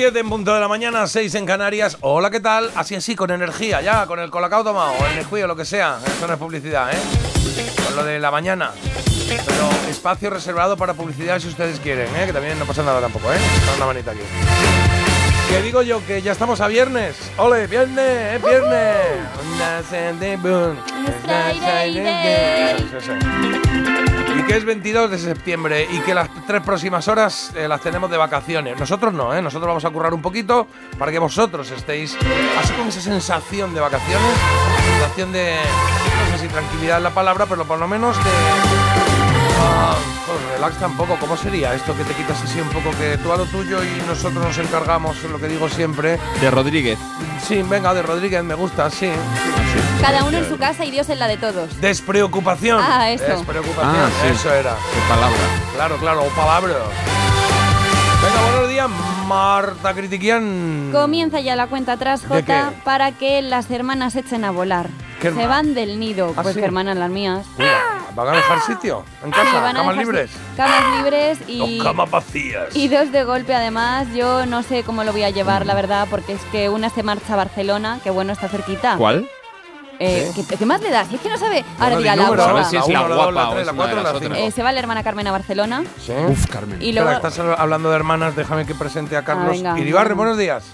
7 en punto de la mañana, 6 en Canarias. Hola, ¿qué tal? Así así, con energía, ya, con el colacao tomado, o el Nesquik o lo que sea. Eso no es publicidad, ¿eh? Con lo de la mañana. Pero espacio reservado para publicidad si ustedes quieren, ¿eh? Que también no pasa nada tampoco, ¿eh? Está una manita aquí. Que digo yo que ya estamos a viernes. ¡Ole, viernes! ¡Es viernes! Sí, sí. Que es 22 de septiembre y que las tres próximas horas eh, las tenemos de vacaciones. Nosotros no, ¿eh? Nosotros vamos a currar un poquito para que vosotros estéis así con esa sensación de vacaciones, sensación de, no sé si tranquilidad es la palabra, pero por lo menos de... Relax tampoco, ¿cómo sería esto que te quitas así un poco que tú a lo tuyo y nosotros nos encargamos, lo que digo siempre? De Rodríguez. Sí, venga, de Rodríguez, me gusta, sí. Cada uno en su casa y Dios en la de todos. Despreocupación. Ah, eso. Despreocupación, Ah, sí. eso era. Qué palabra. Claro, claro, o palabra. Venga, buenos días, Marta Critiquian. Comienza ya la cuenta atrás, ¿De Jota, para que las hermanas echen a volar. ¿Qué Se van del nido, ¿Ah, pues sí? que hermanas las mías. ¿Van a dejar sitio? ¿En Sí, casa? van a ¿Camas dejar libres? Camas libres y, O camas vacías. y dos de golpe además. Yo no sé cómo lo voy a llevar, la verdad, porque es que una se marcha a Barcelona, que bueno, está cerquita. ¿Cuál? Eh, ¿qué, qué más le das? Si es que no sabe. Ahora Bueno, dirá di la número, A ver guapa. si es La la guapa la tres, es la cuatro, la cinco. Eh, se va la hermana Carmen a Barcelona. Sí. Uf, Carmen. Y Espera, luego. estás hablando de hermanas, déjame que presente a Carlos. venga, Iribarren, venga. buenos días.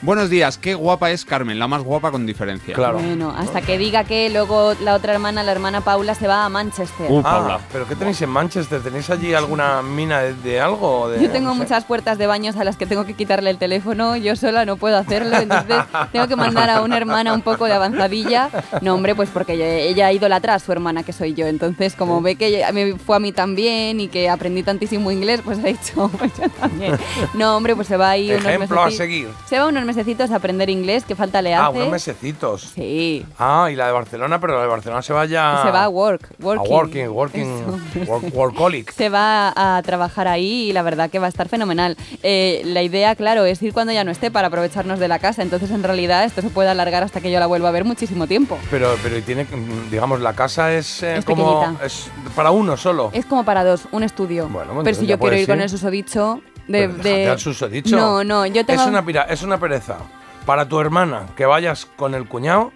Buenos días, qué guapa es Carmen, la más guapa con diferencia. Claro. Bueno, hasta que diga que luego la otra hermana, la hermana Paula, se va a Manchester. Uh, Ah, Paula. ¿pero qué tenéis en Manchester? ¿Tenéis allí alguna mina de, de algo? de- Yo tengo no sé? muchas puertas de baños a las que tengo que quitarle el teléfono. Yo sola no puedo hacerlo, entonces tengo que mandar a una hermana un poco de avanzadilla. No, hombre, pues porque ella, ella ha idolatra a su hermana, que soy yo. Entonces, como ve que me fue a mí también y que aprendí tantísimo inglés, pues ha dicho, pues yo también. No, hombre, pues se va ahí unos Ejemplo a seguir. Se va unos mesecitos a aprender inglés, que falta le hace. Ah, unos mesecitos. Sí. Ah, y la de Barcelona, pero la de Barcelona se va ya... Se va a work, A working. working, working, Eso. work- workaholic. se va a trabajar ahí y la verdad que va a estar fenomenal. Eh, la idea, claro, es ir cuando ya no esté para aprovecharnos de la casa. Entonces, en realidad, esto se puede alargar hasta que yo la vuelva a ver muchísimo tiempo. Pero, pero tiene, digamos, la casa es, eh, Es como... pequeñita. Es para uno solo. Es como para dos, un estudio. Bueno, bueno, Pero si yo quiero puedes ir con ir. el susodicho de... De- al susodicho. No, no, yo tengo... Es una, pira- es una pereza. Para tu hermana, que vayas con el cuñado.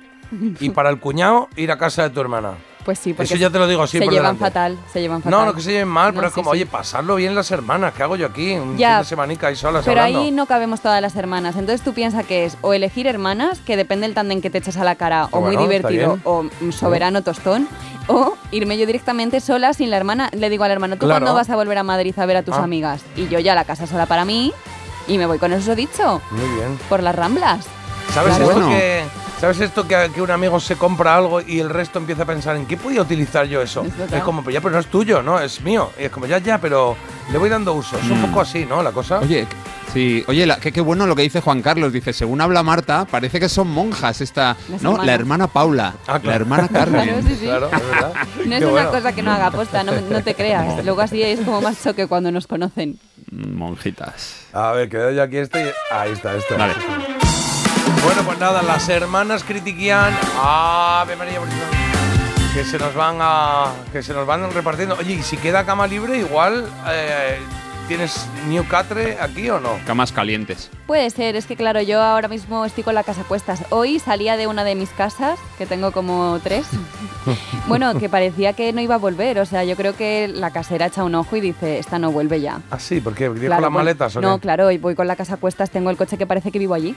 Y para el cuñado, ir a casa de tu hermana. Pues sí, porque Eso ya te lo digo se siempre. llevan delante. fatal, se llevan fatal. No, no que se lleven mal, No, pero es sí, como, sí. oye, pasarlo bien las hermanas. ¿Qué hago yo aquí? Un Ya, fin de semanica ahí solas Pero hablando. ahí no cabemos todas las hermanas. Entonces tú piensas que es o elegir hermanas, que depende del tándem que te eches a la cara, o muy Bueno, está divertido, o soberano tostón, o irme yo directamente sola sin la hermana. Le digo al hermano, ¿tú Claro. cuándo vas a volver a Madrid a ver a tus Ah. amigas? Y yo ya la casa sola para mí y me voy con eso dicho, Muy bien. por las ramblas. ¿Sabes Claro. esto Bueno. que... ¿Sabes esto que, que un amigo se compra algo y el resto empieza a pensar en qué podía utilizar yo eso? Es como, pues ya, pero no es tuyo, ¿no? Es mío. Y es como, ya, ya, pero le voy dando uso. Es un Mm. poco así, ¿no? La cosa. Oye, sí, oye, la- qué, qué bueno lo que dice Juan Carlos. Dice, según habla Marta, parece que son monjas esta. No, hermanas. la hermana Paula, Ah, claro. la hermana Carmen. Claro, sí, sí. Claro, es verdad. No es Qué una bueno. cosa que no haga aposta, no, no te creas. Luego así es como más choque cuando nos conocen. Monjitas. A ver, que doy yo aquí este. y- Ahí está, este. Vale. Bueno, pues nada, las hermanas critiquían. Ave María Purísima, Que se nos van a. Que se nos van repartiendo. Oye, y si queda cama libre, igual. eh, ¿Tienes New Catre aquí o no? Camas calientes. Puede ser, es que claro, yo ahora mismo estoy con la casa a cuestas. Hoy salía de una de mis casas, que tengo como tres. bueno, que parecía que no iba a volver. O sea, yo creo que la casera echa un ojo y dice, esta no vuelve ya. Ah, sí, porque dijo Claro, las voy- maletas o No, qué? claro, y voy con la casa a cuestas, tengo el coche que parece que vivo allí.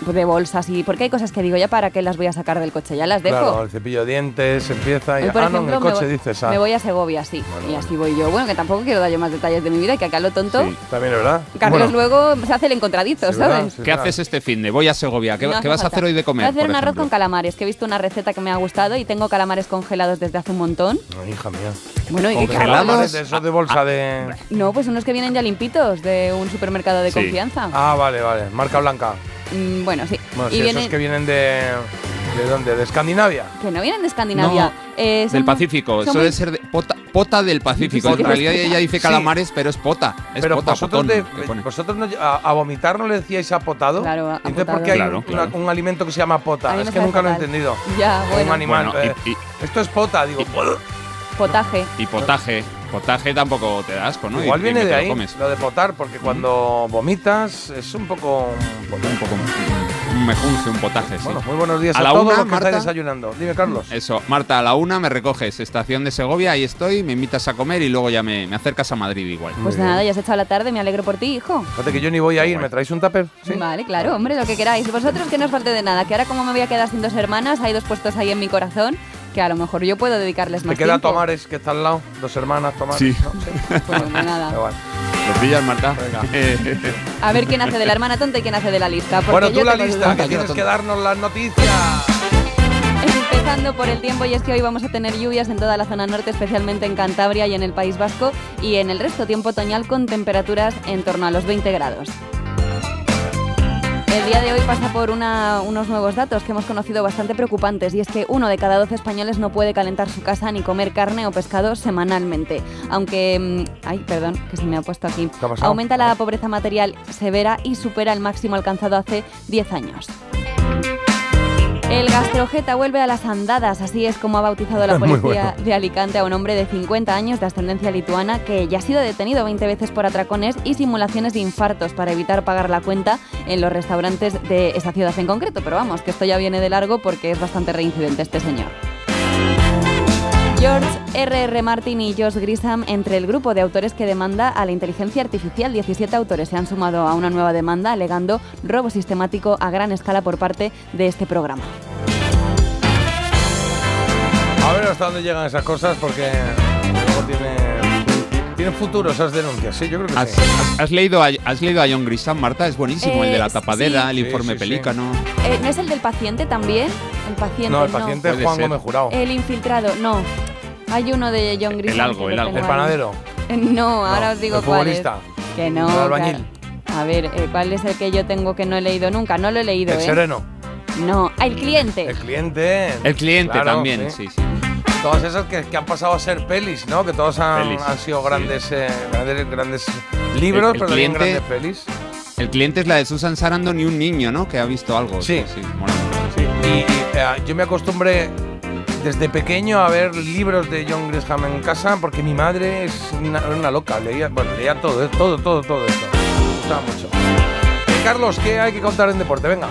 De bolsas y porque hay cosas que digo, ya para qué las voy a sacar del coche, ya las dejo. Claro, el cepillo de dientes empieza y. Hoy, por ah, no, en el ejemplo, me coche voy- dices. ah. Me voy a Segovia, sí. Bueno, y así voy yo. Bueno, que tampoco quiero dar yo más detalles de mi vida, que acá lo tonto. Sí. También es verdad. Carlos Bueno, luego se hace el verdad, ¿sabes? sí, ¿Qué verdad. haces este fin de? Voy a Segovia. ¿Qué, No qué hace vas a hacer hoy de comer? Voy a hacer un arroz ejemplo? con calamares, que he visto una receta que me ha gustado y tengo calamares congelados desde hace un montón. Ay, hija mía. Bueno, y ¿Congelados? Calamares de esos de bolsa Ah, de. No, pues unos que vienen ya limpitos de un supermercado de Sí. confianza. Ah, vale, vale. Marca blanca. Mm, bueno, sí. Bueno, y sí, vienen esos que vienen de. ¿De dónde? ¿De Escandinavia? que no vienen de Escandinavia. No, eh, Del Pacífico. muy- ser de pota, pota del Pacífico. En realidad ella dice Sí. calamares, pero es pota. Es Pero pota, vosotros, potón, de- vosotros no- a, a vomitar no le decíais a potado. Claro, a- Entonces, ¿por qué hay Claro, un, claro. una- un alimento que se llama pota? Es que nunca lo he entendido. Ya, Un bueno, animal. Bueno, y- eh, y- Esto es pota, digo. Potaje. Y potaje. Potaje tampoco te da asco, ¿no? Igual Y- viene de lo ahí, comes. lo de potar, porque cuando vomitas es un poco. Un poco un mejunje, un potaje, sí. Bueno, muy buenos días A a, la todos una, los que Marta. estáis desayunando. Dime, Carlos. Eso, Marta, a la una me recoges, estación de Segovia, ahí estoy, me invitas a comer y luego ya me, me acercas a Madrid igual. Pues nada, ya has echado la tarde, me alegro por ti, hijo. Fíjate que yo ni voy a ir, ¿me traéis un tupper? Sí. Vale, claro, hombre, lo que queráis. Vosotros que no os falte de nada, que ahora como me voy a quedar sin dos hermanas, hay dos puestos ahí en mi corazón, que a lo mejor yo puedo dedicarles Te más queda tiempo. Tomares, que está al lado. Dos hermanas, Tomares. Sí. ¿no? Sí. Pues nada. ¿Lo pillas, Marta? Venga. A ver quién hace de la hermana tonta y quién hace de la lista. porque Bueno, yo tú la lista, que tienes que darnos las noticias. Empezando por el tiempo, y es que hoy vamos a tener lluvias en toda la zona norte, especialmente en Cantabria y en el País Vasco, y en el resto tiempo otoñal con temperaturas en torno a los 20 grados. El día de hoy pasa por una- unos nuevos datos que hemos conocido bastante preocupantes y es que uno de cada 12 españoles no puede calentar su casa ni comer carne o pescado semanalmente. Aunque, mm, ay, perdón, que se me ha puesto aquí. Aumenta la pobreza material severa y supera el máximo alcanzado hace 10 años. El gastrojeta vuelve a las andadas, así es como ha bautizado la policía bueno. de Alicante a un hombre de 50 años de ascendencia lituana que ya ha sido detenido 20 veces por atracones y simulaciones de infartos para evitar pagar la cuenta en los restaurantes de esa ciudad en concreto. Pero vamos, que esto ya viene de largo porque es bastante reincidente este señor. George R.R. Martin y Josh Grisham entre el grupo de autores que demanda a la inteligencia artificial. 17 autores se han sumado a una nueva demanda alegando robo sistemático a gran escala por parte de este programa. A ver hasta dónde llegan esas cosas, porque luego tiene, tiene futuro esas denuncias. Sí, yo creo que ¿Has, sí. has- has leído a, ¿Has leído a John Grisham, Marta? Es buenísimo, el de la Eh, tapadera, sí. el informe sí, sí. pelícano. Eh, ¿No es el del paciente también? El paciente No, el paciente es Juan. Gómez Jurado. El infiltrado, no. Hay uno de John Grisham. algo, que el algo. El panadero. Eh, No, ahora No, os digo el cuál es. futbolista. Que no. El albañil. claro. A ver, ¿cuál es el que yo tengo que no he leído nunca? No lo he leído, El ¿eh? sereno. No, ah, el cliente. El cliente. El cliente Claro, también, sí, sí. Todas esas que, que han pasado a ser pelis, ¿no? Que todos han, sido sí. grandes, eh, grandes, grandes libros, El- el pero también grandes pelis. El cliente es la de Susan Sarandon y un niño, ¿no? Que ha visto algo. Sí. sí, y, eh, yo me acostumbré desde pequeño a ver libros de John Grisham en casa porque mi madre es una, loca, leía, bueno, leía todo, todo, todo, todo esto. Me gustaba mucho. Eh, Carlos, ¿qué hay que contar en deporte? Venga.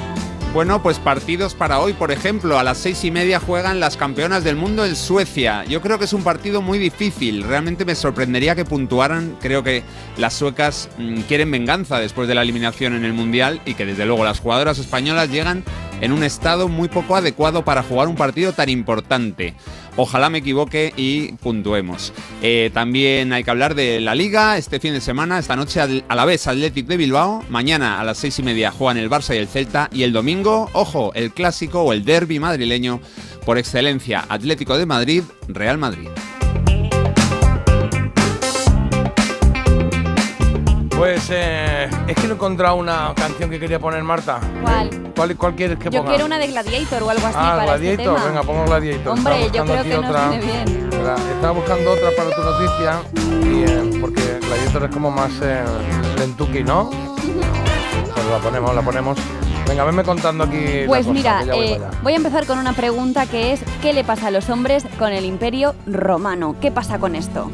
Bueno, pues partidos para hoy, por ejemplo, a las seis y media juegan las campeonas del mundo en Suecia. Yo creo que es un partido muy difícil. Realmente me sorprendería que puntuaran. Creo que las suecas mm, quieren venganza después de la eliminación en el mundial y que desde luego las jugadoras españolas llegan en un estado muy poco adecuado para jugar un partido tan importante. Ojalá me equivoque y puntuemos. Eh, también hay que hablar de la liga. Este fin de semana, esta noche a la vez Athletic de Bilbao. Mañana a las seis y media juegan el Barça y el Celta. Y el domingo, ojo, el clásico o el derby madrileño por excelencia. Atlético de Madrid, Real Madrid. Pues eh, es que no he encontrado una canción que quería poner Marta. ¿Cuál? ¿Cuál, cuál quieres que Yo ponga? quiero una de Gladiator o algo así Ah, para este Gladiator, tema. venga, pongo Gladiator. Hombre, yo creo que nos otra. viene bien. Estaba buscando otra para tu noticia, y, eh, porque Gladiator es como más eh, lentuki, ¿no? Pues la ponemos, la ponemos. Venga, venme contando aquí. Pues cosa, mira, voy eh, voy a empezar con una pregunta que es ¿qué le pasa a los hombres con el imperio romano? ¿Qué pasa con esto?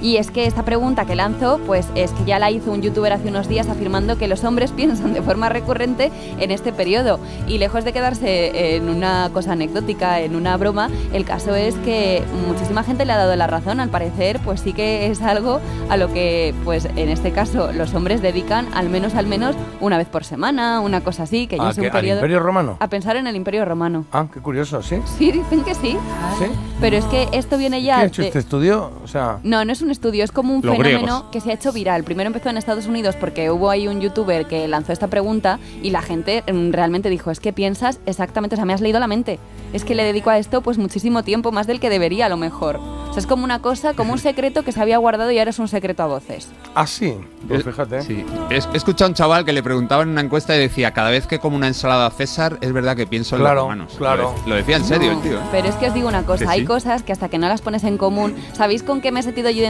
Y es que esta pregunta que lanzo, pues es que ya la hizo un youtuber hace unos días afirmando que los hombres piensan de forma recurrente en este periodo. Y lejos de quedarse en una cosa anecdótica, en una broma, el caso es que muchísima gente le ha dado la razón. Al parecer, pues sí que es algo a lo que, pues en este caso, los hombres dedican al menos, al menos una vez por semana, una cosa así, que ya ¿A es un qué? ¿Al periodo. Imperio Romano? A pensar en el Imperio Romano. Ah, qué curioso, ¿sí? Sí, dicen que sí. ¿Sí? Pero es que esto viene ¿Qué ya. ha hecho de- este estudio? O sea, no, no es un estudio, es como un Los fenómeno griegos. que se ha hecho viral. Primero empezó en Estados Unidos porque hubo ahí un youtuber que lanzó esta pregunta y la gente mm, realmente dijo, es que piensas exactamente, o sea, me has leído la mente. Es que le dedico a esto pues muchísimo tiempo, más del que debería a lo mejor. O sea, es como una cosa, como un secreto que se había guardado y ahora es un secreto a voces. ah, sí. Pues Eh, fíjate. Sí. He escuchado a un chaval que le preguntaba en una encuesta y decía, cada vez que como una ensalada César, es verdad que pienso en Claro, los romanos. claro. Lo, de- lo decía en serio No, el tío. ¿eh? Pero es que os digo una cosa, hay sí. cosas que hasta que no las pones en común, ¿sabéis con qué me he sentido yo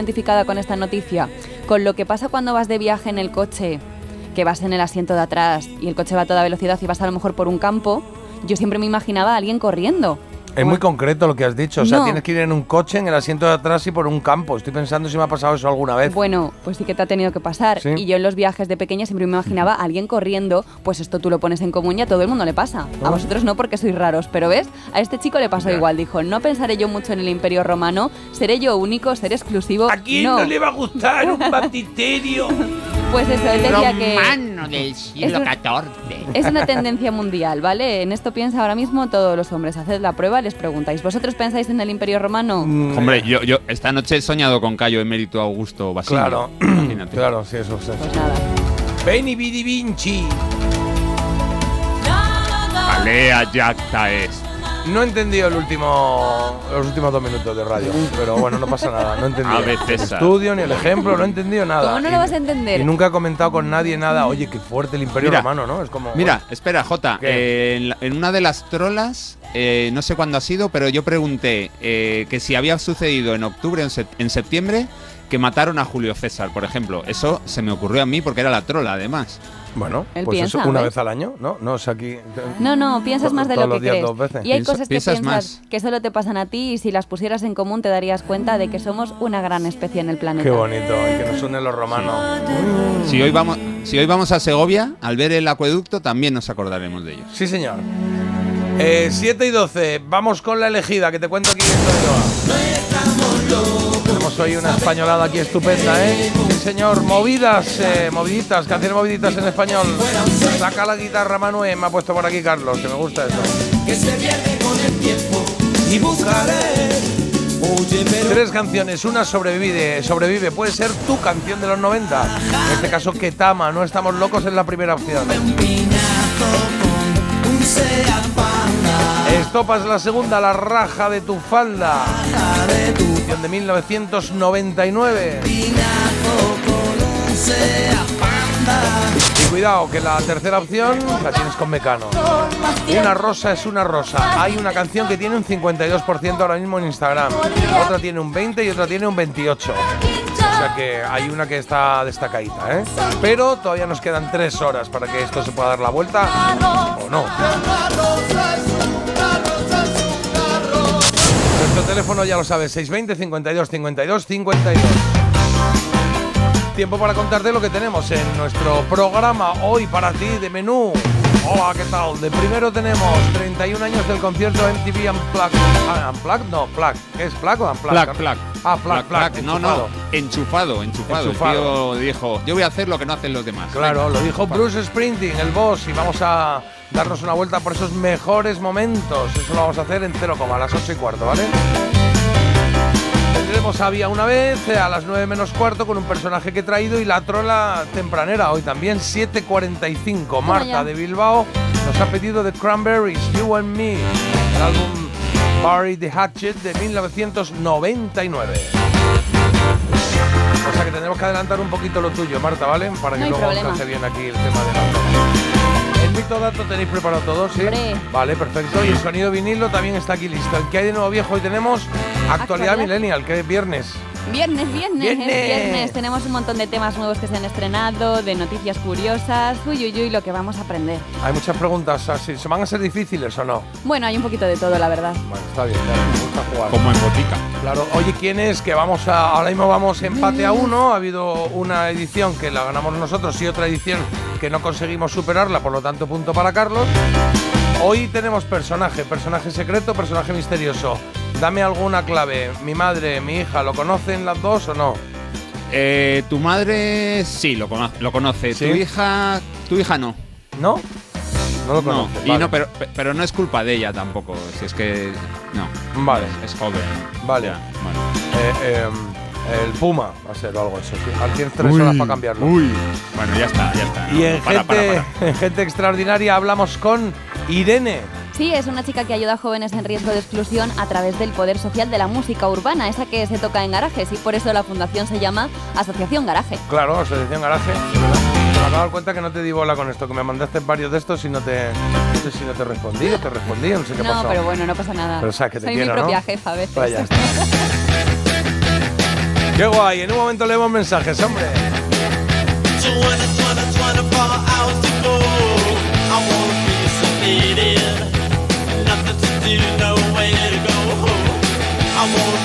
con esta noticia? Con lo que pasa cuando vas de viaje en el coche, que vas en el asiento de atrás y el coche va a toda velocidad y vas a lo mejor por un campo, yo siempre me imaginaba a alguien corriendo. Es muy concreto lo que has dicho. O sea, No. tienes que ir en un coche, en el asiento de atrás y por un campo. Estoy pensando si me ha pasado eso alguna vez. Bueno, pues sí que te ha tenido que pasar. Sí. Y yo en los viajes de pequeña siempre me imaginaba a alguien corriendo, pues esto tú lo pones en común y a todo el mundo le pasa. A Ah. vosotros no porque sois raros, pero ves, a este chico le pasó Ya. igual. Dijo, no pensaré yo mucho en el imperio romano, seré yo único, seré exclusivo. no. va a gustar un baptisterio? Pues eso, él decía que Romano del siglo un- XIV. es una tendencia mundial, ¿vale? En esto piensa ahora mismo todos los hombres. Haced la prueba, les preguntáis, ¿vosotros pensáis en el imperio romano? Mm, Hombre, yo, yo esta noche he soñado con Cayo Emérito Augusto Basilio. Claro, Imagínate. claro, sí, eso sí. Pues nada. Beni Vidi Vinci. Alea Jacta es. No he entendido el último, los últimos dos minutos de radio, pero bueno, no pasa nada. No he entendido el estudio ni el ejemplo, no he entendido nada. ¿Cómo no lo vas a entender? Y nunca he comentado con nadie nada. Oye, qué fuerte el Imperio Mira, Romano, ¿no? Es como. Mira, espera, Jota. Eh, en, la- en una de las trolas, eh, no sé cuándo ha sido, pero yo pregunté eh, que si había sucedido en octubre o en, en septiembre que mataron a Julio César, por ejemplo. Eso se me ocurrió a mí porque era la trola, además. Bueno, Él pues piensa, eso una ¿ves? vez al año, ¿no? No, es aquí. No, no, piensas más de lo los que días crees. dos veces. Y hay cosas que piensas piensas más. que solo te pasan a ti y si las pusieras en común te darías cuenta de que somos una gran especie en el planeta. Qué bonito, y que nos unen los romanos. Si hoy vamos, si hoy vamos a Segovia, al ver el acueducto, también nos acordaremos de ellos. Sí, señor. Eh, 7 y 12, vamos con la elegida, que te cuento aquí esto de Loa. Tenemos hoy una españolada aquí estupenda, ¿eh? Sí, señor. Movidas, eh, moviditas, canciones moviditas en español. Saca la guitarra, Manuel. Me ha puesto por aquí Carlos, que me gusta eso. Tres canciones, una sobrevive, sobrevive, puede ser tu canción de los 90. En este caso, Ketama, no estamos locos es la primera opción. Estopas la segunda, la raja de tu falda. De 1999. Y cuidado, que la tercera opción la tienes con Mecano. Una rosa es una rosa. Hay una canción que tiene un 52% ahora mismo en Instagram. Otra tiene un 20 y otra tiene un 28. O sea que hay una que está destacadita, ¿eh? Pero todavía nos quedan tres horas para que esto se pueda dar la vuelta o no. Nuestro teléfono ya lo sabes, 620 52 52 52. Tiempo para contarte lo que tenemos en nuestro programa hoy para ti de menú. Hola, ¿qué tal? De primero tenemos 31 años del concierto MTV Unplugged. Ah, ¿Unplugged? No, Plug. ¿Qué es Plug o Unplugged? Plug, plug. Ah, Plug, Plug. No, no, enchufado, enchufado. Enchufado. El tío dijo, yo voy a hacer lo que no hacen los demás. Claro, Venga. lo dijo Bruce Sprinting, el boss, y vamos a darnos una vuelta por esos mejores momentos. Eso lo vamos a hacer en 0, a las 8 y cuarto, ¿vale? Tendremos Había una vez eh, a las 9 menos cuarto con un personaje que he traído y la trola tempranera hoy también, 7.45. Marta de Bilbao nos ha pedido The Cranberries, You and Me, el álbum Barry the Hatchet de 1999. O sea que tendremos que adelantar un poquito lo tuyo, Marta, ¿vale? Para que No luego encaje bien aquí el tema de la. En Trocito dato tenéis preparado todo, ¿sí? Hombre. Vale, perfecto. Y el sonido vinilo también está aquí listo. ¿Qué hay de nuevo viejo? Hoy tenemos actualidad, Actualidad. millennial, que es viernes. Viernes, viernes, Viernes. es viernes. Tenemos un montón de temas nuevos que se han estrenado, de noticias curiosas. Uy, uy, uy, lo que vamos a aprender. Hay muchas preguntas así. ¿Se van a ser difíciles o no? Bueno, hay un poquito de todo, la verdad. Bueno, está bien, claro, me gusta jugar. Como en botica. Claro, oye, ¿quién es? Que vamos a. Ahora mismo vamos empate a uno. Ha habido una edición que la ganamos nosotros y otra edición que no conseguimos superarla, por lo tanto, punto para Carlos. Hoy tenemos personaje, personaje secreto, personaje misterioso. Dame alguna clave. Mi madre, mi hija, ¿lo conocen las dos o no? Eh, tu madre sí lo, cono- lo conoce. ¿Sí? Tu hija. Tu hija no. ¿No? No lo No, conoce. y vale. no pero, pe- pero no es culpa de ella tampoco. Si es que. No. Vale. Es, es joven. Vale. Ya, bueno. Eh, eh, el Puma va a ser o algo eso. Sí. Al tienes tres horas para cambiarlo. Uy. Bueno, ya está, ya está. Y No, en, para, para, gente, para. en gente extraordinaria hablamos con Irene. Sí, es una chica que ayuda a jóvenes en riesgo de exclusión a través del poder social de la música urbana, esa que se toca en garajes, y por eso la fundación se llama Asociación Garaje. Claro, Asociación Garaje. Me acabo de dar cuenta que no te di bola con esto, que me mandaste varios de estos y no te, no sé si no te respondí te respondí, no sé qué No, pasó. pero bueno, no pasa nada. Pero sabes que te Soy quiero, mi propia ¿no? jefa a veces. Pues ya está. Qué guay, en un momento leemos mensajes, hombre. nothing to do, no way to go home. I want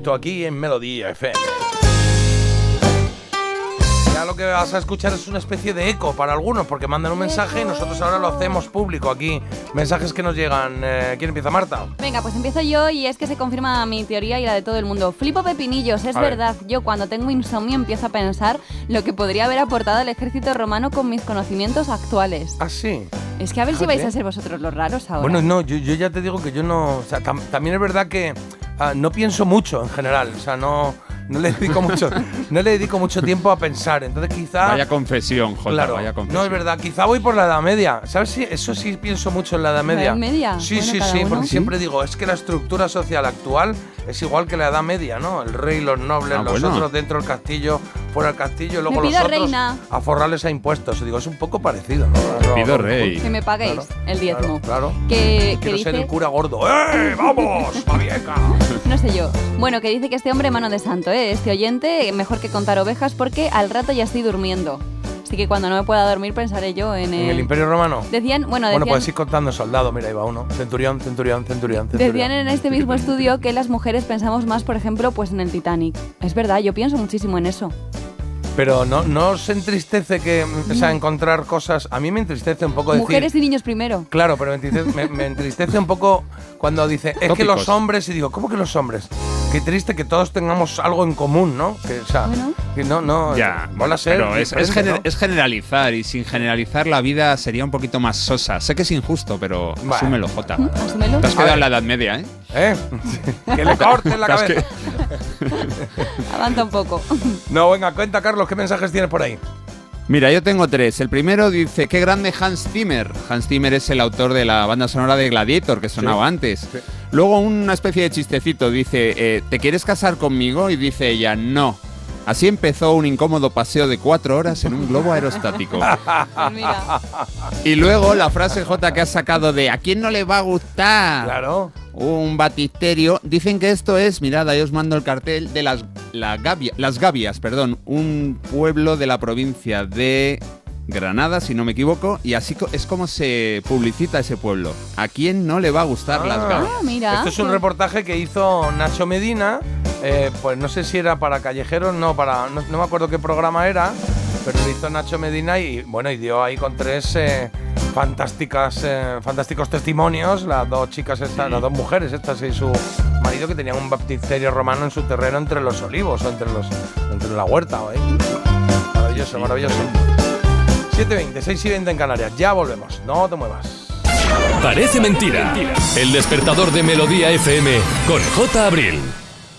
momento aquí en Melodía FM. Ya lo que vas a escuchar es una especie de eco para algunos, porque mandan un mensaje y nosotros ahora lo hacemos público aquí. Mensajes que nos llegan. Eh, ¿Quién empieza, Marta? Venga, pues empiezo yo y es que se confirma mi teoría y la de todo el mundo. Flipo pepinillos, es A ver. verdad. Yo cuando tengo insomnio empiezo a pensar lo que podría haber aportado el ejército romano con mis conocimientos actuales. Ah, sí. Es que a ver si vais a ser vosotros los raros ahora. Bueno, no, yo, yo ya te digo que yo no. O sea, tam- también es verdad que ah, no pienso mucho en general. O sea, no, no le dedico mucho, no le dedico mucho tiempo a pensar. Entonces quizá. Vaya confesión, Jota, Claro, vaya confesión. no es verdad. Quizá voy por la Edad Media. ¿Sabes si eso sí pienso mucho en la Edad ¿La Media? Edad Media? Sí, Bueno, sí, sí, uno. porque ¿Sí? siempre digo, es que la estructura social actual es igual que la Edad Media, ¿no? El rey, los nobles, Ah, los bueno. otros dentro del castillo, fuera del castillo, y luego Me los pido otros reina. a forrarles a impuestos. Y digo, es un poco parecido, ¿no? Pido rey. Que me paguéis Claro, el diezmo. Claro, claro. Que, que Quiero ser dice, el cura gordo. ¡Eh! ¡Vamos! ¡Pavieca! no sé yo. Bueno, que dice que este hombre mano de santo, ¿eh? Este oyente, mejor que contar ovejas porque al rato ya estoy durmiendo. Así que cuando no me pueda dormir pensaré yo en el... ¿En el Imperio Romano? Decían, bueno, Bueno, decían, puedes ir contando soldado, mira, ahí va uno. Centurión, centurión, centurión, centurión. decían en este mismo estudio que las mujeres pensamos más, por ejemplo, pues en el Titanic. Es verdad, yo pienso muchísimo en eso. Pero no, no os entristece que, o sea, encontrar cosas. A mí me entristece un poco decir. Mujeres y niños primero. Claro, pero me entristece, me- me entristece un poco cuando dice, es que los hombres, y digo, ¿cómo que los hombres? Qué triste que todos tengamos algo en común, ¿no? Que, o sea, Bueno. que no, no, Ya, mola ser pero es, es gener- ¿no? es generalizar y sin generalizar la vida sería un poquito más sosa. Sé que es injusto, pero Bueno. asúmelo, Jota. Asúmelo. Te has quedado en la Edad Media, ¿eh? ¿Eh? que le corten la cabeza. Avanza un poco. No, venga, cuenta, Carlos, ¿qué mensajes tienes por ahí? Mira, yo tengo tres. El primero dice, qué grande Hans Zimmer. Hans Zimmer es el autor de la banda sonora de Gladiator, que sonaba antes. Luego una especie de chistecito, dice, eh, ¿te quieres casar conmigo? Y dice ella, no. Así empezó un incómodo paseo de cuatro horas en un globo aerostático. Pues mira, y luego la frase J que has sacado de, ¿a quién no le va a gustar? Claro. un batisterio. Dicen que esto es, mirad, ahí os mando el cartel de las, la Gavia- las Gavias, perdón, un pueblo de la provincia de Granada, si no me equivoco, y así es como se publicita ese pueblo. ¿A quién no le va a gustar las Ah. Gavias? Ah, mira. Esto es un reportaje que hizo Nacho Medina, eh, pues no sé si era para Callejeros, no, para, no, no me acuerdo qué programa era, pero lo hizo Nacho Medina y bueno, y dio ahí con tres eh, fantásticas, eh, fantásticos testimonios, las dos chicas estas, las dos mujeres estas y su marido que tenían un baptisterio romano en su terreno entre los olivos o entre los entre la huerta. ¿eh? Maravilloso, maravilloso. 7.20, 6 y 20 en Canarias, ya volvemos, no te muevas. Parece mentira. El despertador de Melodía FM con J. Abril.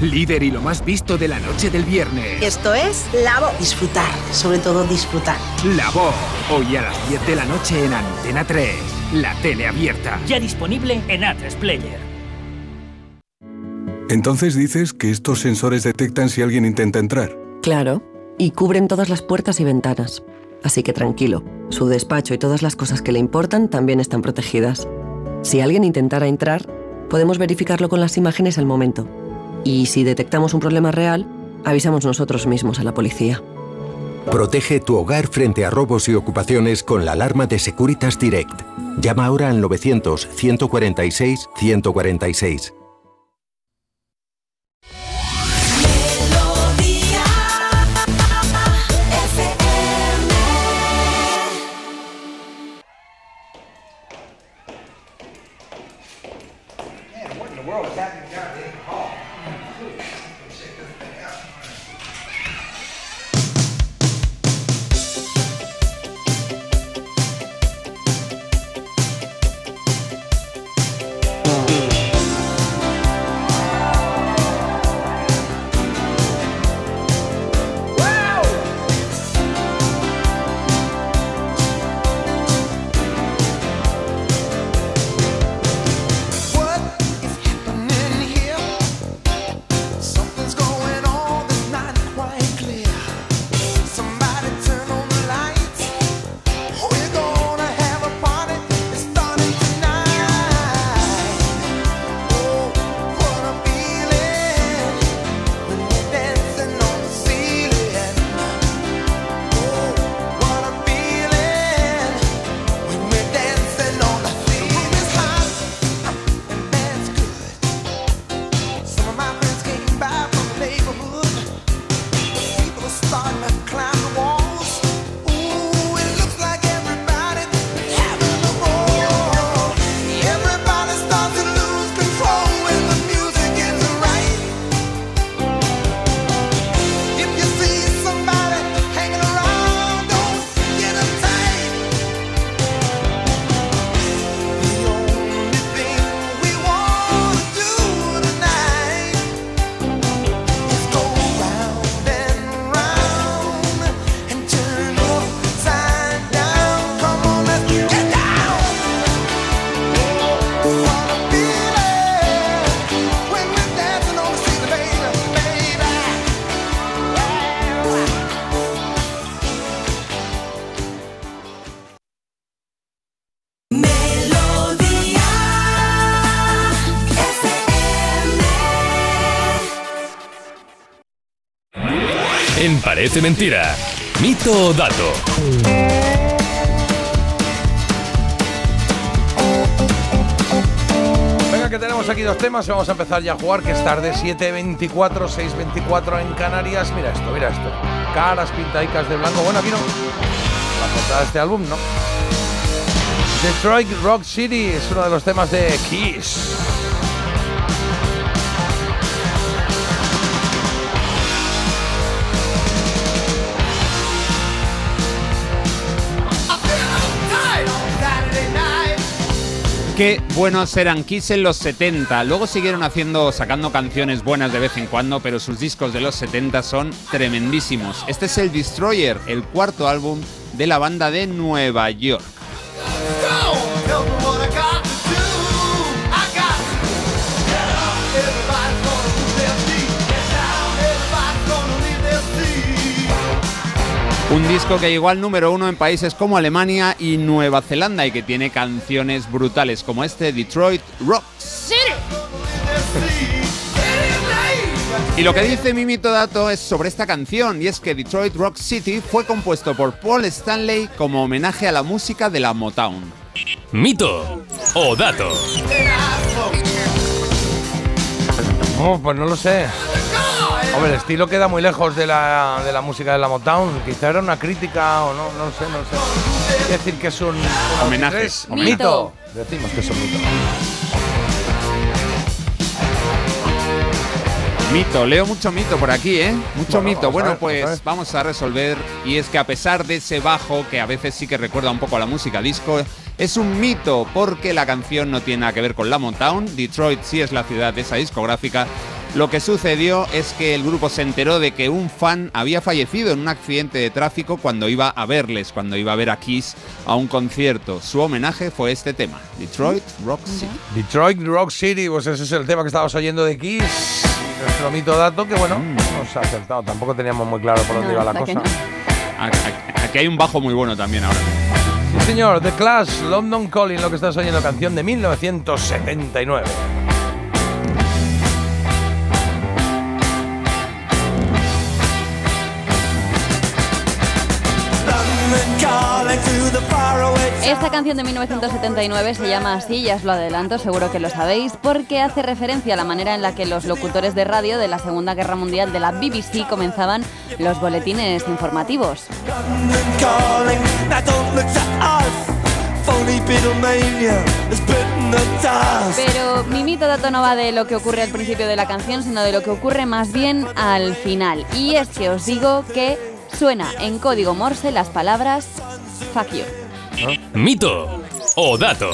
Líder y lo más visto de la noche del viernes. Esto es La Voz. Disfrutar, sobre todo disfrutar. La Voz. Hoy a las 10 de la noche en Antena 3. La tele abierta. Ya disponible en A3 Player. Entonces dices que estos sensores detectan si alguien intenta entrar. Claro, y cubren todas las puertas y ventanas. Así que tranquilo, su despacho y todas las cosas que le importan también están protegidas. Si alguien intentara entrar, podemos verificarlo con las imágenes al momento. Y si detectamos un problema real, avisamos nosotros mismos a la policía. Protege tu hogar frente a robos y ocupaciones con la alarma de Securitas Direct. Llama ahora al 900-146-146. Parece mentira. Mito o dato. Venga, que tenemos aquí dos temas vamos a empezar ya a jugar, que es tarde 7.24, 6.24 en Canarias. Mira esto, mira esto. Caras pintaicas de blanco. Bueno, aquí. La portada de este álbum, ¿no? Detroit Rock City es uno de los temas de Kiss. Qué buenos eran Kiss en los 70. Luego siguieron haciendo, sacando canciones buenas de vez en cuando, pero sus discos de los 70 son tremendísimos. Este es el Destroyer, el cuarto álbum de la banda de Nueva York. Un disco que llegó al número uno en países como Alemania y Nueva Zelanda y que tiene canciones brutales como este Detroit Rock City. Y lo que dice Mimito Dato es sobre esta canción, y es que Detroit Rock City fue compuesto por Paul Stanley como homenaje a la música de la Motown. Mito o dato. Oh, pues no lo sé. Hombre, el estilo queda muy lejos de la, de la música de la Motown. Quizá era una crítica o no, no sé, no sé. Quiere decir que es un, Homenaje. es Homenaje. mito. Decimos que es un mito. Mito, leo mucho mito por aquí, ¿eh? Mucho Bueno, mito. Bueno, ver, pues vamos a ver. vamos a resolver. Y es que a pesar de ese bajo, que a veces sí que recuerda un poco a la música disco, es un mito porque la canción no tiene nada que ver con la Motown. Detroit sí es la ciudad de esa discográfica. Lo que sucedió es que el grupo se enteró de que un fan había fallecido en un accidente de tráfico cuando iba a verles, cuando iba a ver a Kiss a un concierto. Su homenaje fue este tema, Detroit Rock City. Detroit Rock City, pues ese es el tema que estabas oyendo de Kiss. Nuestro mito dato, que bueno, Mm. nos ha acertado. Tampoco teníamos muy claro por dónde No, iba la cosa. no. Aquí hay un bajo muy bueno también ahora. Sí, señor, The Clash, London Calling, lo que estás oyendo, canción de 1979. Esta canción de 1979 se llama así, ya os lo adelanto, seguro que lo sabéis, porque hace referencia a la manera en la que los locutores de radio de la Segunda Guerra Mundial de la BBC comenzaban los boletines informativos. Pero mi mito dato no va de lo que ocurre al principio de la canción, sino de lo que ocurre más bien al final. Y es que os digo que suena en código Morse las palabras fuck you. Mito o dato.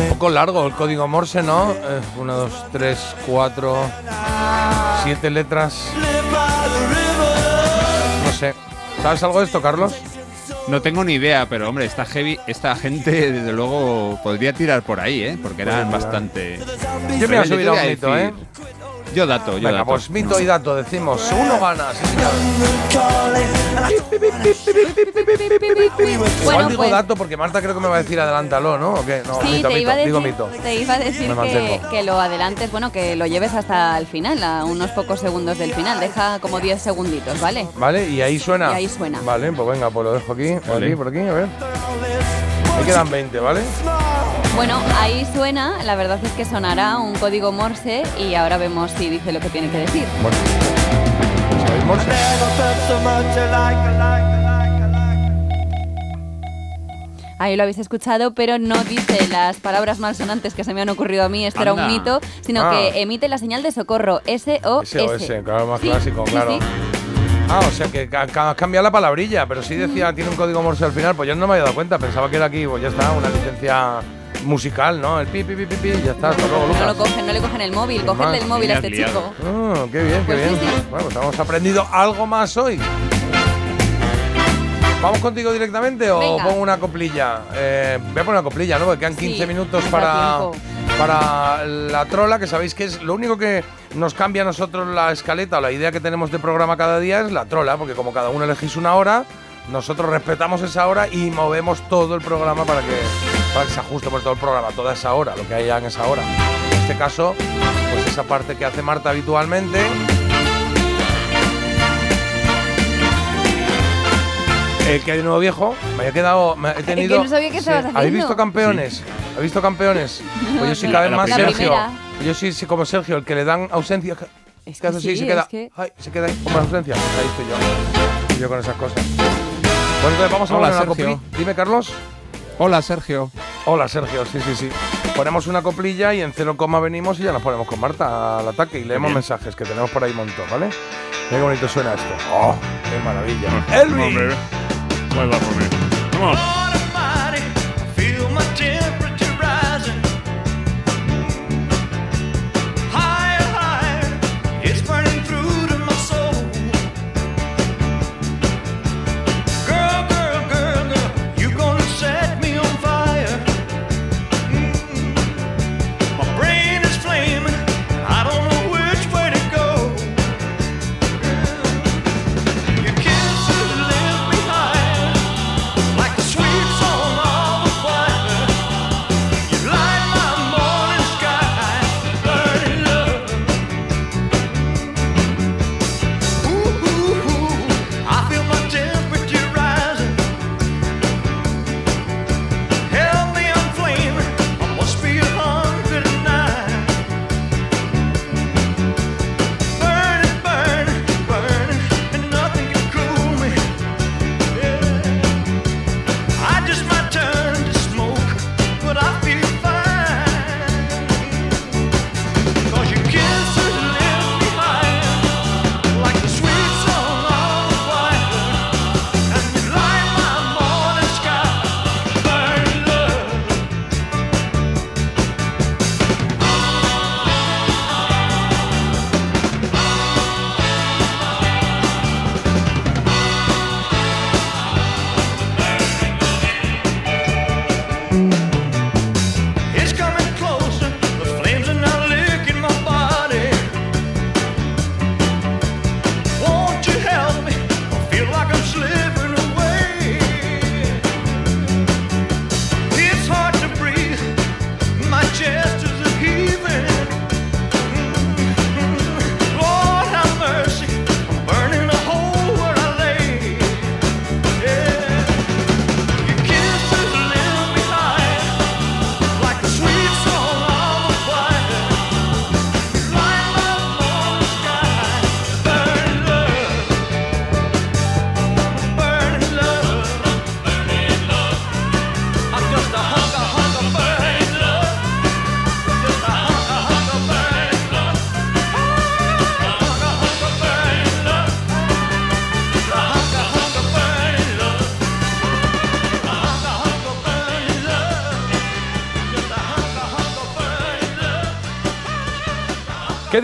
Un poco largo el código Morse, ¿no? Eh, uno, dos, tres, cuatro, siete letras. No sé. ¿Sabes algo de esto, Carlos? No tengo ni idea, pero hombre, esta heavy, esta gente desde luego podría tirar por ahí, ¿eh? Porque eran bastante. Yo me voy a subir a un mito, decir- ¿eh? Yo dato, yo Venga, dato. pues mito y dato, decimos. Uno gana, sí, señor. Igual Bueno, digo pues- dato porque Marta creo que me va a decir adelántalo, ¿no? ¿O qué? No, Sí, mito, te mito, iba, a decir, digo mito. te iba a decir Me que, mantengo. que lo adelantes, bueno, que lo lleves hasta el final, a unos pocos segundos del final. Deja como 10 segunditos, ¿vale? ¿Vale? Y ahí suena. Y ahí suena. Vale, pues venga, pues lo dejo aquí, por Vale. aquí, por aquí, a ver. Me quedan 20, ¿vale? Bueno, ahí suena, la verdad es que sonará un código Morse y ahora vemos si dice lo que tiene que decir. Bueno. ¿Sabéis Morse? Ahí lo habéis escuchado, pero no dice las palabras malsonantes que se me han ocurrido a mí, esto era un mito, sino Ah. que emite la señal de socorro, SOS. SOS, claro, más Sí, clásico, sí, claro. sí. Ah, o sea que has cambiado la palabrilla, pero sí decía, tiene un código Morse al final, pues yo no me había dado cuenta, pensaba que era aquí, pues ya está, una licencia musical, ¿no? El pi, pi, pi, pi, pi, ya está, hasta luego, No lo cogen, no le cogen el móvil, Sin cogerle más, el móvil a este chico. Ah, qué bien, qué Pues bien. sí. Bueno, pues hemos aprendido algo más hoy. ¿Vamos contigo directamente o Venga. pongo una coplilla? Eh, voy a poner una coplilla, ¿no? Porque quedan 15 Sí, minutos para, tiempo. Para la trola, que sabéis que es lo único que nos cambia a nosotros la escaleta o la idea que tenemos de programa cada día es la trola, porque como cada uno elegís una hora, nosotros respetamos esa hora y movemos todo el programa para que, para que se ajuste por todo el programa, toda esa hora, lo que haya en esa hora. En este caso, pues esa parte que hace Marta habitualmente Eh, ¿Qué hay de nuevo viejo? Me había quedado. Me he tenido. no sabía qué estabas ¿Habéis visto campeones? ¿Habéis visto campeones? Pues yo sí, cada vez más. Sergio. Yo sí, sí, como Sergio, el que le dan ausencia. Es que hace que sí, se queda. es que- Ay, se queda ahí como ausencia. Pues ahí estoy yo. Yo con esas cosas. Pues entonces vamos a Hola, poner una Sergio. coplilla. Dime, Carlos. Hola, Sergio. Hola, Sergio. Sí, sí, sí. Ponemos una coplilla y en cero coma venimos y ya nos ponemos con Marta al ataque y leemos bien. mensajes que tenemos por ahí un montón, ¿vale? Mira qué bonito suena esto. ¡Oh! ¡Qué maravilla! ¡Elvis! Well, that for me. Come on.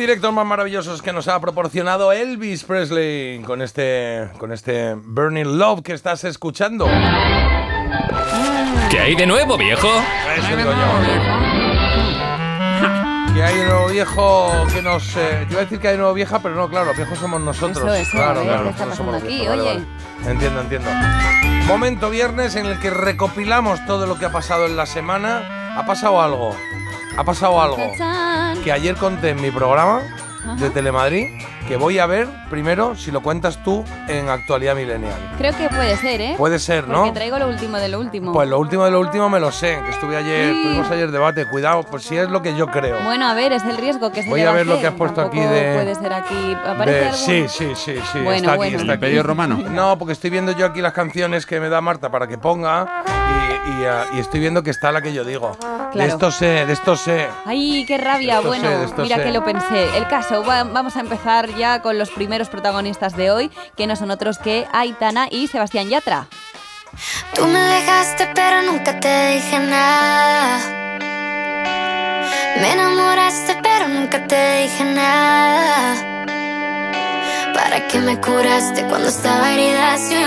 Directos más maravillosos que nos ha proporcionado Elvis Presley con este, con este Burning Love que estás escuchando. ¿Qué hay de nuevo, viejo? Eso digo yo. Que hay de nuevo viejo que nos. eh, yo iba a decir que hay de nuevo vieja, pero no, claro, los viejos somos nosotros. Eso, eso, claro, claro, ¿qué está nosotros somos pasando los aquí? viejos, vale, Oye. vale. Entiendo, entiendo. Momento viernes en el que recopilamos todo lo que ha pasado en la semana. Ha pasado algo. Ha pasado algo. Que ayer conté en mi programa de. Telemadrid que voy a ver primero si lo cuentas tú en Actualidad Milenial. Creo que puede ser, ¿eh? Puede ser, ¿no? Porque traigo lo último de lo último. Pues lo último de lo último me lo sé, que estuve ayer, Sí. tuvimos ayer debate, cuidado, pues si es lo que yo creo. Bueno, a ver, es el riesgo que se Voy a ver lo que has puesto aquí de- puede ser aquí. ¿Aparece De- sí, sí, sí, sí, Bueno, está aquí, bueno. está ¿El aquí. Imperio Romano? No, porque estoy viendo yo aquí las canciones que me da Marta para que ponga y, y, y estoy viendo que está la que yo digo. De Claro. esto sé, de esto sé. Ay, qué rabia. Bueno, de mira sé. que lo pensé. El caso, va- vamos a empezar ya con los primeros protagonistas de hoy, que no son otros que Aitana y Sebastián Yatra. Tú me dejaste pero nunca te dije nada. Me enamoraste pero nunca te dije nada. ¿Para qué me curaste cuando estaba herida si me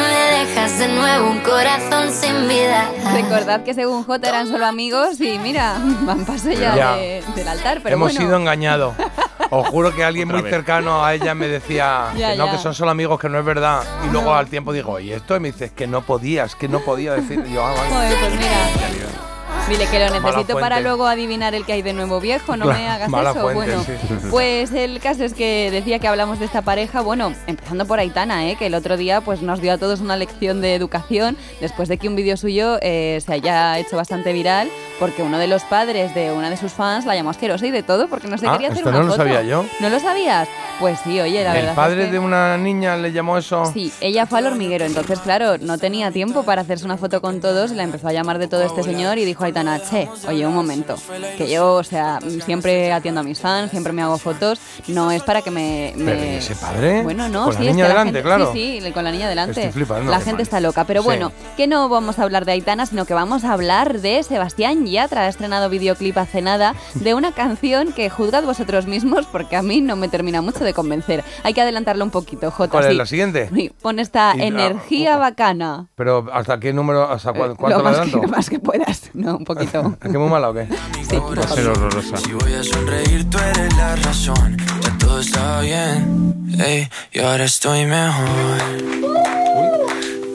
dejas de nuevo un corazón sin vida? Recordad que según J eran solo amigos y mira, van paso ya, Ya. de- del altar, pero Hemos bueno. sido engañados. Os juro que alguien Otra muy vez. cercano a ella me decía Ya, que no, ya. que son solo amigos, que no es verdad. Y luego al tiempo digo, ¿y esto? Y me dices que no podías, que no podía decir. Y yo, ah, vale. Joder, pues mira. Dile que lo Mala necesito para fuente. luego adivinar el que hay de nuevo viejo, no me Claro, hagas mala eso. fuente, bueno, sí. pues el caso es que decía que hablamos de esta pareja, bueno, empezando por Aitana, ¿eh? que el otro día pues nos dio a todos una lección de educación después de que un vídeo suyo eh, se haya hecho bastante viral porque uno de los padres de una de sus fans la llamó asquerosa y de todo porque no se Ah, quería hacer esto una no lo foto. sabía yo. ¿No lo sabías? Pues sí, oye, la verdad. El es padre que- de una niña le llamó eso. Sí, ella fue al hormiguero, entonces claro, no tenía tiempo para hacerse una foto con todos la empezó a llamar de todo este señor y dijo a Aitana, che, oye, un momento, que yo, o sea, siempre atiendo a mis fans, siempre me hago fotos, no es para que me... me- Pero, ¿y ese padre? Bueno, no, Con sí, la es niña que la delante, gente- claro. Sí, sí, con la niña delante. Estoy flipando. La gente mal. está loca, pero Sí. bueno, que no vamos a hablar de Aitana, sino que vamos a hablar de Sebastián Yatra, ha estrenado videoclip hace nada de una canción que juzgad vosotros mismos porque a mí no me termina mucho de convencer. Hay que adelantarlo un poquito, Jota. ¿Cuál es sí. la siguiente? Sí, pon esta Y la- energía bacana. Pero ¿hasta qué número? ¿Hasta Eh, cuánto lo más adelanto? que, lo más que puedas, no, un poquito. ¿Es que muy mala o qué? Va a ser horrorosa. Si voy a sonreír, tú eres la razón. Ya todo está bien. Ey, y ahora estoy mejor.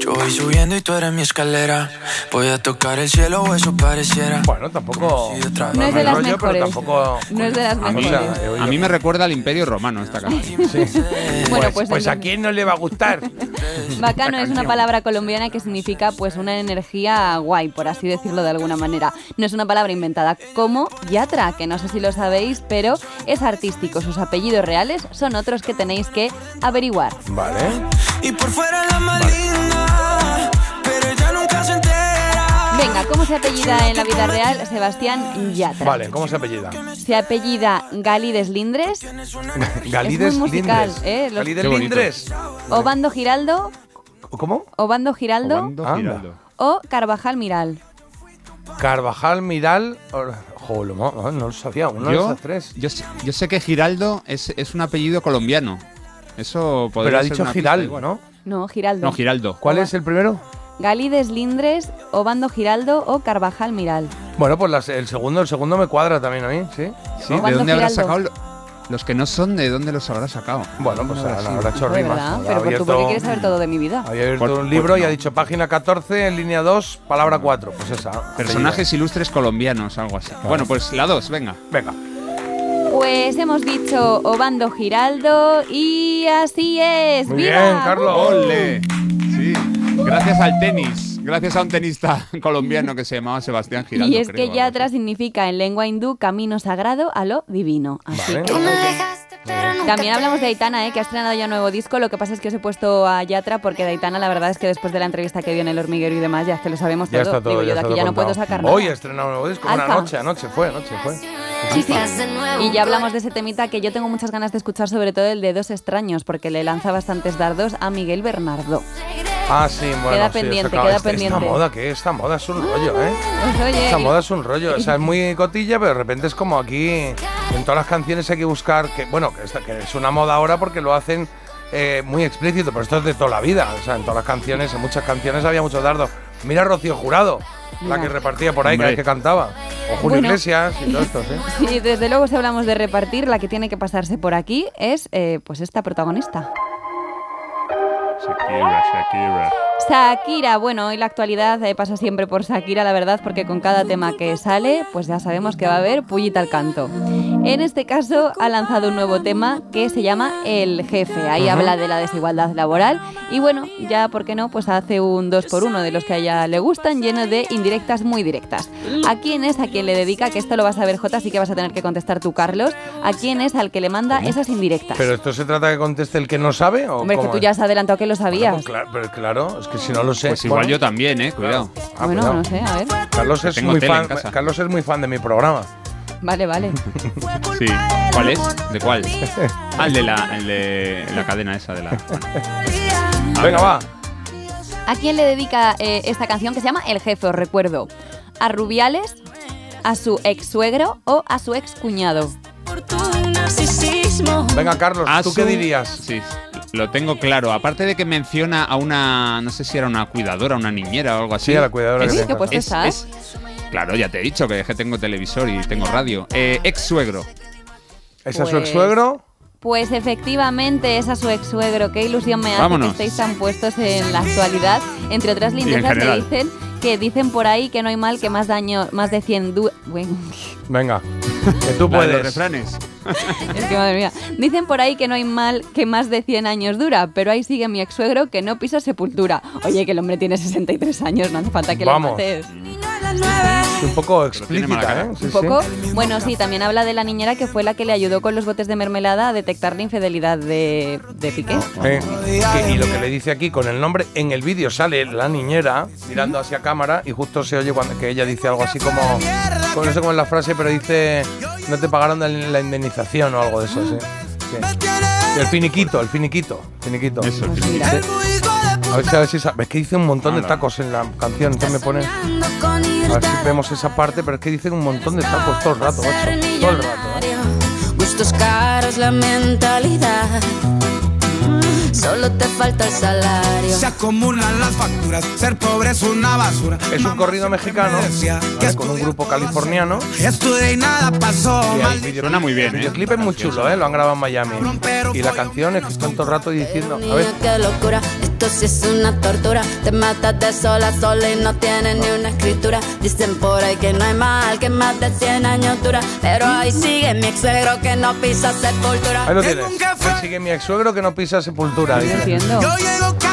Yo voy subiendo y tú eres mi escalera. Voy a tocar el cielo o eso pareciera. Bueno, tampoco. No es de las rollo, pero mejores. tampoco. No es de las A mí, a mí me recuerda al Imperio Romano esta canción. Bueno, pues, pues a entonces- quién no le va a gustar. Bacano es una palabra colombiana que significa pues una energía guay, por así decirlo de alguna manera. No es una palabra inventada como Yatra, que no sé si lo sabéis, pero es artístico. Sus apellidos reales son otros que tenéis que averiguar. Vale. Y por fuera la más Venga, ¿cómo se apellida en la vida real Sebastián Yatra? Vale, ¿cómo se apellida? Se apellida Galides Lindres, Galides es muy musical, Lindres. ¿eh? Los- Galides. Lindres. Obando Giraldo, ¿Cómo? Obando Giraldo Obando. Giraldo. o Carvajal Miral. Carvajal, Miral. Joder, no, lo sabía. Uno de Yo, esas tres. yo, sé- yo sé que Giraldo es, es un apellido colombiano. Eso podría Pero ha ser dicho una pista Giral, igual. ¿no? No, Giraldo. No, Giraldo. ¿Cuál es el primero? Galides Lindres, Obando Giraldo o Carvajal Miral. Bueno, pues las- el segundo, el segundo me cuadra también a mí, ¿sí? Sí, ¿de dónde habrá Giraldo. sacado? lo- Los que no son, ¿de dónde los habrá sacado? Bueno, pues habrá ahora sido? habrá hecho rimas. verdad, Habrá pero por tú porque abierto- quieres saber todo de mi vida. Había abierto Por- un libro pues y ha no. dicho página 14, en línea 2, palabra 4. Pues esa. Personajes ilustres colombianos, algo así. Bueno, pues la 2, venga. Venga. Pues hemos dicho Obando Giraldo y así es. Muy ¡Viva! bien, Carlos. ¡Ole! Sí, gracias al tenis. Gracias a un tenista colombiano que se llamaba Sebastián Giraldo. Y es creo, que Yatra significa en lengua hindú camino sagrado a lo divino. Así Vale. que- También hablamos de Aitana, ¿eh? que ha estrenado ya un nuevo disco. Lo que pasa es que os he puesto a Yatra porque de Aitana la verdad es que después de la entrevista que dio en El Hormiguero y demás, ya es que lo sabemos Ya todo. está todo. Digo, yo de aquí ya no puedo sacar nada. Hoy ha estrenado un nuevo disco. Una noche, anoche fue, anoche fue. Y ya hablamos de ese temita que yo tengo muchas ganas de escuchar, sobre todo el de Dos extraños, porque le lanza bastantes dardos a Miguel Bernardo. Ah, sí, bueno. Queda sí, pendiente, queda Esta- pendiente. Esta moda, ¿qué? Esta moda es un rollo, ¿eh? Pues oye, Esta moda es un rollo. O sea, es muy cotilla, pero de repente es como aquí. En todas las canciones hay que buscar. que Bueno, que, esta- que es una moda ahora porque lo hacen eh, muy explícito, pero esto es de toda la vida. O sea, en todas las canciones, en muchas canciones había muchos dardos. Mira a Rocío Jurado, la que repartía por ahí Hombre. vez que cantaba. O Julio Bueno. Iglesias y todo esto, ¿sí? Sí, desde luego si hablamos de repartir, la que tiene que pasarse por aquí es eh, pues esta protagonista. Shakira, Shakira. Shakira, bueno, hoy la actualidad eh, pasa siempre por Shakira, la verdad, porque con cada tema que sale, pues ya sabemos que va a haber pullita al canto. En este caso ha lanzado un nuevo tema que se llama El Jefe. Ahí habla de la desigualdad laboral y bueno, ya, ¿por qué no? Pues hace un 2 por 1 de los que a ella le gustan, lleno de indirectas muy directas. ¿A quién es a quien le dedica? Que esto lo vas a ver, Jota, así que vas a tener que contestar tú, Carlos. ¿A quién es al que le manda esas indirectas? Pero esto se trata de que conteste el que no sabe o Hombre, que cómo tú es? ya has adelantado que lo sabías. Pues claro, pero claro, es que si no lo sé. Pues igual bueno, yo también, eh, cuidado. ah, bueno, cuidado. no sé, a ver. Carlos es Tengo muy tele en fan. casa. Carlos es muy fan de mi programa. Vale, vale. Sí. ¿Cuál es? ¿De cuál? Ah, el de la, el de la cadena esa de la. bueno. Venga, va. ¿A quién le dedica eh, esta canción que se llama El Jefe? Os recuerdo. ¿A Rubiales? ¿A su ex suegro o a su ex cuñado? Venga, Carlos, ¿tú su- qué dirías? Sí, lo tengo claro. Aparte de que menciona a una, no sé si era una cuidadora, una niñera o algo así. Sí, a la cuidadora Es- que Uy, tengo. qué puesto es- estás. es- claro, ya te he dicho que, que tengo televisor y tengo radio. Eh, ex suegro. ¿Ese es su Pues- ex suegro? Pues efectivamente es a su ex suegro. Qué ilusión me hace Vámonos. que estéis tan puestos en la actualidad. Entre otras lindezas le general. dicen que dicen por ahí que no hay mal que más daño, más de 100 du- Bueno, Venga, que tú los puedes. refranes. es que madre mía. Dicen por ahí que no hay mal que más de 100 años dura, pero ahí sigue mi ex suegro que no pisa sepultura. Oye, que el hombre tiene 63 años, no hace falta que Vamos. lo mates. Es un poco explícita. ¿eh? Sí, Un poco. sí. Bueno, sí, también habla de la niñera que fue la que le ayudó con los botes de mermelada a detectar la infidelidad de, de Piqué. Eh, que- y lo que le dice aquí con el nombre, en el vídeo sale la niñera mirando hacia cámara y justo se oye cuando que ella dice algo así como, como no sé cómo es la frase, pero dice no te pagaron la indemnización o algo de eso, sí. Sí. El finiquito, el finiquito, finiquito. Eso, el. Sí. A ver si, a ver si es que dice un montón de tacos en la canción, entonces me pone a ver si vemos esa parte, pero es que dicen un montón de tacos todo el rato, macho, todo el rato. ¿eh? Gustos caros, la mentalidad. Solo te falta el salario. Se acumulan las facturas, ser pobre es una basura. Es un corrido mexicano ¿vale? con un grupo californiano. Estudié y nada pasó. El Suena muy bien, El ¿eh? videoclip es muy chulo, ¿eh? Lo han grabado en Miami. Y la canción es que están todo el rato diciendo, a ver, qué locura, esto sí es una tortura. Te matas de sola a sola y no tienes ni una escritura. Dicen por ahí que no hay mal, que más de 100 años dura. Pero ahí sigue mi ex suegro que no pisa sepultura. ahí lo tienes. Ahí sigue mi ex suegro que no pisa sepultura. Entiendo.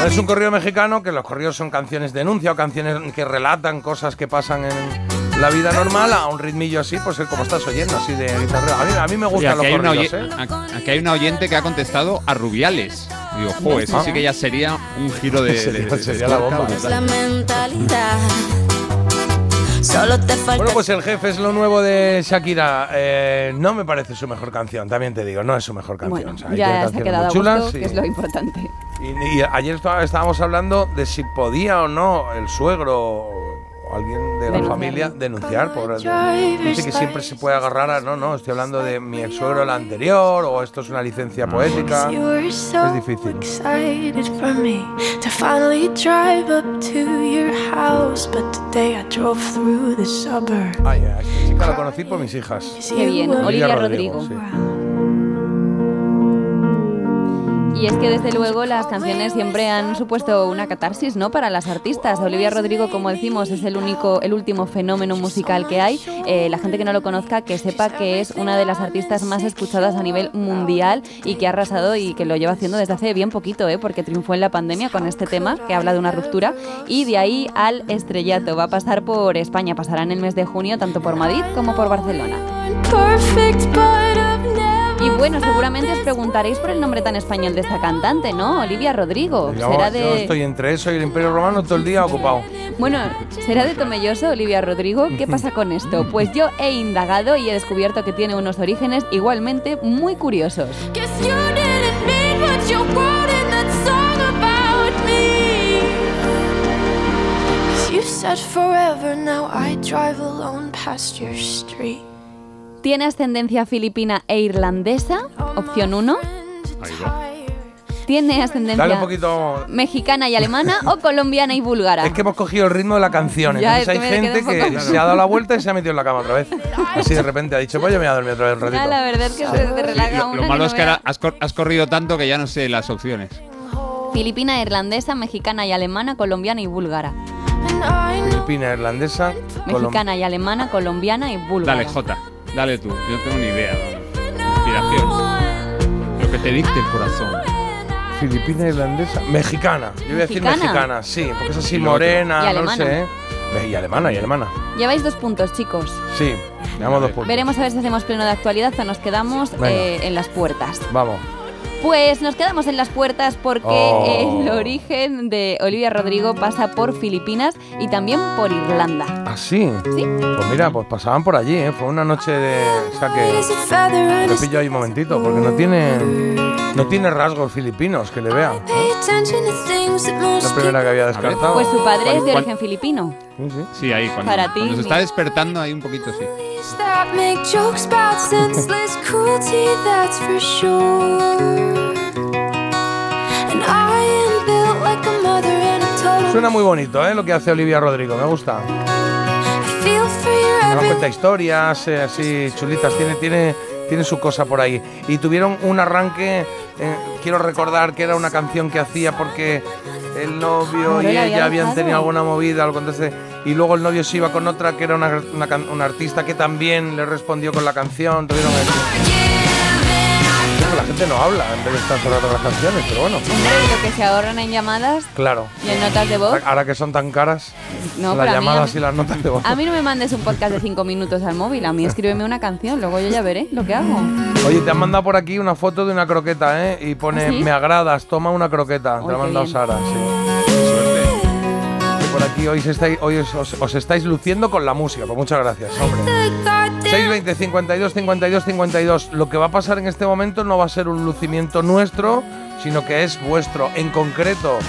Es un corrido mexicano que los corridos son canciones de denuncia o canciones que relatan cosas que pasan en la vida normal a un ritmillo así, pues como estás oyendo, así de guitarra. A mí, a mí me gustan los corridos, oye- ¿eh? aquí- hay una oyente que ha contestado a Rubiales. Digo, jo, eso sí que ya sería un giro de. Sería- de- de- sería la bomba. brutal. La mentalidad. Solo te falta Bueno, pues el jefe es lo nuevo de Shakira. Eh, no me parece su mejor canción, también te digo, no es su mejor canción. Bueno, O sea, ya se ha quedado chulas gusto, y- que es lo importante. Y, y ayer estábamos hablando de si podía o no el suegro alguien de la Denunciar. familia denunciar por dice que siempre se puede agarrar a no no estoy hablando de mi ex suegro el anterior o esto es una licencia poética You were es so difícil excited for me to finally drive up to your house, but today I drove through the suburbs. ay ay, esta chica la conocí por mis hijas Qué bien, Olivia Rodrigo. sí. Y es que desde luego las canciones siempre han supuesto una catarsis, ¿no? Para las artistas. Olivia Rodrigo, como decimos, es el único, el último fenómeno musical que hay. Eh, la gente que no lo conozca, que sepa que es una de las artistas más escuchadas a nivel mundial y que ha arrasado y que lo lleva haciendo desde hace bien poquito, ¿eh? Porque triunfó en la pandemia con este tema que habla de una ruptura y de ahí al estrellato. Va a pasar por España, pasará en el mes de junio tanto por Madrid como por Barcelona. Y bueno, seguramente os preguntaréis por el nombre tan español de esta cantante, ¿no? Olivia Rodrigo. Yo, Será yo de. estoy entre eso y el Imperio Romano todo el día ocupado Bueno, ¿será de Tomelloso, Olivia Rodrigo? ¿Qué pasa con esto? Pues yo he indagado y he descubierto que tiene unos orígenes igualmente muy curiosos. You said forever, now I drive alone past your street. Tiene ascendencia filipina e irlandesa, opción 1. Ahí va. Tiene dale ascendencia un poquito mexicana y alemana o colombiana y búlgara. es que hemos cogido el ritmo de la canción Ya, entonces que hay gente que se ha dado la vuelta y se ha metido en la cama otra vez así de repente ha dicho pues yo me voy a dormir otra vez un ratito Ya, la verdad es que se te relaja Lo, lo malo no es que ahora has, cor- has corrido tanto que ya no sé las opciones. Filipina, irlandesa, mexicana y alemana, colombiana y búlgara. Filipina irlandesa Mexicana y alemana, colombiana y búlgara. Dale, Jota, dale tú. Yo no tengo ni idea. Inspiración. Lo que te dicte el corazón. Filipina irlandesa. Mexicana. Yo voy a decir ¿Mexicana? mexicana, sí, porque es así morena, no sé. ¿eh? Y alemana, y alemana. Lleváis dos puntos, chicos. Sí, llevamos dos puntos. Veremos a ver si hacemos pleno de actualidad o nos quedamos eh, en las puertas. Vamos. Pues nos quedamos en las puertas porque Oh. el origen de Olivia Rodrigo pasa por Filipinas y también por Irlanda. ¿Ah, sí? Sí. Pues mira, pues pasaban por allí, ¿eh? Fue una noche de... O sea que... Lo pillo ahí un momentito, porque no tiene... No tiene rasgos filipinos que le vea. ¿eh? La primera que había descartado. Pues su padre es de ¿Cuál- origen filipino. Sí, sí. Sí, ahí, cuando, Para ti, cuando se está despertando, ahí un poquito sí. That make jokes about senseless cruelty, that's for sure. And I am built like a mother and total. Suena muy bonito, ¿eh? Lo que hace Olivia Rodrigo, me gusta. Nos cuenta historias eh, así chulitas, tiene, tiene, tiene su cosa por ahí. Y tuvieron un arranque, eh, quiero recordar que era una canción que hacía porque el novio Claro, y había ella habían tenido alguna movida, algo entonces, y luego el novio se iba con otra que era una, una una artista que también le respondió con la canción, tuvieron el... La gente no habla en vez de estar cerrando las canciones, pero bueno, Hombre, lo que se ahorran en llamadas claro. y en notas de voz. Ahora que son tan caras, No, las mí- llamadas y las notas de voz. A mí no me mandes un podcast de cinco minutos al móvil, a mí escríbeme una canción, luego yo ya veré lo que hago. Oye, te han mandado por aquí una foto de una croqueta, ¿eh? Y pone, ¿Ah, sí? me agradas, toma una croqueta. te la ha mandado bien. Sara, sí. Aquí hoy, os- os estáis luciendo con la música. Pues muchas gracias, hombre. 620 52 52 52. Lo que va a pasar en este momento no va a ser un lucimiento nuestro, sino que es vuestro, en concreto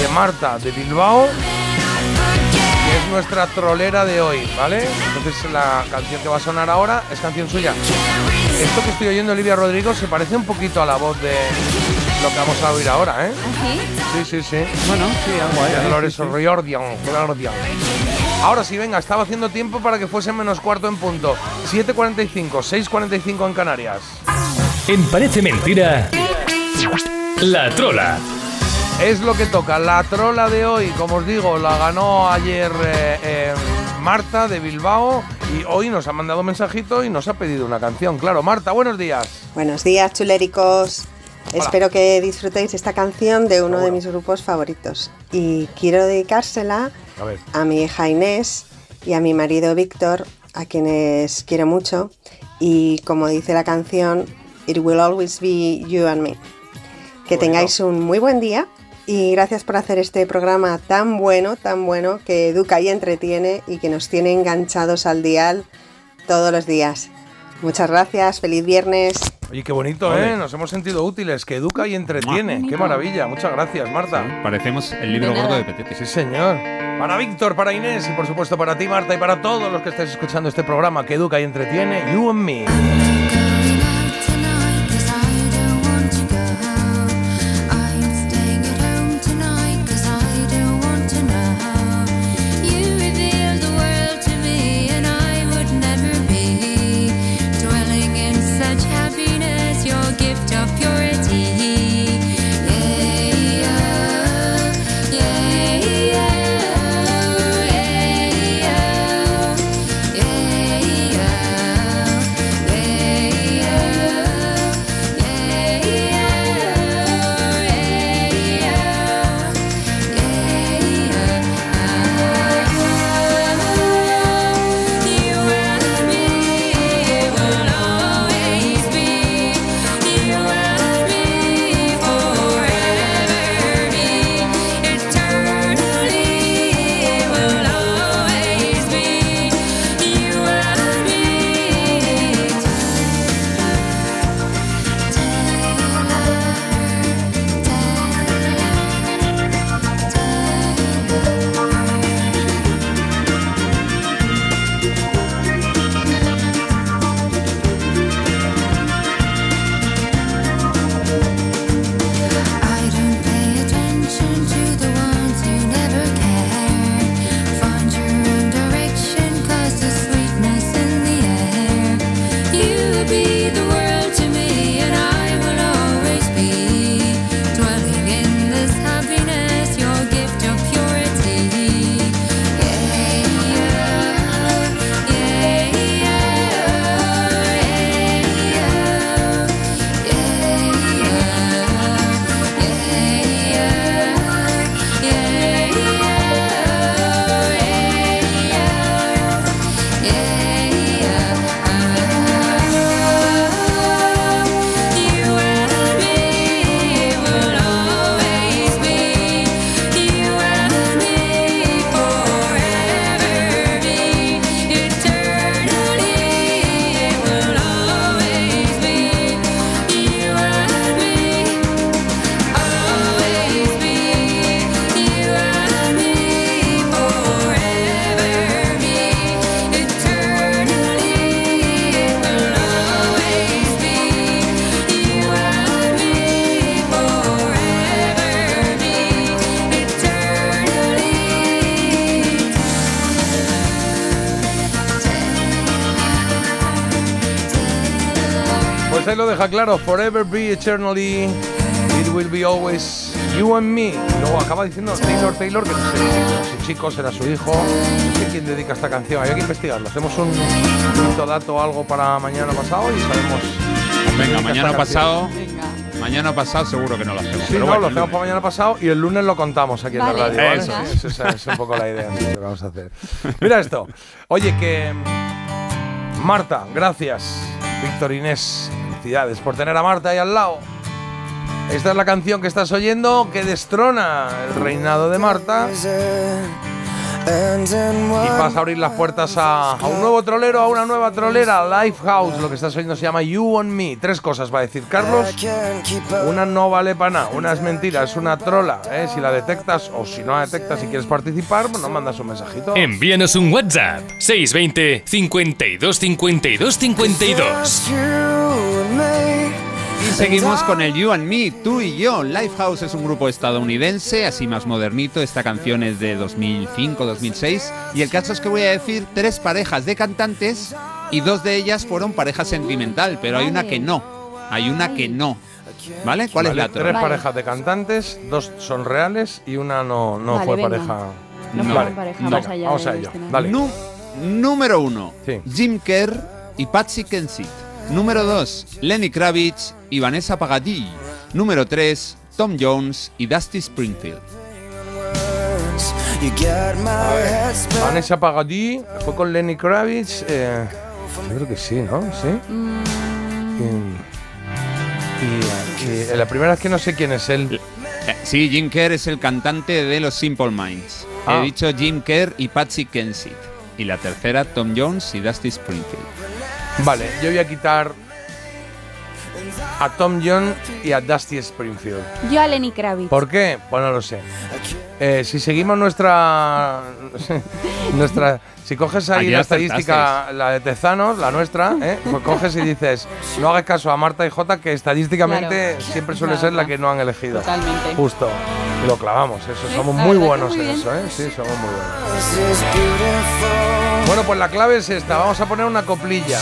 de Marta de Bilbao, que es nuestra trolera de hoy, ¿vale? Entonces la canción que va a sonar ahora es canción suya. Esto que estoy oyendo Olivia Rodrigo se parece un poquito a la voz de lo que vamos a oír ahora, ¿eh? Sí, sí, sí. Bueno, sí, algo ahí, sí. Riordion, Riordion. Ahora sí, venga, estaba haciendo tiempo para que fuese menos cuarto en punto. 7.45, 6.45 en Canarias. En Parece Mentira, La Trola. Es lo que toca. La trola de hoy, como os digo, la ganó ayer eh, eh, Marta de Bilbao y hoy nos ha mandado un mensajito y nos ha pedido una canción. Claro, Marta, buenos días. Buenos días, chuléricos. Hola. Espero que disfrutéis esta canción de uno de mis grupos favoritos. Y quiero dedicársela a mi hija Inés y a mi marido Víctor, a quienes quiero mucho. Y como dice la canción, It will always be you and me. Que tengáis un muy buen día y gracias por hacer este programa tan bueno, tan bueno, que educa y entretiene y que nos tiene enganchados al dial todos los días. Muchas gracias, feliz viernes. Oye, qué bonito, Ole. ¿eh? Nos hemos sentido útiles, que educa y entretiene. Qué maravilla. Muchas gracias, Marta. Parecemos el libro De gordo de Petete. Sí, señor. Para Víctor, para Inés y por supuesto para ti, Marta, y para todos los que estáis escuchando este programa que educa y entretiene, You and Me. Deja claro. Forever be eternally. It will be always You and Me. Luego acaba diciendo Taylor Taylor, que no sé, sé chico, será su hijo. No sé quién dedica esta canción. Había que investigarlo. Hacemos un dato algo para mañana pasado y sabemos. Venga, mañana pasado. Mañana pasado seguro que no lo hacemos. Sí, pero no, bueno, lo hacemos para mañana pasado y el lunes lo contamos aquí en Vale. la radio. ¿vale? Eso Sí, Esa es un poco la idea que vamos a hacer. Mira esto. Oye, que. Marta, gracias. Víctor Inés, felicidades por tener a Marta ahí al lado. Esta es la canción que estás oyendo que destrona el reinado de Marta. Y vas a abrir las puertas a, a un nuevo trolero, a una nueva trolera, Lifehouse. Lo que estás oyendo se llama You on Me. Tres cosas va a decir Carlos. Una no vale para nada, una es mentira, es una trola. ¿eh? Si la detectas o si no la detectas y quieres participar, pues nos mandas un mensajito. Envíanos un WhatsApp 620 52 52 52. Y seguimos con el You and Me, tú y yo. Lifehouse es un grupo estadounidense, así más modernito. Esta canción es de 2005-2006. Y el caso es que voy a decir tres parejas de cantantes y dos de ellas fueron pareja sentimental, pero hay una Vale. que no. Hay una que no. ¿Vale? ¿Cuál Vale, es la Tres trola? parejas de cantantes, dos son reales y una no, no Vale, fue venga. pareja. No pareja más allá vamos de a ello. este, número uno, Sí. Jim Kerr y Patsy Kensit. Número dos, Lenny Kravitz y Vanessa Paradis. Número tres, Tom Jones y Dusty Springfield. A ver, Vanessa Pagadí fue con Lenny Kravitz. eh, yo creo que sí, ¿no? Sí. Y, y- y, eh, la primera es que no sé quién es él. Eh, Sí, Jim Kerr es el cantante de los Simple Minds. Ah. He dicho Jim Kerr y Patsy Kensit. Y la tercera, Tom Jones y Dusty Springfield. Vale, yo voy a quitar a Tom John y a Dusty Springfield. Yo a Lenny Kravitz. ¿Por qué? Pues no lo sé. Eh, si seguimos nuestra. nuestra si coges ahí Aquí la estadística, la de Tezanos, la nuestra, ¿eh? pues coges y dices, no hagas caso a Marta y Jota, que estadísticamente Claro. siempre suele Claro, ser la que no han elegido. Totalmente. Justo. Y lo clavamos, eso. Sí, Somos muy buenos muy en eso, ¿eh? Sí, somos muy buenos. Bueno, pues la clave es esta. Vamos a poner una coplilla.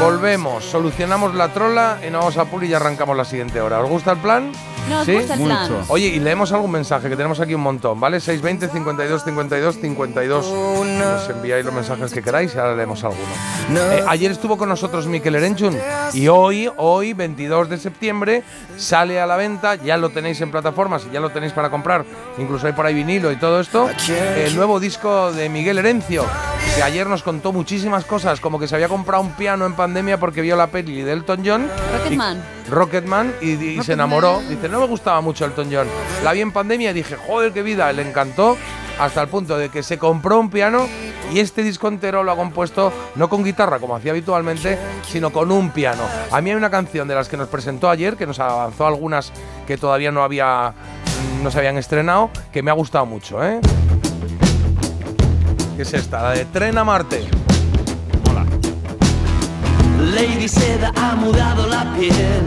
Volvemos, solucionamos la trola y nos vamos a Puli y arrancamos la siguiente hora. ¿Os gusta el plan? Nos ¿Sí? gusta el plan. Mucho. Oye, y leemos algún mensaje, que tenemos aquí un montón, ¿vale? 620 52 52 52. Nos enviáis los mensajes que queráis y ahora leemos alguno. Eh, ayer estuvo con nosotros Mikel Erenchun y hoy, hoy, 22 de septiembre, sale a la venta, ya lo tenéis en plataformas y ya lo tenéis para comprar, incluso hay por ahí vinilo y todo esto, el nuevo disco de Miguel Herencio, que ayer nos contó muchísimas cosas, como que se había comprado un piano en pandemia porque vio la peli de Elton John. Rocketman. Rocketman y, y se enamoró. Dice, no me gustaba mucho Elton John. La vi en pandemia y dije, joder, qué vida, le encantó. Hasta el punto de que se compró un piano y este disco entero lo ha compuesto no con guitarra como hacía habitualmente, sino con un piano. A mí hay una canción de las que nos presentó ayer, que nos avanzó algunas que todavía no había no se habían estrenado, que me ha gustado mucho, ¿eh? ¿Qué es esta? La de Tren a Marte. Lady Seda ha mudado la piel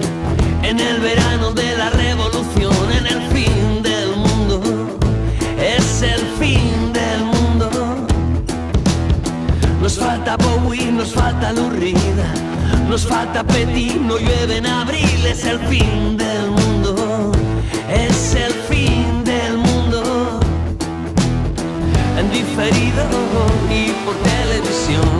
en el verano de la revolución, en el fin del mundo. Es el fin del mundo. Nos falta Bowie, nos falta Reed, nos falta Petit, no llueve en abril. Es el fin del mundo. Es el fin del mundo. En diferido y por televisión.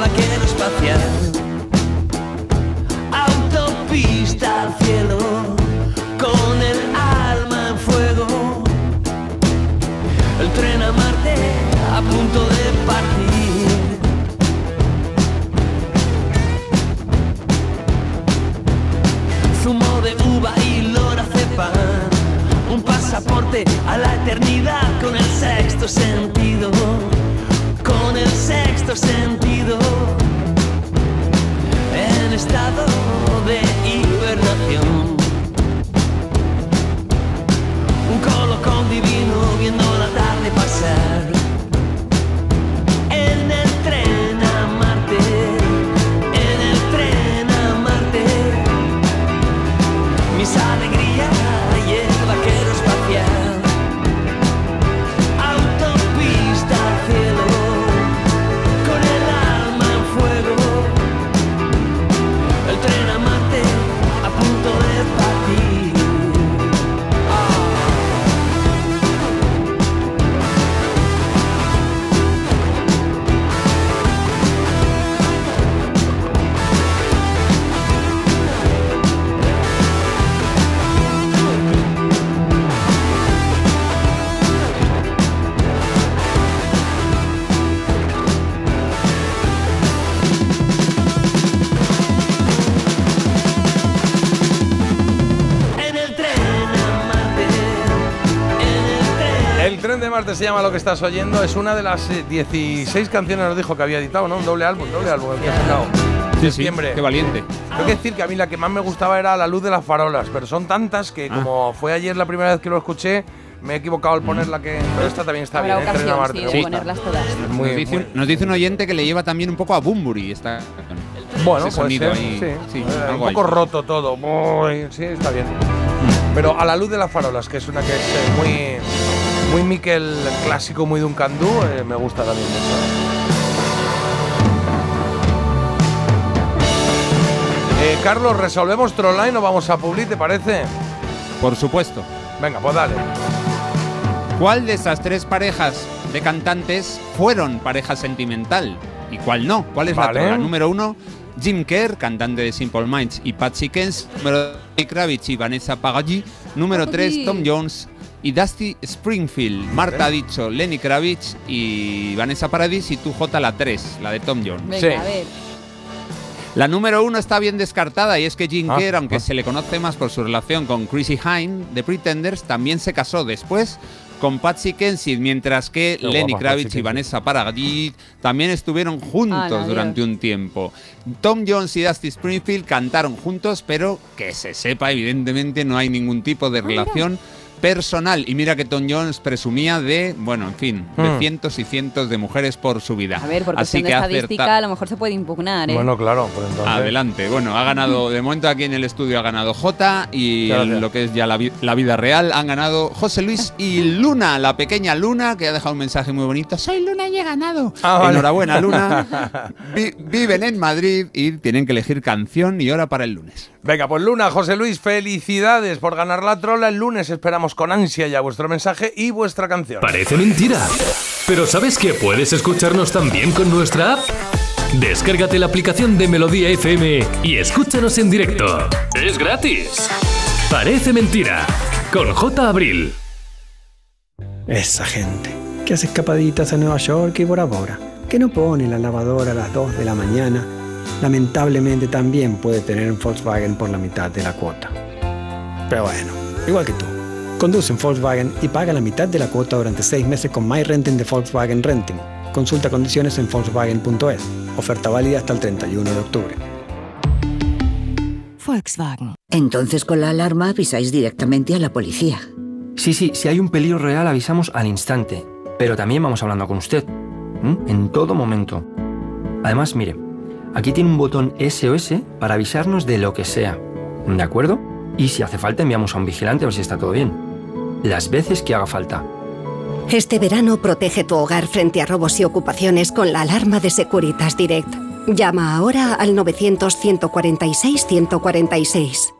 Vaquero espacial. Autopista al cielo, con el alma en fuego. El tren a Marte a punto de partir. zumo de uva y lorazepam, un pasaporte a la eternidad con el sexto sentido, el sexto sentido, en estado de hibernación. Un colocón divino viendo la tarde pasar. Parte se llama Lo que estás oyendo. Es una de las eh, 16 canciones, nos dijo que había editado, ¿no? Un doble álbum, doble álbum el que ha sacado. Sí, sí, qué valiente. Tengo que decir que a mí la que más me gustaba era La luz de las farolas, pero son tantas que Ah. como fue ayer la primera vez que lo escuché, me he equivocado al poner la que. Pero esta también está Habrá bien, ¿eh? Ocasión, sí, Marte. de ponerlas todas. Muy, nos, dice muy- un, nos dice un oyente que le lleva también un poco a Bumburi esta Bueno, ese puede sonido ser, ahí, sí. sí, Eh, un ahí. poco roto todo. Sí, está bien. Pero a la luz de las farolas, que es una que es eh, muy, muy Miquel clásico, muy Duncan Du, eh, me gusta también mucho. Eh, Carlos, ¿resolvemos Trollline o vamos a Publi, te parece? Por supuesto. Venga, pues dale. ¿Cuál de esas tres parejas de cantantes fueron pareja sentimental? ¿Y cuál no? ¿Cuál es Vale. la trola? Número uno, Jim Kerr, cantante de Simple Minds y Patsy Kenz. Número dos, Kravitz y Vanessa Paradis. Número tres. Tom Jones y Dusty Springfield. Marta ha dicho Lenny Kravitz y Vanessa Paradis y tú J la 3, la de Tom Jones. Venga, a ver. La número uno está bien descartada y es que Jim Ah, Kerr, aunque ah. se le conoce más por su relación con Chrissy Hine de Pretenders, también se casó después con Patsy Kensit, mientras que Qué Lenny guapa, Kravitz Patsy y. Vanessa Paradis también estuvieron juntos durante un tiempo. Tom Jones y Dusty Springfield cantaron juntos, pero que se sepa, evidentemente no hay ningún tipo de relación personal. Y mira que Tom Jones presumía de, bueno, en fin, de Hmm. cientos y cientos de mujeres por su vida. A ver, por Así que estadística acerta- a lo mejor se puede impugnar, ¿eh? Bueno, claro, pues entonces. Adelante. Bueno, ha ganado, de momento aquí en el estudio ha ganado J y lo que es ya la, vi- la vida real han ganado José Luis y Luna, la pequeña Luna, que ha dejado un mensaje muy bonito. Soy Luna y he ganado. Ah, vale. Enhorabuena, Luna. Vi- viven en Madrid y tienen que elegir canción y hora para el lunes. Venga, pues Luna, José Luis, felicidades por ganar la trola. El lunes esperamos con ansia ya vuestro mensaje y vuestra canción. Parece mentira. Pero ¿sabes que puedes escucharnos también con nuestra app? Descárgate la aplicación de Melodía FM y escúchanos en directo. Es gratis. Parece mentira. Con J. Abril. Esa gente que hace escapaditas a Nueva York y Bora Bora, que no pone la lavadora a las 2 de la mañana, lamentablemente también puede tener un Volkswagen por la mitad de la cuota. Pero bueno, igual que tú. Conduce un Volkswagen y paga la mitad de la cuota durante 6 meses con My Renting de Volkswagen Renting. Consulta condiciones en Volkswagen.es. Oferta válida hasta el 31 de octubre. Volkswagen. Entonces con la alarma avisáis directamente a la policía. Sí, sí, si hay un peligro real avisamos al instante, pero también vamos hablando con usted, ¿m? en todo momento. Además, mire, aquí tiene un botón SOS para avisarnos de lo que sea, ¿de acuerdo? Y si hace falta enviamos a un vigilante a ver si está todo bien. Las veces que haga falta. Este verano protege tu hogar frente a robos y ocupaciones con la alarma de Securitas Direct. Llama ahora al 900-146-146.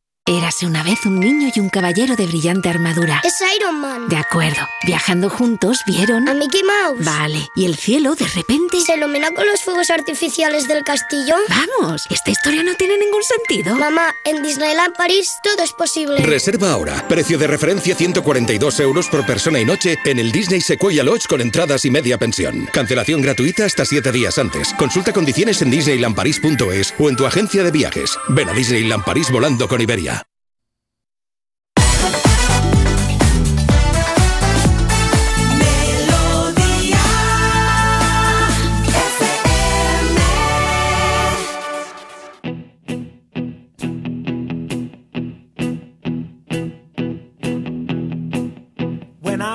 Érase una vez un niño y un caballero de brillante armadura. Es Iron Man. De acuerdo. Viajando juntos vieron... A Mickey Mouse. Vale. Y el cielo, de repente... ¿Se ilumina con los fuegos artificiales del castillo? Vamos, esta historia no tiene ningún sentido. Mamá, en Disneyland París todo es posible. Reserva ahora. Precio de referencia 142 euros por persona y noche en el Disney Sequoia Lodge con entradas y media pensión. Cancelación gratuita hasta 7 días antes. Consulta condiciones en disneylandparis.es o en tu agencia de viajes. Ven a Disneyland París volando con Iberia.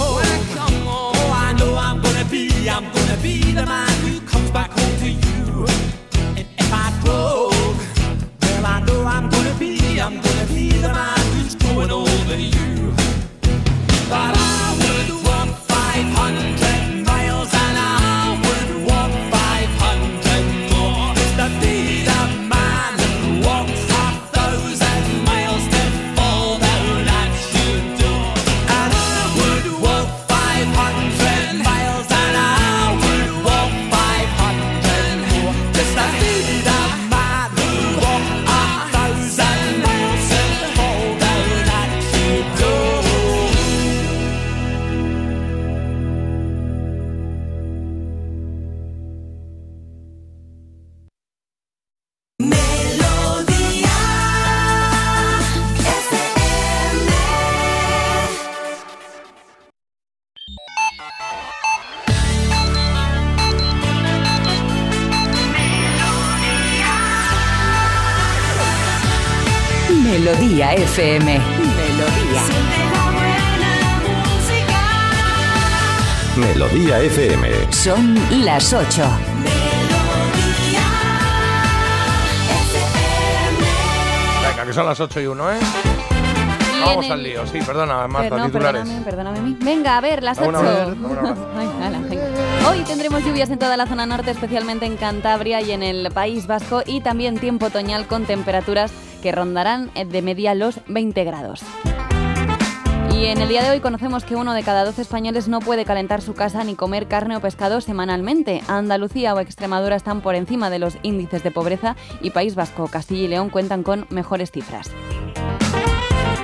I come home, oh, I know I'm gonna be, I'm gonna be the man who comes back home to you. And if I well, I know I'm gonna be, I'm gonna be the man who's growing older than you. But I FM. Melodía. Melodía FM. Son las 8. Venga, que son las 8 y 1, ¿eh? Y Vamos en al el- lío, sí, perdona, Marta, no, titulares. perdóname, perdóname a mí. Venga, a ver, las A una 8. vez, a una vez. Ay, ala, venga. Hoy tendremos lluvias en toda la zona norte, especialmente en Cantabria y en el País Vasco, y también tiempo otoñal con temperaturas que rondarán eh, de media los 20 grados. Y en el día de hoy conocemos que uno de cada 12 españoles no puede calentar su casa ni comer carne o pescado semanalmente. Andalucía o Extremadura están por encima de los índices de pobreza y País Vasco, Castilla y León cuentan con mejores cifras.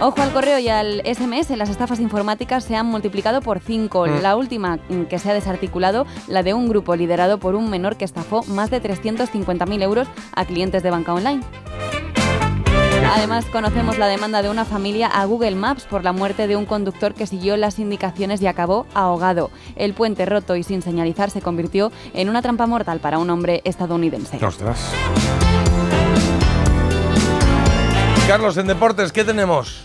Ojo al correo y al SMS, las estafas informáticas se han multiplicado por 5. Mm. La última mm, que se ha desarticulado, la de un grupo liderado por un menor que estafó más de 350.000 euros a clientes de banca online. Además, conocemos la demanda de una familia a Google Maps por la muerte de un conductor que siguió las indicaciones y acabó ahogado. El puente roto y sin señalizar se convirtió en una trampa mortal para un hombre estadounidense. Ostras. Carlos, en deportes, ¿qué tenemos?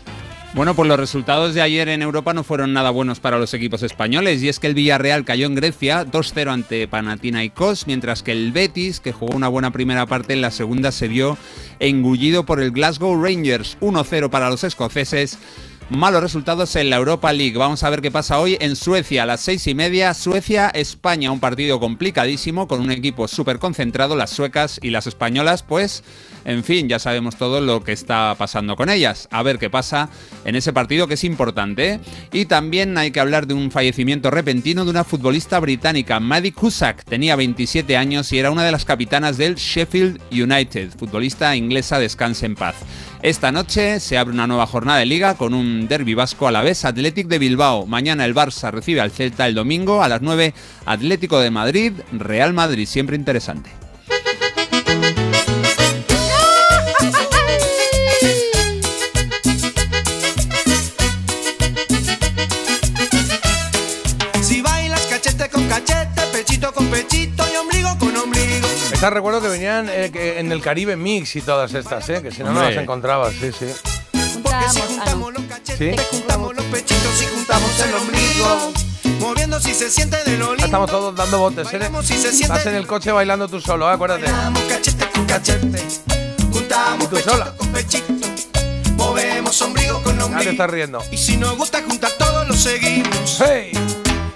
Bueno, pues los resultados de ayer en Europa no fueron nada buenos para los equipos españoles y es que el Villarreal cayó en Grecia 2-0 ante Panathinaikos, mientras que el Betis, que jugó una buena primera parte, en la segunda se vio engullido por el Glasgow Rangers 1-0 para los escoceses. Malos resultados en la Europa League. Vamos a ver qué pasa hoy en Suecia a las seis y media. Suecia-España, un partido complicadísimo con un equipo súper concentrado. Las suecas y las españolas, pues, en fin, ya sabemos todo lo que está pasando con ellas. A ver qué pasa en ese partido que es importante. ¿eh? Y también hay que hablar de un fallecimiento repentino de una futbolista británica, Maddie Cusack. Tenía 27 años y era una de las capitanas del Sheffield United. Futbolista inglesa, descanse en paz. Esta noche se abre una nueva jornada de liga con un derby vasco a la vez Athletic de Bilbao. Mañana el Barça recibe al Celta el domingo a las 9 Atlético de Madrid, Real Madrid, siempre interesante. Si bailas cachete con cachete, pechito con pechito Estas recuerdo que venían eh, que en el Caribe Mix y todas estas, ¿eh? que si no, no las encontrabas, sí, sí. Porque si juntamos los cachetes, ¿Sí? juntamos los pechitos y juntamos el ombligo. Moviendo si se siente de lo lindo. Estamos todos dando botes, ¿eh? Si se siente- Estás en el coche bailando tú solo, ¿eh? acuérdate. Juntamos cachete con cachete. Juntamos Y tú pechito sola. con pechito. Movemos ombligo con Ya te ombligo. estás riendo. Y si nos gusta juntar todos lo seguimos. ¡Hey!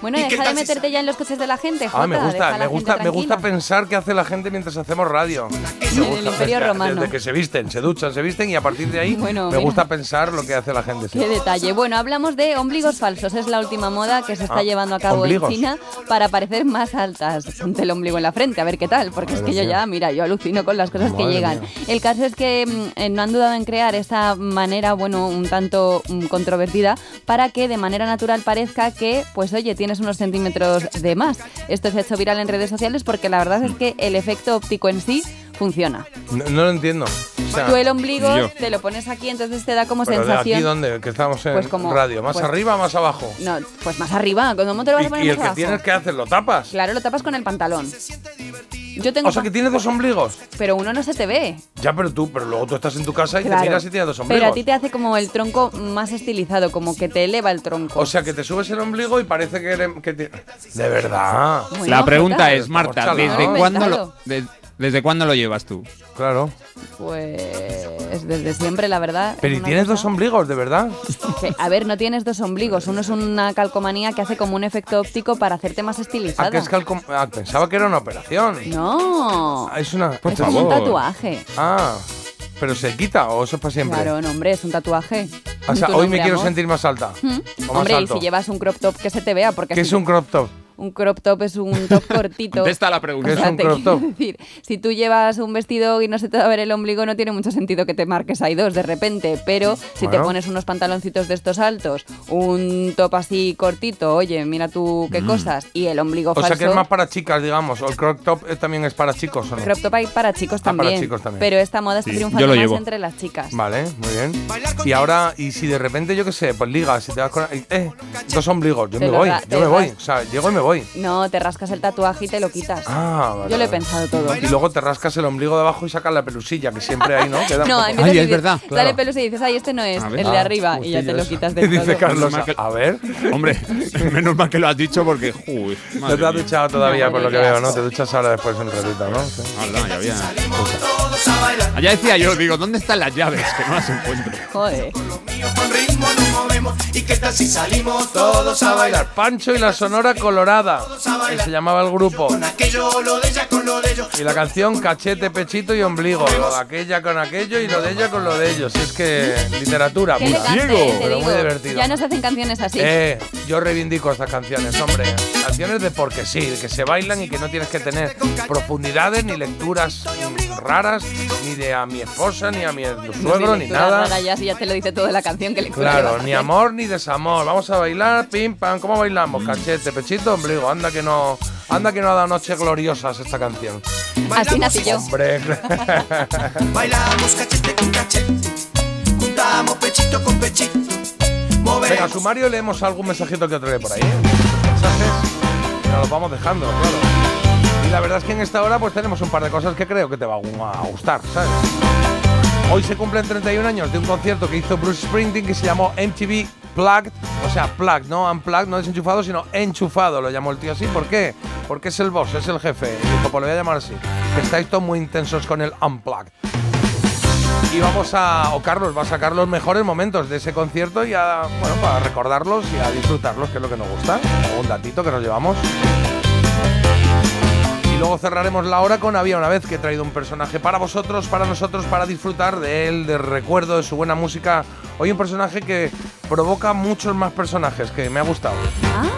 Bueno, ¿Y qué deja de meterte ya en los coches de la gente, Ah, me gusta, me gusta, me gusta pensar qué hace la gente mientras hacemos radio. Me En el gusta Imperio pensar, Romano. Desde que se visten, se duchan, se visten y a partir de ahí Bueno, me mira. gusta pensar lo que hace la gente. sí. Qué detalle. Bueno, hablamos de ombligos falsos. Es la última moda que se está Ah, llevando a cabo ombligos. en China para parecer más altas. Ponte el ombligo en la frente, a ver qué tal. Porque es que yo ya, mira, yo alucino con las cosas que llegan. mía. El caso es que mm, eh, no han dudado en crear esa manera, bueno, un tanto mm, controvertida, para que de manera natural parezca que, pues oye, tienes unos centímetros de más. Esto se ha hecho viral en redes sociales porque la verdad es que el efecto óptico en sí funciona. No, no lo entiendo. O sea, Tú el ombligo yo. te lo pones aquí, entonces te da como Pero de sensación. aquí dónde, que estamos en Pues como- radio, más pues- arriba, más abajo. No, pues más arriba. ¿Cómo te lo vas a Y, poner y el más que abajo? tienes que hacer, lo tapas. Claro, lo tapas con el pantalón. Yo tengo O sea que tienes dos ombligos. pero uno no se te ve. Ya, pero tú, pero luego tú estás en tu casa y Claro. te miras y tienes dos Pero ombligos. a ti te hace como el tronco más estilizado, como que te eleva el tronco. O sea que te subes el ombligo y parece que, eres- que te- De verdad. La pregunta es, Marta. ¿desde cuándo, lo, de- ¿Desde cuándo lo llevas tú? Claro. Pues desde siempre, la verdad. Pero ¿y tienes cosa- dos ombligos, de verdad? que, a ver, no tienes dos ombligos. Uno es una calcomanía que hace como un efecto óptico para hacerte más Ah, estilizada. que es calcom- ah, pensaba que era una operación. No. Ah, Es una. Por es como un favor. tatuaje. Ah, pero se quita o eso es para siempre. Claro, no, hombre, es un tatuaje. O sea, hoy me quiero sentir más alta. ¿Mm? o más Hombre, y si llevas un crop top que se te vea, porque ¿Qué si es un crop top? Un crop top es un top cortito. Contesta la pregunta. ¿Qué es un crop top? decir, si tú llevas un vestido y no se te va a ver el ombligo, no tiene mucho sentido que te marques ahí dos de repente. Pero si te pones unos pantaloncitos de estos altos, un top así cortito, oye, mira tú qué cosas, y el ombligo Mm. O falso. sea que es más para chicas, digamos. O el crop top eh, también es para chicos, ¿o no? Crop top hay para chicos Ah, para también. chicos también. Pero esta moda está Sí, triunfando más llevo. entre las chicas. Vale, muy bien. Y ahora, y si de repente, yo qué sé, pues ligas, si te vas con. Eh, dos ombligos, yo Te me voy, yo me voy. O sea, llego y me voy. No, te rascas el tatuaje y te lo quitas. Ah, vale. Yo lo he pensado todo. Y luego te rascas el ombligo de abajo y sacas la pelusilla, que siempre hay, ¿no? Queda No, poco- empiezas a decir, Claro. Sale pelos y dices, ay, este no es, el de Ah, arriba, y ya te lo quitas del Dice todo. Carlos, a ver. Hombre, menos mal que lo has dicho porque. Uy, No te has duchado todavía, No, por lo que veo, ¿no? Te duchas ahora después un ratito, ¿no? Sí. Hala, ya había. Allá decía yo, digo, ¿dónde están las llaves? Que no las encuentro. Joder. Nos. ¿Y qué tal si salimos todos a bailar? Pancho y la Sonora Colorada, que se llamaba el grupo. Aquello, lo de ella con lo de ellos. Y la canción Cachete, Pechito y Ombligo. Lo de aquella con aquello y lo de ella con lo de ellos. Es que literatura, elegante, te pero muy divertido. Ya no se hacen canciones así. Eh, yo reivindico estas canciones, hombre. Canciones de porque sí, de que se bailan y que no tienes que tener profundidades ni lecturas raras, ni de a mi esposa, ni a mi suegro, ni nada. rara ya, si ya te lo dice toda la canción que le Claro, ni amor ni desamor. Vamos a bailar, pim pam. ¿Cómo bailamos? Cachete, pechito, ombligo. Anda que no, anda que no ha dado noches gloriosas esta canción. Así nací yo. Hombre. Bailamos cachete con cachete. Juntamos pechito con pechito. Movemos. Venga, sumario, leemos algún mensajito que otro por ahí. ¿eh? Mensajes, nos los vamos dejando, claro. Y la verdad es que en esta hora pues tenemos un par de cosas que creo que te va a gustar, ¿sabes? Hoy se cumplen 31 años de un concierto que hizo Bruce Springsteen que se llamó MTV Plugged, o sea, Plugged, no Unplugged, no desenchufado, sino enchufado, lo llamó el tío así. ¿Por qué? Porque es el boss, es el jefe. Dijo, pues lo voy a llamar así. Que estáis todos muy intensos con el Unplugged. Y vamos a, o Carlos va a sacar los mejores momentos de ese concierto y a, bueno, para recordarlos y a disfrutarlos, que es lo que nos gusta. Un datito que nos llevamos. Luego cerraremos la hora con Había una vez que he traído un personaje para vosotros, para nosotros, para disfrutar de él, del recuerdo, de su buena música. Hoy un personaje que provoca muchos más personajes, que me ha gustado.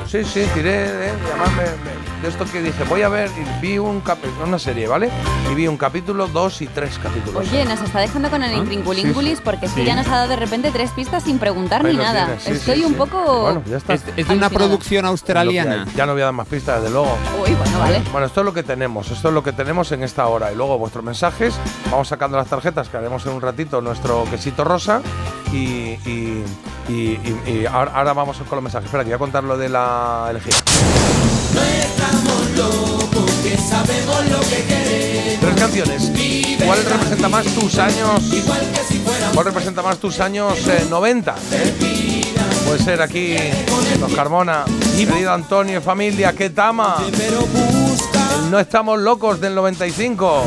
Sí, sí, tiré de, además me- me- de esto que dije, voy a ver, y vi un capítulo, una serie, ¿vale? Y vi un capítulo, dos y tres capítulos. Oye, nos está dejando con el ¿Ah? intrínculingulis Sí, sí. porque es que Sí. ya nos ha dado de repente tres pistas sin preguntar Ahí ni nada. Estoy sí, un sí. poco. Bueno, ya está. Es, es de una producción australiana. Ya no voy a dar más pistas, desde luego. Uy, bueno, vale. Bueno, esto es lo que tenemos, esto es lo que tenemos en esta hora. Y luego vuestros mensajes, vamos sacando las tarjetas que haremos en un ratito nuestro quesito rosa. Y, y, y- y- y ahora, ahora vamos con los mensajes. Espera, que voy a contar lo de la elegida. No estamos locos, que sabemos lo que queremos. Tres canciones. ¿Cuál representa más tus años? ¿Cuál representa más tus años eh, 90? eh? Puede ser aquí los Carmona, querido Antonio y familia, que tama. El No estamos locos del 95. O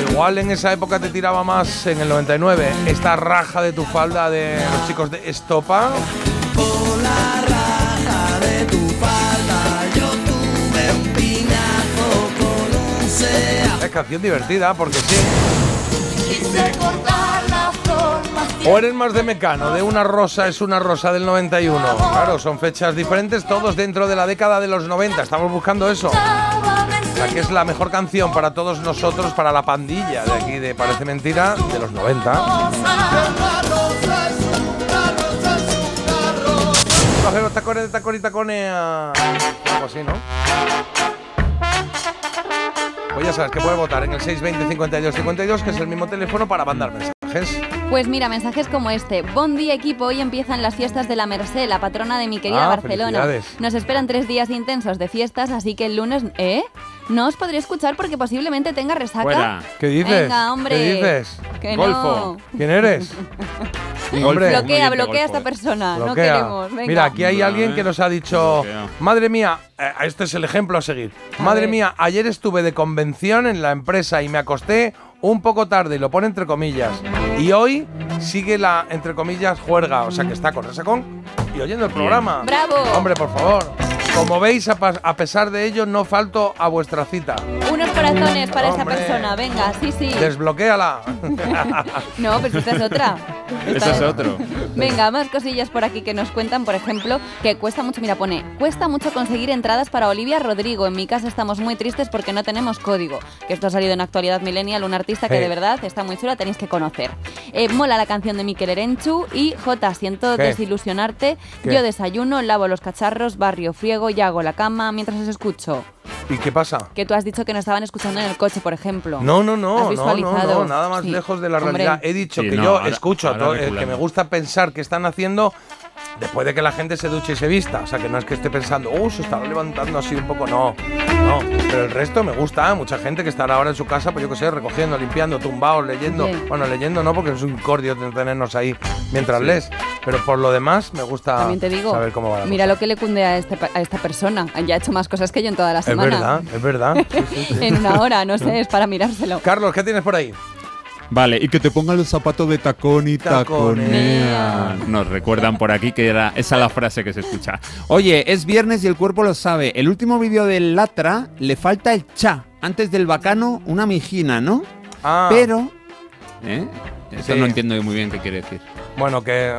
igual en esa época te tiraba más en el 99. Esta raja de tu falda de los chicos de Estopa. Es canción divertida porque sí. O eres más de Mecano, de una rosa es una rosa del 91. Claro, son fechas diferentes, todos dentro de la década de los 90. Estamos buscando eso. La que es la mejor canción para todos nosotros, para la pandilla de aquí de Parece Mentira, de los 90. Coge los tacones de tacón y taconea. Algo así, ¿no? Pues ya sabes que puedes votar en el 620 52 52, que es el mismo teléfono para mandar mensajes. Pues mira, mensajes como este. Buen día equipo, hoy empiezan las fiestas de la Merced, la patrona de mi querida Ah, Barcelona. Nos esperan tres días intensos de fiestas, así que el lunes... ¿Eh? No os podré escuchar porque posiblemente tenga resaca. ¿Qué dices? Venga, hombre. ¿Qué dices? Que Golfo. no. ¿Quién eres? Hombre. bloquea, bloquea a esta persona. No queremos. Venga. Mira, aquí hay alguien que nos ha dicho, madre mía, eh, este es el ejemplo a seguir. Madre ver. mía, ayer estuve de convención en la empresa y me acosté un poco tarde, y lo pone entre comillas. Y hoy sigue la, entre comillas, juerga, o sea que está con resacón y oyendo el programa. ¡Bravo! Hombre, por favor. Como veis, a, pesar de ello, no falto a vuestra cita. Unos corazones para esa Hombre. persona. Venga, sí, sí. Desbloquéala. No, pero esta es otra. Ese es otro. Venga, más cosillas por aquí que nos cuentan, por ejemplo, que cuesta mucho, mira, pone, cuesta mucho conseguir entradas para Olivia Rodrigo. En mi casa estamos muy tristes porque no tenemos código. Que esto ha salido en Actualidad Millennial, un artista que Hey. de verdad está muy chula, tenéis que conocer. Eh, mola la canción de Miquel Erenchu y J, siento desilusionarte. ¿Qué? Yo desayuno, lavo los cacharros, barrio friego y hago la cama mientras os escucho. ¿Y qué pasa? Que tú has dicho que nos estaban escuchando en el coche, por ejemplo. No, no, ¿Has no, no, no, no, nada más Sí. lejos de la Hombre. realidad. He dicho Sí, que no, yo ahora- escucho, a todo- eh, que me gusta pensar que están haciendo después de que la gente se duche y se vista. O sea, que no es que esté pensando, uh, se estará levantando así un poco. No, no. Pero el resto me gusta. Mucha gente que estará ahora en su casa, pues yo qué sé, recogiendo, limpiando, tumbados, leyendo. Bien. Bueno, leyendo no, porque es un cordio tenernos ahí mientras lees. Pero por lo demás, me gusta También te digo, saber cómo va la mira lo que le cunde a, este, a esta persona. Ya ha hecho más cosas que yo en toda la cosa. Es semana. verdad, es verdad. Sí, sí, sí. en una hora, no sé, es para mirárselo. Carlos, ¿qué tienes por ahí? Vale, y que te pongan los zapatos de tacón y Taconea. taconea. Nos recuerdan por aquí que era esa la frase que se escucha. Oye, es viernes y el cuerpo lo sabe. El último vídeo del Latra le falta el cha. Antes del bacano, una mijina, ¿no? Ah. Pero. ¿eh? Eso Sí. no entiendo muy bien qué quiere decir. Bueno, que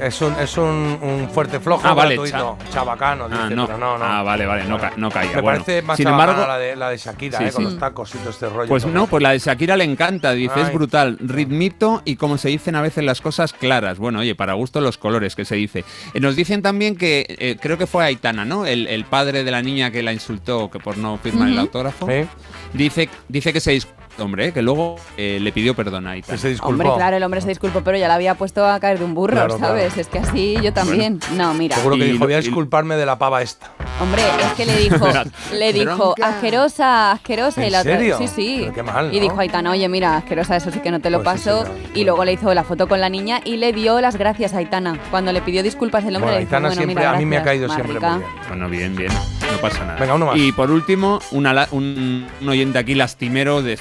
es un, es un, un fuerte flojo Ah, vale, gratuito. Chabacano, dice, Ah, no. pero no, no. Ah, vale, vale, no, ca- no caía. Me Bueno, parece más sin embargo, la de, la de Shakira, Sí, eh, con sí. los tacos y todo este rollo. Pues no, pues la de Shakira le encanta, dice, Ay. es brutal, ritmito y como se dicen a veces las cosas claras. Bueno, oye, para gusto los colores que se dice. Eh, nos dicen también que, eh, creo que fue Aitana, ¿no? El, el padre de la niña que la insultó que por no firmar el Ujú. autógrafo. Sí. Dice, dice que se dis- hombre, que luego eh, le pidió perdón a Aitana. Se disculpó. Hombre, claro, el hombre se disculpó, pero ya la había puesto a caer de un burro, Claro, ¿sabes? claro. Es que así yo también. No, mira. Seguro que Y dijo, voy a disculparme de la pava esta. Hombre, es que le dijo, le dijo, asquerosa, asquerosa. ¿En y la otra, serio? sí, sí. Pero qué mal, Y dijo Aitana, oye, mira, asquerosa, eso sí que no te lo Pues sí, paso. y luego le hizo la foto con la niña y le dio las gracias a Aitana. Cuando le pidió disculpas el hombre Bueno, le dijo, Aitana bueno, siempre, mira, a mí me ha caído siempre rica". muy bien. Bueno, bien, bien, no pasa nada. Venga, uno más. Y por último, una la- un, un oyente aquí lastimero de,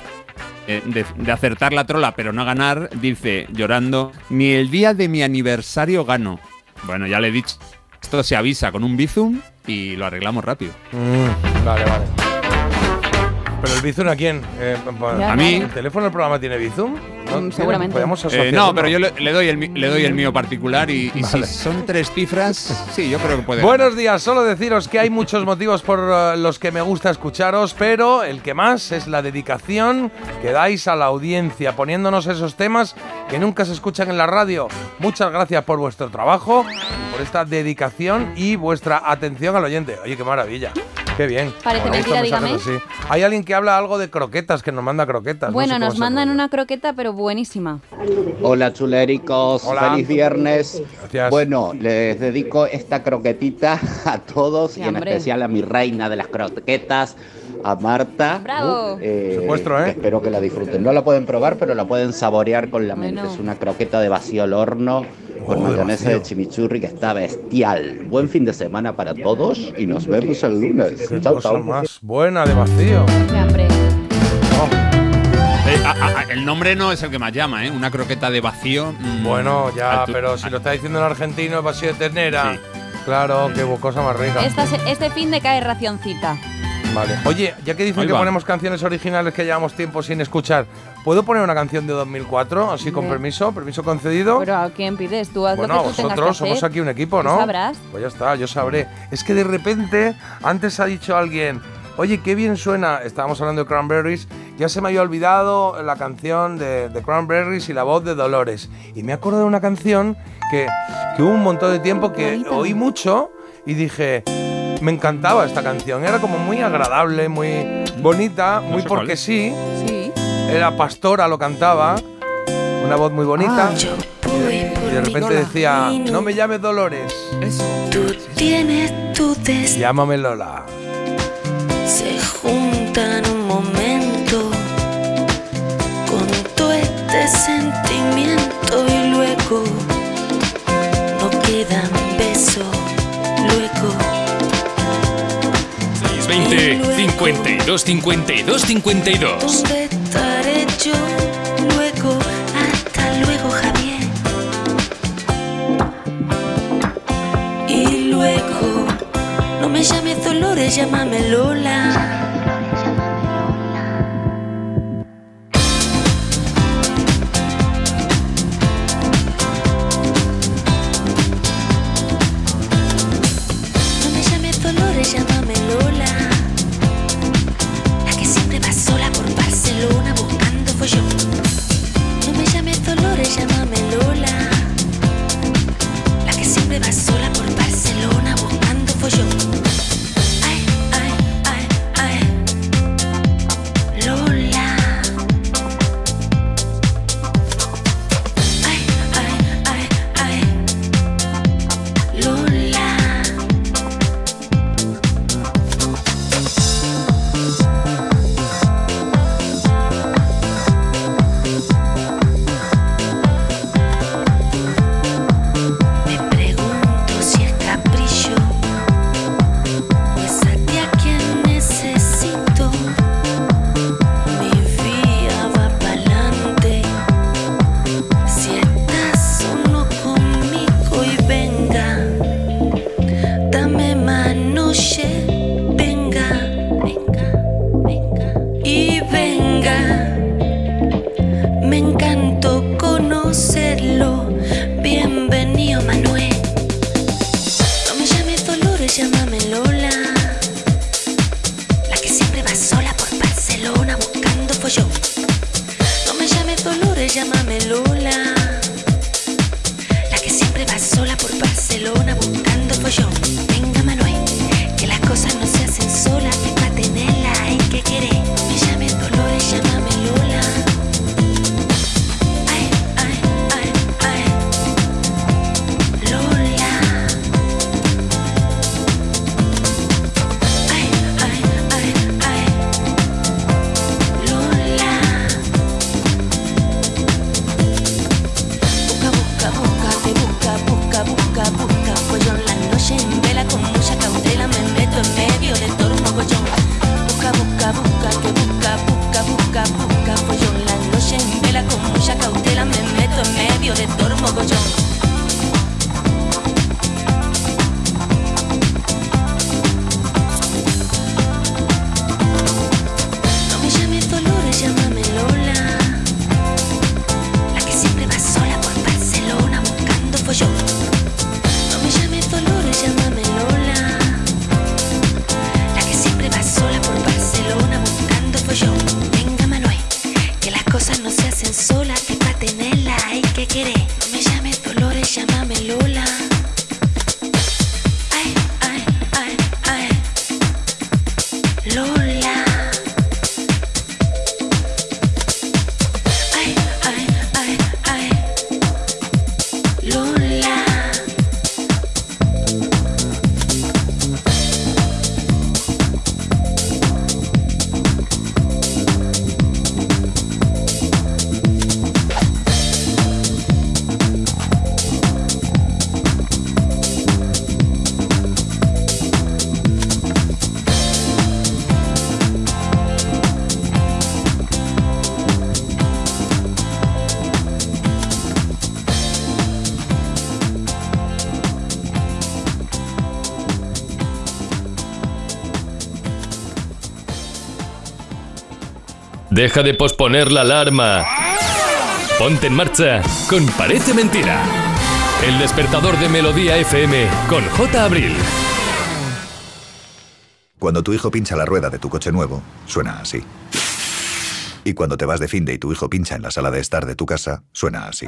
eh, de, de acertar la trola pero no ganar, dice llorando, ni el día de mi aniversario gano. Bueno, ya le he dicho, esto se avisa con un bizum y lo arreglamos rápido. Mm, vale, vale. ¿Pero el Bizum a quién? Eh, A mí. ¿El teléfono del programa tiene Bizum? Mm, seguramente. Podemos Eh, no, uno. pero yo le, le doy el, le doy el mío particular y, y Vale. si son tres cifras, sí, yo creo que puede. Buenos ganar. días, solo deciros que hay muchos motivos por eh, los que me gusta escucharos, pero el que más es la dedicación que dais a la audiencia, poniéndonos esos temas que nunca se escuchan en la radio. Muchas gracias por vuestro trabajo, por esta dedicación y vuestra atención al oyente. Oye, qué maravilla. Qué bien. Parece mentira, así. Hay alguien que habla algo de croquetas, que nos manda croquetas. no Bueno, sé cómo nos mandan una croqueta, pero buenísima. Hola chuléricos, Hola. feliz viernes. Gracias. Bueno, les dedico esta croquetita a todos Sí, y en hombre. especial a mi reina de las croquetas, a Marta. Bravo. Eh, Secuestro, ¿eh? Espero que la disfruten. No la pueden probar, pero la pueden saborear con la mente. Bueno. Es una croqueta de vacío al horno con Oh, de mayonesa vacío. de chimichurri que está bestial. Buen fin de semana para todos y nos vemos el lunes. Qué Chao, cosa chao. más buena de vacío. Qué hambre. Oh, Eh, a- a- a- el nombre no es el que más llama, ¿eh? Una croqueta de vacío. mm, bueno, ya, pero si lo está diciendo en argentino, vacío de ternera. Sí. Claro, qué cosa más rica. Esta este fin de cae racioncita. Vale. Oye, ya que dicen Ahí que va. ponemos canciones originales que llevamos tiempo sin escuchar, ¿puedo poner una canción de 2004? Así con Sí. permiso, permiso concedido. Pero ¿a quién pides? Tú haz bueno, lo que tú tengas que vosotros somos hacer. aquí un equipo, Tú ¿no? sabrás. Pues ya está, yo sabré. Es que de repente, antes ha dicho alguien, oye, qué bien suena, estábamos hablando de Cranberries, ya se me había olvidado la canción de, de Cranberries y la voz de Dolores. Y me acuerdo de una canción que, que hubo un montón de tiempo que oí mucho y dije, me encantaba esta canción. Era como muy agradable, muy bonita, muy porque sí. Sí. Era Pastora, lo cantaba. Una voz muy bonita. Ah, y de repente decía, no me llames Dolores. Tú tienes tu destino. Llámame Lola. Se juntan un momento con todo este sentimiento y luego no quedan besos. 620 52 52 52. yo luego, hasta luego, Javier. Y luego, no me llames Dolores, llámame Lola. vision. Deja de posponer la alarma. Ponte en marcha con Parece Mentira. El despertador de Melodía FM con J. Abril. Cuando tu hijo pincha la rueda de tu coche nuevo, suena así. Y cuando te vas de finde y tu hijo pincha en la sala de estar de tu casa, suena así.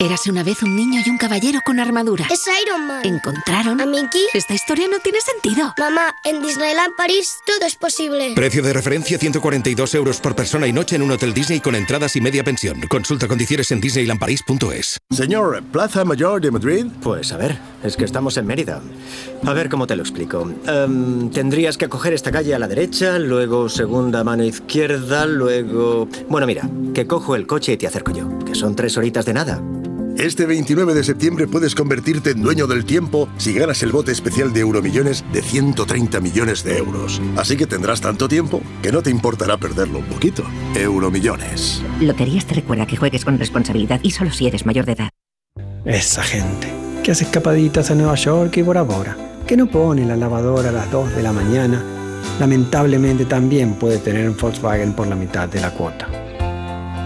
Érase una vez un niño y un caballero con armadura. Es Iron Man. ¿Encontraron? ¿A Mickey? Esta historia no tiene sentido. Mamá, en Disneyland París todo es posible. Precio de referencia 142 euros por persona y noche en un hotel Disney con entradas y media pensión. Consulta condiciones en disneylandparis.es. Señor, ¿Plaza Mayor de Madrid? Pues a ver, es que estamos en Mérida. A ver cómo te lo explico. Em, tendrías que coger esta calle a la derecha, luego segunda mano izquierda, luego... Bueno, mira, que cojo el coche y te acerco yo, que son tres horitas de nada. Este 29 de septiembre puedes convertirte en dueño del tiempo si ganas el bote especial de Euromillones de 130 millones de euros. Así que tendrás tanto tiempo que no te importará perderlo un poquito. Euromillones. Loterías te recuerda que juegues con responsabilidad y solo si eres mayor de edad. Esa gente que hace escapaditas a Nueva York y Bora Bora, que no pone la lavadora a las 2 de la mañana, lamentablemente también puede tener un Volkswagen por la mitad de la cuota.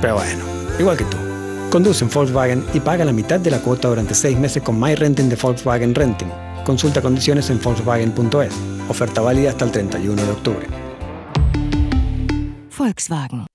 Pero bueno, igual que tú. Conduce en Volkswagen y paga la mitad de la cuota durante 6 meses con My Renting de Volkswagen Renting. Consulta condiciones en Volkswagen.es. Oferta válida hasta el 31 de octubre. Volkswagen.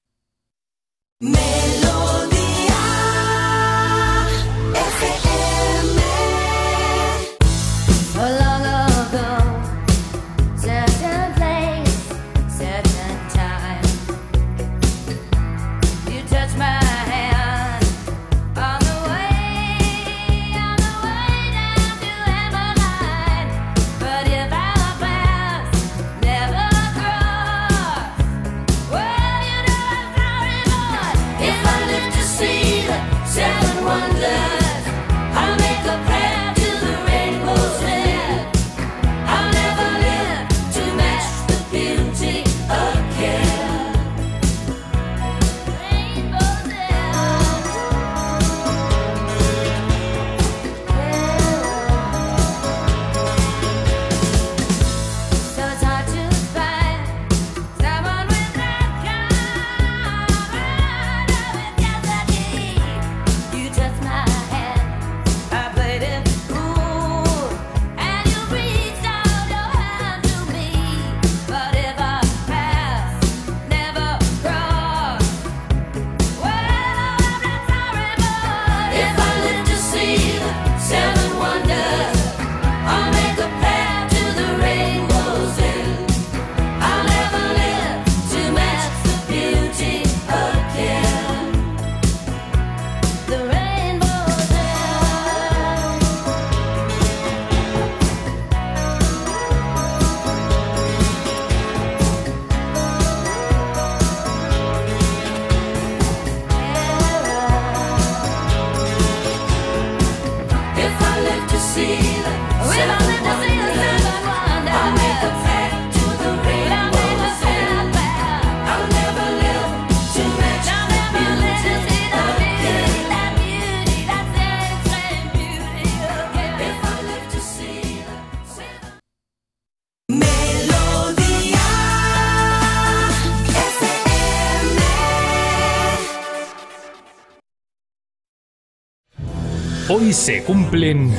Se cumplen...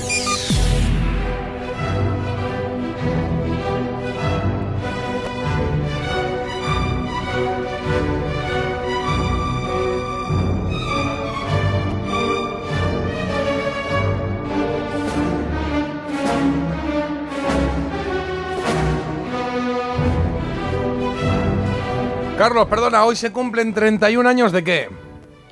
Carlos, perdona, hoy se cumplen 31 años de qué?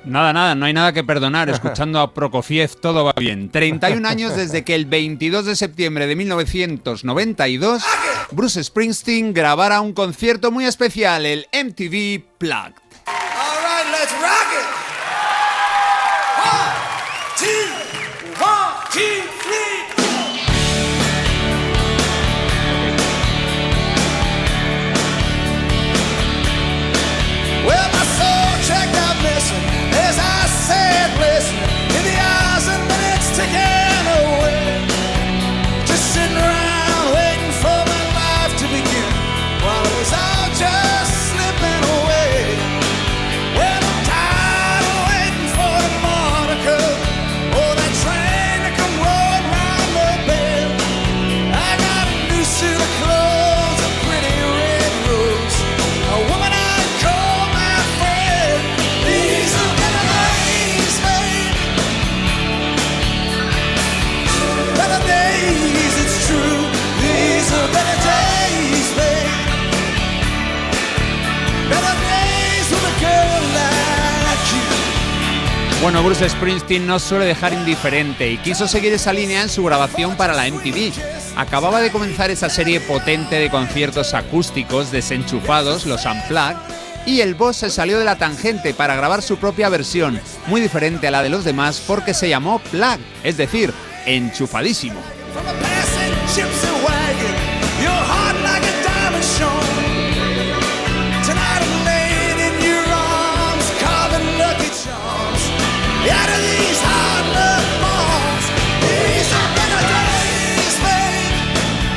Nada, nada, no hay nada que perdonar. Escuchando a Prokofiev, todo va bien. 31 años desde que el 22 de septiembre de 1992 Bruce Springsteen grabara un concierto muy especial, el MTV Plugged. Bueno, Bruce Springsteen no suele dejar indiferente y quiso seguir esa línea en su grabación para la MTV. Acababa de comenzar esa serie potente de conciertos acústicos desenchufados, los Unplugged, y el boss se salió de la tangente para grabar su propia versión, muy diferente a la de los demás porque se llamó Plug, es decir, enchufadísimo.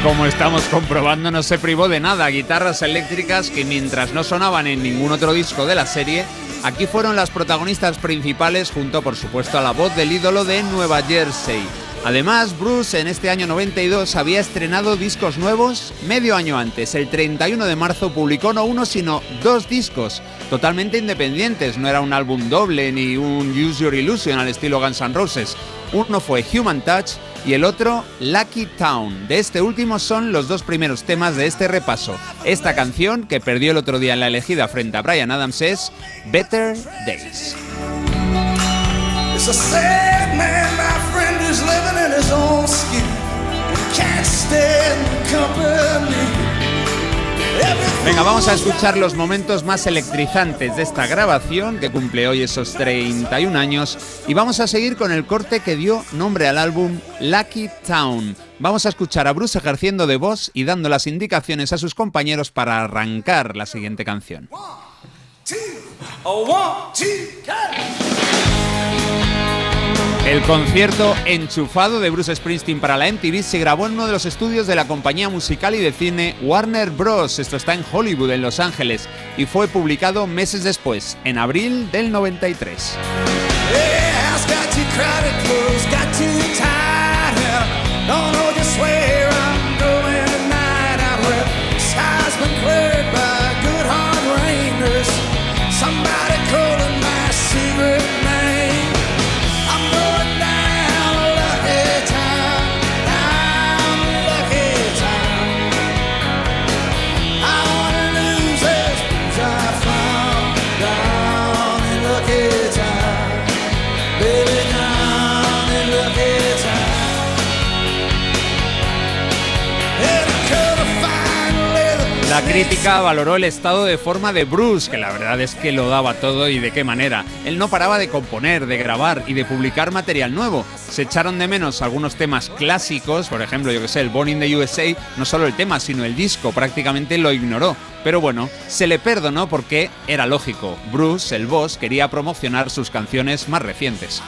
Como estamos comprobando, no se privó de nada. Guitarras eléctricas que mientras no sonaban en ningún otro disco de la serie, aquí fueron las protagonistas principales junto, por supuesto, a la voz del ídolo de Nueva Jersey. Además, Bruce en este año 92 había estrenado discos nuevos medio año antes. El 31 de marzo publicó no uno, sino dos discos, totalmente independientes. No era un álbum doble ni un Use Your Illusion al estilo Guns N' Roses. Uno fue Human Touch y el otro Lucky Town. De este último son los dos primeros temas de este repaso. Esta canción, que perdió el otro día en la elegida frente a Brian Adams, es Better Days. His own skin. Can't stand company. Venga, vamos a escuchar los momentos más electrizantes de esta grabación que cumple hoy esos 31 años y vamos a seguir con el corte que dio nombre al álbum Lucky Town. Vamos a escuchar a Bruce ejerciendo de voz y dando las indicaciones a sus compañeros para arrancar la siguiente canción. A one, two, El concierto enchufado de Bruce Springsteen para la MTV se grabó en uno de los estudios de la compañía musical y de cine Warner Bros. Esto está en Hollywood, en Los Ángeles, y fue publicado meses después, en abril del 93. Yeah, crítica valoró el estado de forma de Bruce, que la verdad es que lo daba todo y de qué manera. Él no paraba de componer, de grabar y de publicar material nuevo. Se echaron de menos algunos temas clásicos, por ejemplo, yo que sé, el Born in the USA, no solo el tema, sino el disco, prácticamente lo ignoró. Pero bueno, se le perdonó porque era lógico. Bruce, el boss, quería promocionar sus canciones más recientes.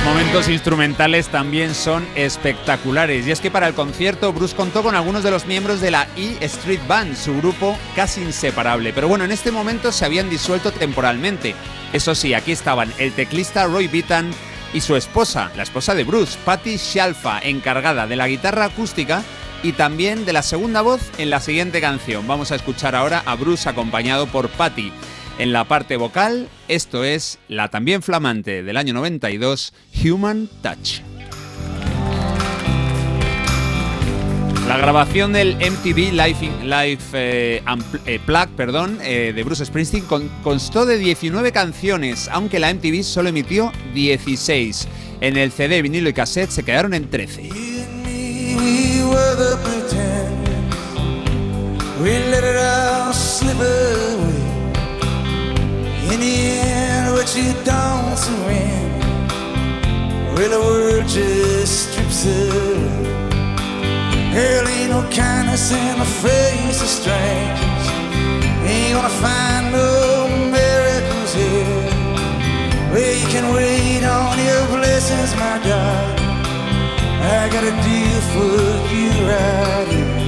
Los momentos instrumentales también son espectaculares y es que para el concierto Bruce contó con algunos de los miembros de la E Street Band, su grupo casi inseparable. Pero bueno, en este momento se habían disuelto temporalmente. Eso sí, aquí estaban el teclista Roy Beaton y su esposa, la esposa de Bruce, Patty Shalfa, encargada de la guitarra acústica y también de la segunda voz en la siguiente canción. Vamos a escuchar ahora a Bruce acompañado por Patty. En la parte vocal, esto es la también flamante del año 92, Human Touch. La grabación del MTV Live, Live eh, eh, perdón, eh, de Bruce Springsteen con- constó de 19 canciones, aunque la MTV solo emitió 16. En el CD, vinilo y cassette se quedaron en 13. we In the end, what you don't surrender. The world just strips away. Girl, ain't no kindness in the face of strangers. Ain't gonna find no miracles here. Well, you can wait on your blessings, my darling. I got a deal for you right here.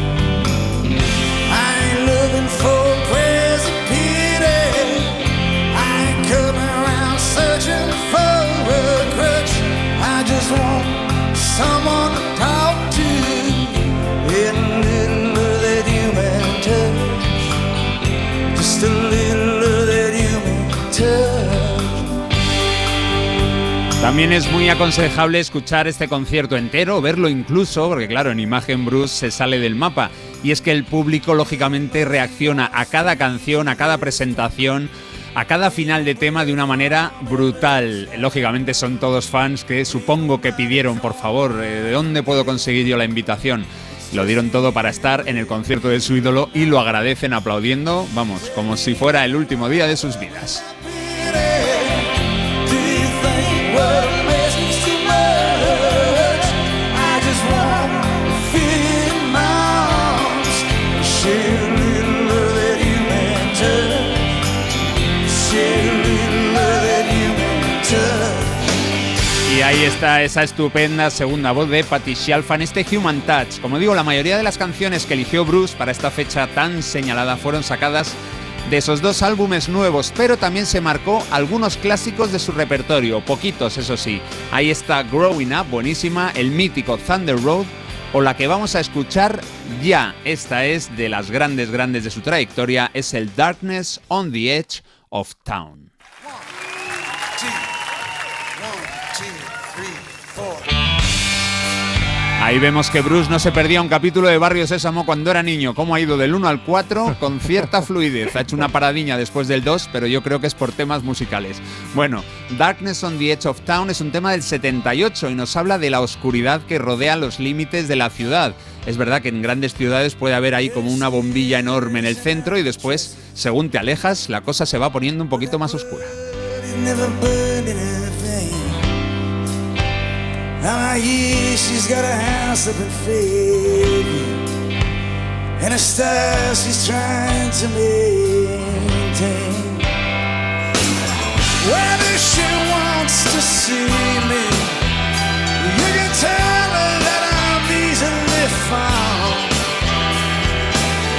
También es muy aconsejable escuchar este concierto entero, verlo incluso, porque claro, en imagen Bruce se sale del mapa. Y es que el público lógicamente reacciona a cada canción, a cada presentación, a cada final de tema de una manera brutal. Lógicamente son todos fans que supongo que pidieron, por favor, eh, ¿de dónde puedo conseguir yo la invitación? Lo dieron todo para estar en el concierto de su ídolo y lo agradecen aplaudiendo, vamos, como si fuera el último día de sus vidas. Y ahí está esa estupenda segunda voz de Patty Shalfa en este Human Touch. Como digo, la mayoría de las canciones que eligió Bruce para esta fecha tan señalada fueron sacadas de esos dos álbumes nuevos, pero también se marcó algunos clásicos de su repertorio, poquitos eso sí. Ahí está Growing Up, buenísima, el mítico Thunder Road o la que vamos a escuchar ya. Esta es de las grandes, grandes de su trayectoria, es el Darkness on the Edge of Town. Ahí vemos que Bruce no se perdía un capítulo de Barrio Sésamo cuando era niño. Cómo ha ido del 1 al 4 con cierta fluidez. Ha hecho una paradiña después del 2, pero yo creo que es por temas musicales. Bueno, Darkness on the Edge of Town es un tema del 78 y nos habla de la oscuridad que rodea los límites de la ciudad. Es verdad que en grandes ciudades puede haber ahí como una bombilla enorme en el centro y después, según te alejas, la cosa se va poniendo un poquito más oscura. Now I hear she's got a house up in Fayetteville and a style she's trying to maintain. Whether she wants to see me, you can tell her that I'm easily found.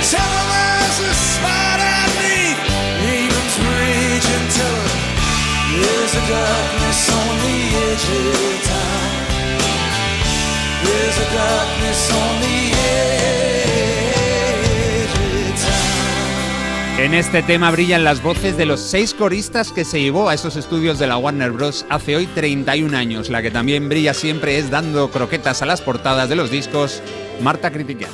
Tell her there's a spot I need, even's raging till her there's a darkness on the edge of town. En este tema brillan las voces de los seis coristas que se llevó a esos estudios de la Warner Bros. hace hoy 31 años. La que también brilla siempre es dando croquetas a las portadas de los discos, Marta Critiquian.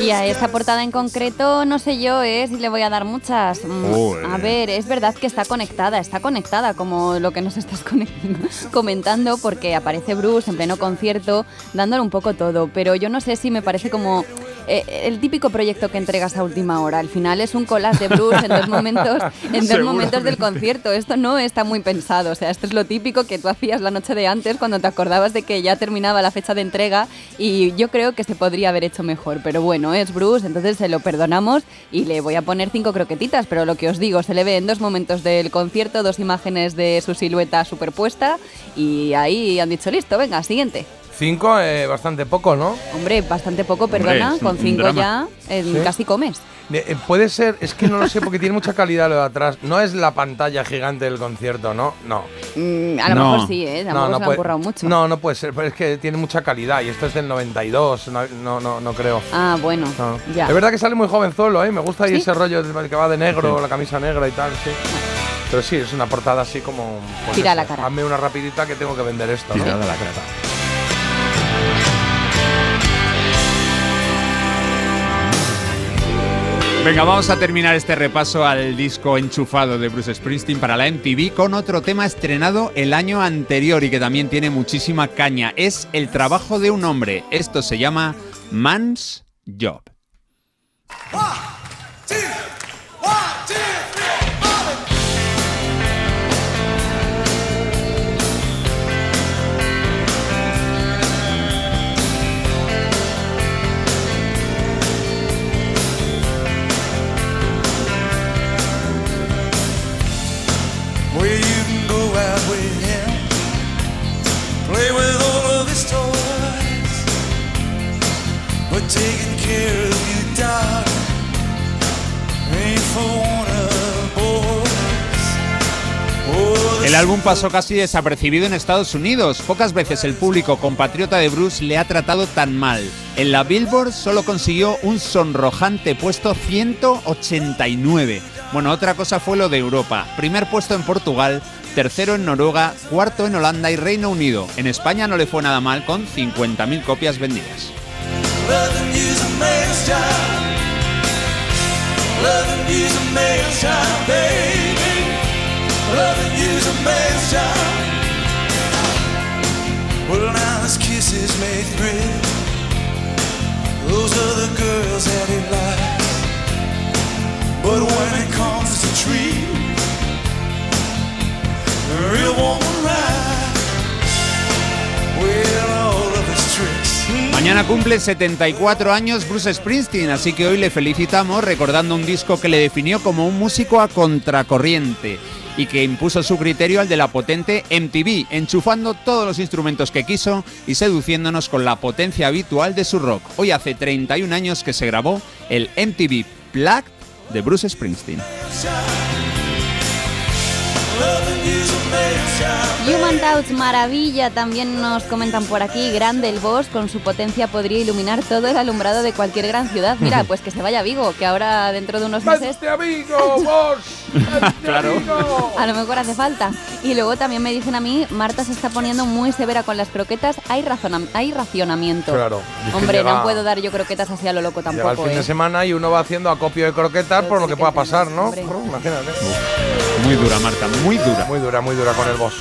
Y a esta portada en concreto, no sé yo eh, si le voy a dar muchas. Mm. A ver, es verdad que está conectada, está conectada como lo que nos estás comentando, porque aparece Bruce en pleno concierto dándole un poco todo, pero yo no sé si me parece como eh, el típico proyecto que entregas a última hora. Al final es un collage de Bruce en dos momentos, en dos momentos del concierto. Esto no está muy pensado, o sea, esto es lo típico que tú hacías la noche de antes cuando te acordabas de que ya terminaba la fecha de entrega y yo creo que se podría haber hecho mejor, pero bueno, es Bruce, entonces se lo perdonamos y le voy a poner cinco croquetitas, pero lo que os digo, se le ve en dos momentos del concierto, dos imágenes de su silueta superpuesta y ahí han dicho, listo, venga, siguiente. Cinco, eh, bastante poco, ¿no? Hombre, bastante poco, perdona, con cinco drama. ya eh, Sí. casi comes. De- eh, puede ser, es que no lo sé porque tiene mucha calidad lo de atrás. No es la pantalla gigante del concierto, ¿no? No. Mm, a lo No. mejor sí, ¿eh? Tampoco se lo han puede- mucho. No, no puede ser, pero es que tiene mucha calidad y esto es del 92, no, no, no, no creo. Ah, bueno, No. ya. Es verdad que sale muy jovenzuelo, ¿eh? Me gusta ahí ese rollo del que va de negro, Sí. la camisa negra y tal, sí. Pero sí, es una portada así como... pues Tira eso, la cara. Hazme una rapidita que tengo que vender esto. ¿no? Tirada la cara. Venga, vamos a terminar este repaso al disco enchufado de Bruce Springsteen para la MTV con otro tema estrenado el año anterior y que también tiene muchísima caña. Es el trabajo de un hombre. Esto se llama Man's Job. Where you can go out with him, play with all of his toys, but taking care of you, darling, ain't for one El álbum pasó casi desapercibido en Estados Unidos. Pocas veces el público compatriota de Bruce le ha tratado tan mal. En la Billboard solo consiguió un sonrojante puesto 189. Bueno, otra cosa fue lo de Europa. Primer puesto en Portugal, tercero en Noruega, cuarto en Holanda y Reino Unido. En España no le fue nada mal con 50.000 copias vendidas. Loving you's a man's job. Well, now his kisses may thrill. Those the girls that he likes. But when it comes to treat a real woman right, well, all of his tricks. Mañana cumple 74 años Bruce Springsteen, así que hoy le felicitamos recordando un disco que le definió como un músico a contracorriente y que impuso su criterio al de la potente MTV, enchufando todos los instrumentos que quiso y seduciéndonos con la potencia habitual de su rock. Hoy hace 31 años que se grabó el MTV Plaque de Bruce Springsteen. Human Touch, maravilla, también nos comentan por aquí, grande el boss, con su potencia podría iluminar todo el alumbrado de cualquier gran ciudad. Mira, pues que se vaya a Vigo, que ahora dentro de unos meses ¡Vente a Vigo, vos! Claro. a lo mejor hace falta. Y luego también me dicen a mí, Marta se está poniendo muy severa con las croquetas, hay, razona- hay racionamiento. Claro. Que Hombre, llega- no puedo dar yo croquetas así a lo loco Llega el tampoco. fin de ¿eh? semana y uno va haciendo acopio de croquetas por lo que pueda pasar, ¿no? Imagínate. Muy dura, Marta, muy dura. Muy dura, muy dura con el boss.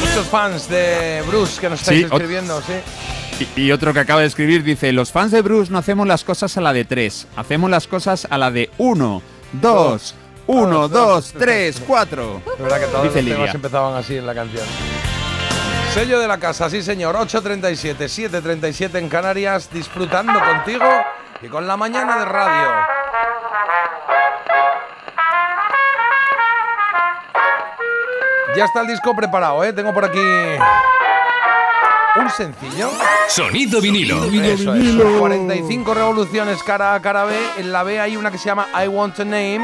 Muchos fans de Bruce que nos estáis Sí, escribiendo, sí. Y, otro que acaba de escribir dice, los fans de Bruce no hacemos las cosas a la de tres, hacemos las cosas a la de uno, dos, uno, dos, tres, cuatro. De verdad que todos Dice los temas empezaban así en la canción. Sello de la casa, sí señor, 8.37, 7.37 en Canarias, disfrutando contigo y con la mañana de radio. Ya está el disco preparado, ¿eh? Tengo por aquí un sencillo. Sonido vinilo. Eso es. 45 revoluciones cara A, cara B. En la B hay una que se llama I Want a Name,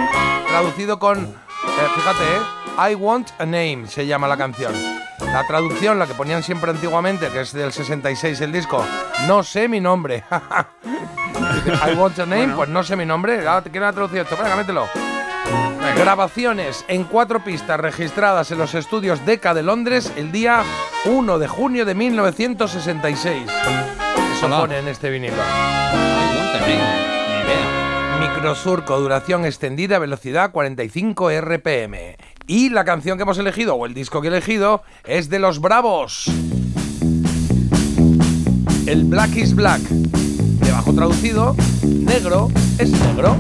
traducido con. eh, fíjate, ¿eh? I Want a Name se llama la canción. La traducción, la que ponían siempre antiguamente, que es del 66 el disco, no sé mi nombre. I Want a Name, pues no sé mi nombre. Ah, ¿Quién ha traducido esto? Venga, mételo. Grabaciones en cuatro pistas registradas en los estudios DECA de Londres el día 1 de junio de 1966. Eso Hola. pone en este vinilo. Microsurco, duración extendida, velocidad 45 RPM. Y la canción que hemos elegido, o el disco que he elegido, es de Los Bravos. El Black is Black. Debajo traducido, negro es negro.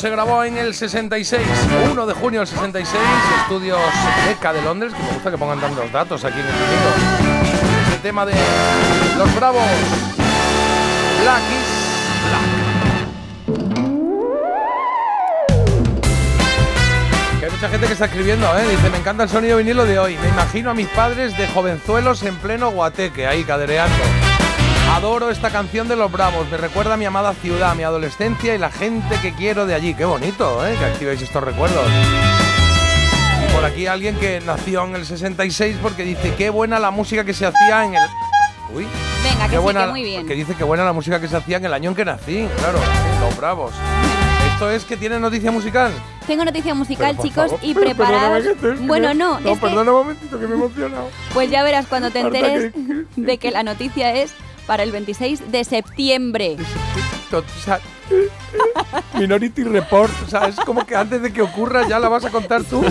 Se grabó en el 66, 1 de junio del 66, estudios ECA de Londres, que me gusta que pongan tantos datos aquí en el sonido. Es el tema de Los Bravos. Black is Black. Que hay mucha gente que está escribiendo, ¿eh? Dice, me encanta el sonido vinilo de hoy. Me imagino a mis padres de jovenzuelos en pleno guateque, ahí cadereando. Adoro esta canción de Los Bravos. Me recuerda a mi amada ciudad, mi adolescencia y la gente que quiero de allí. Qué bonito, ¿eh? Que activéis estos recuerdos. Y por aquí alguien que nació en el 66 porque dice, qué buena la música que se hacía en el... Uy. Venga, que Qué sí, buena, que muy bien. Que dice que buena la música que se hacía en el año en que nací, claro, Los Bravos. ¿Esto es que tiene noticia musical? Tengo noticia musical, chicos, favor, y preparados. Bueno, no, No, es que- perdona un momentito que me he emocionado. Pues ya verás cuando te enteres que- de que la noticia es para el 26 de septiembre. O sea, Minority Report, o sea, es como que antes de que ocurra ya la vas a contar tú.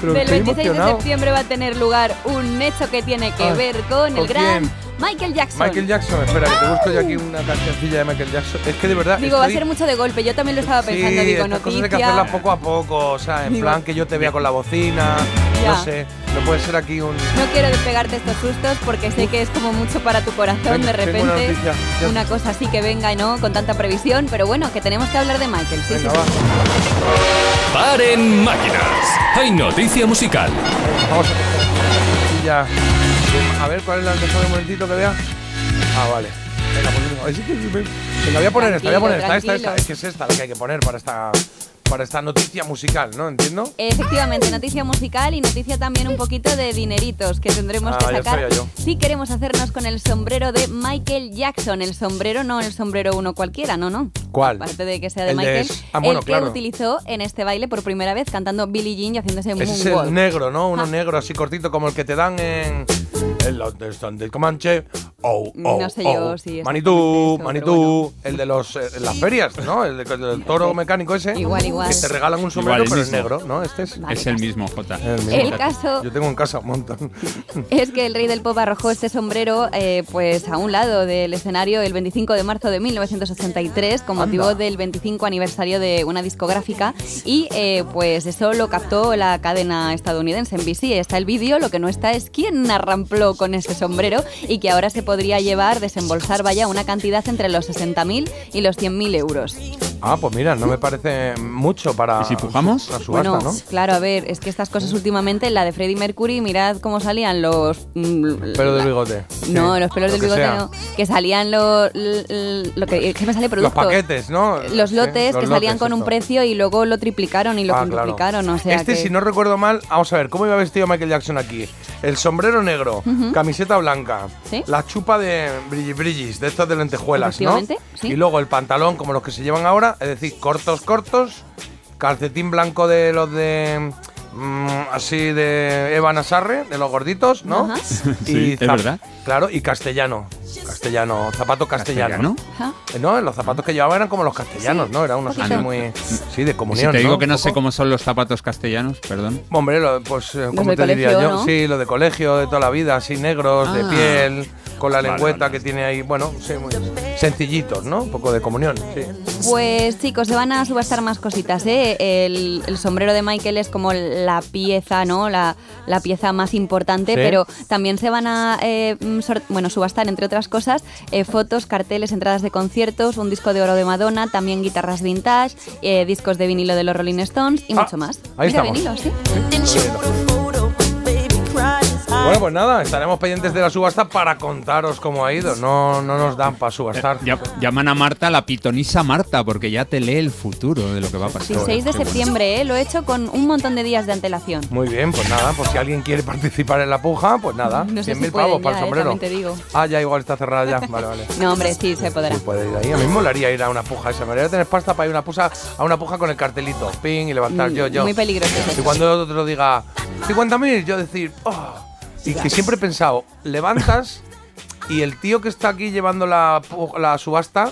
Pero Del estoy 26 de septiembre va a tener lugar un hecho que tiene que Ay, ver con el ¿con gran quién? Michael Jackson. Michael Jackson, espera, que te busco yo aquí una cancioncilla de Michael Jackson. Es que de verdad. Digo, va a ser mucho de golpe. Yo también lo estaba pensando. Sí, digo, estas cosas hay que hacerlas poco a poco, o sea, en Digo- plan que yo te vea con la bocina, Ya. no sé, no puede ser aquí un... No quiero pegarte estos sustos porque sé que es como mucho para tu corazón Venga, de tengo una repente. Una cosa así que venga y no con tanta previsión. Pero bueno, que tenemos que hablar de Michael. Sí, sí, Venga, sí. va. Paren máquinas. Hay noticia musical. Vamos a y ya. A ver, ¿cuál es la déjame un momentito que vea? Ah, vale. Venga, pues, Venga, voy a poner esta, voy a poner esta, esta, esta, es que es esta la que hay que poner para esta, para esta noticia musical, ¿no? ¿Entiendo? Efectivamente, noticia musical y noticia también un poquito de dineritos que tendremos Ah, que ya sacar sabía yo. si queremos hacernos con el sombrero de Michael Jackson. El sombrero no el sombrero uno cualquiera, no, no. ¿Cuál? Aparte de que sea de El de Michael, ah, bueno, el que claro. utilizó en este baile por primera vez cantando Billie Jean y haciéndose Ese es el negro, ¿no? Uno Ah. negro así cortito como el que te dan en, en los de Stand de Comanche. Oh, oh, No sé oh. yo si es Manitú, Manitú, el de los eh, en las ferias, ¿no? El, de- el del toro mecánico ese. Igual, igual. Que te regalan un sombrero, Igual, el pero es negro, ¿no? Este es. es el mismo, Jota. El, mismo. El caso- Yo tengo en casa un montón. Es que el rey del pop arrojó este sombrero eh, pues a un lado del escenario el 25 de marzo de 1983 con motivo Anda. del 25 aniversario de una discográfica y eh, pues eso lo captó la cadena estadounidense NBC. Está el vídeo, lo que no está es quién arrampló con ese sombrero y que ahora se podría llevar, desembolsar vaya una cantidad entre los 60.000 y los 100.000 euros. Ah, pues mira, no me parece mucho para. ¿Y si pujamos? La subasta, Bueno, ¿no? claro, a ver, es que estas cosas últimamente, la de Freddie Mercury, mirad cómo salían los... mm, Pero la- del bigote. No, Sí, los pelos lo del que bigote sea. no. Que salían los. Lo que, me sale Los productos. paquetes, ¿no? Los Sí, lotes los que salían lotes, con un esto. precio y luego lo triplicaron y lo Ah, claro. quintuplicaron. O sea este, que- si no recuerdo mal, vamos a ver, ¿cómo iba vestido Michael Jackson aquí? El sombrero negro, Camiseta blanca, Sí. la chupa de brillis brillis, de estos de lentejuelas, ¿no? Sí. Y luego el pantalón como los que se llevan ahora, es decir, cortos, cortos, calcetín blanco de los de... mm, así de Eva Nasarre, de los gorditos, ¿no? Ajá. Sí, es zap- verdad. Claro, y castellano. Castellano, zapato castellano. ¿Castellano? Eh, No, los zapatos que llevaba eran como los castellanos, ¿no? Eran unos así poquito. muy. Sí, de Si comunión. te digo ¿no? que no sé cómo son los zapatos castellanos, perdón. Hombre, lo- pues, eh, ¿cómo te diría yo? ¿no? Sí, lo de colegio de toda la vida, así negros, de Ah. piel, con la lengüeta vale. que tiene ahí, bueno, sí, muy sencillitos, ¿no? Un poco de comunión, sí. Pues chicos, se van a subastar más cositas, ¿eh? El, el sombrero de Michael es como la pieza, ¿no? La, la pieza más importante, Sí. pero también se van a eh, mm, bueno, subastar, entre otras cosas, eh, fotos, carteles, entradas de conciertos, un disco de oro de Madonna, también guitarras vintage, eh, discos de vinilo de los Rolling Stones y Ah, mucho más. ahí Mira, estamos. vinilo, sí. Sí, cries. Bueno, pues nada, estaremos pendientes de la subasta para contaros cómo ha ido. No, no nos dan para subastar. Ya- llaman a Marta la pitonisa Marta, porque ya te lee el futuro de lo que va a pasar. 16 de septiembre, ¿eh? Lo he hecho con un montón de días de antelación. Muy bien, pues nada, pues si alguien quiere participar en la puja, pues nada, No sé 100.000 si pavos para el eh, sombrero. te digo. Ah, ya igual está cerrada ya. Vale, vale. No, hombre, sí, se podrá. Puede ir ahí. A mí me molaría ir a una puja esa. Me haría tener pasta para ir a una puja, a una puja con el cartelito. Ping y levantar Mm, yo, yo. muy peligroso Y cuando otro diga 50.000, yo decir, oh. Y que siempre he pensado, levantas y el tío que está aquí llevando la, la subasta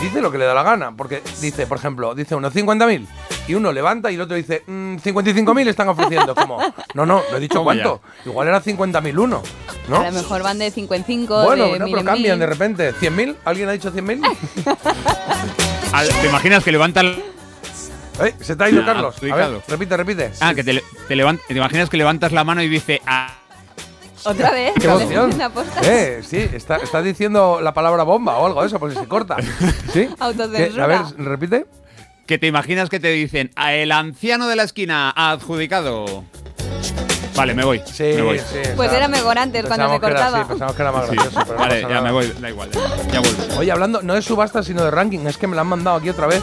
dice lo que le da la gana. Porque dice, por ejemplo, dice uno 50.000 y uno levanta y el otro dice mm, 55.000 están ofreciendo. Como, no, no, no he dicho ya. cuánto. Igual era 50.000 uno. ¿no? A lo mejor van de 5 en 5, Bueno, de no, mil pero cambian de repente. ¿100.000? ¿Alguien ha dicho 100.000? Al- ¿Te imaginas que levanta el- Eh, se te ha ido Ah, Carlos. A ver, adjudicado. repite, repite. Ah, que te, te, te imaginas que levantas la mano y dice. Ah, ¿Otra vez? ¡Qué emoción! ¿La? Eh, sí, está, está diciendo la palabra bomba o algo de eso, por si se corta. ¿Sí? A ver, repite. que te imaginas que te dicen. "A el anciano de la esquina, adjudicado. Vale, me voy. Sí, me voy. sí. Pues era mejor antes, cuando se era- cortaba. sí, pensamos que era más Sí. pero Vale, ya nada. me voy, da igual. Ya vuelvo. Oye, hablando, no es subasta, sino de ranking. Es que me lo han mandado aquí otra vez.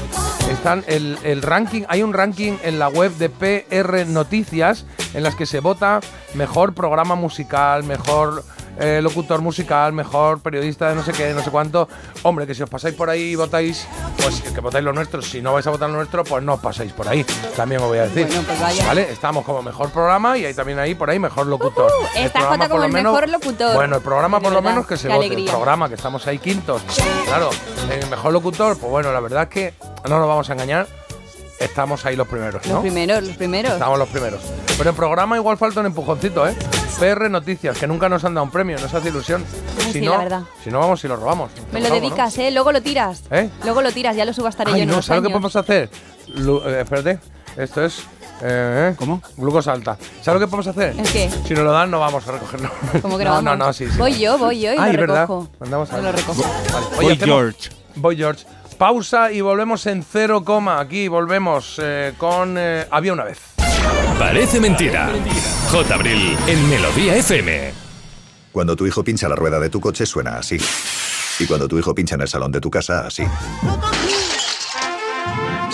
Están el, el ranking, hay un ranking en la web de PR Noticias en las que se vota mejor programa musical, mejor eh, locutor musical, mejor periodista de no sé qué, no sé cuánto. Hombre, que si os pasáis por ahí y votáis, pues que votáis lo nuestro. Si no vais a votar lo nuestro, pues no os pasáis por ahí. También os voy a decir. Bueno, pues vaya. Vale, estamos como mejor programa y hay también ahí por ahí mejor locutor. El esta programa, Jota como por el menos- mejor locutor. Bueno, el programa por lo menos que se vote. El programa, que estamos ahí quintos. Claro, el mejor locutor, pues bueno, la verdad es que no nos vamos a engañar. Estamos ahí los primeros, Los ¿no? primeros, los primeros. Estamos los primeros. Pero en programa igual falta un empujoncito, ¿eh? PR Noticias, que nunca nos han dado un premio, nos hace ilusión. Ay, si sí, no, la verdad. si no vamos y lo robamos. Me lo dedicas, ¿eh? Luego lo tiras. ¿Eh? Luego lo tiras, ya lo subastaré yo Ay, en no, unos ¿sabes lo que años. podemos hacer? Lu- eh, espérate, esto es. eh, ¿Cómo? Glucosa alta. ¿Sabes lo que podemos hacer? ¿El qué? Si nos lo dan, no vamos a recogerlo. ¿Cómo que no no, vamos? no, no, sí, sí. Voy yo, voy yo y Ay, lo ¿verdad? recojo. Mandamos a Yo lo recojo. Vale. Voy Oye, hacemos- George. Voy George. Pausa y volvemos en cero coma. Aquí volvemos eh, con eh, Había una vez. Parece mentira. J. Abril en Melodía FM. Cuando tu hijo pincha la rueda de tu coche suena así. Y cuando tu hijo pincha en el salón de tu casa, así.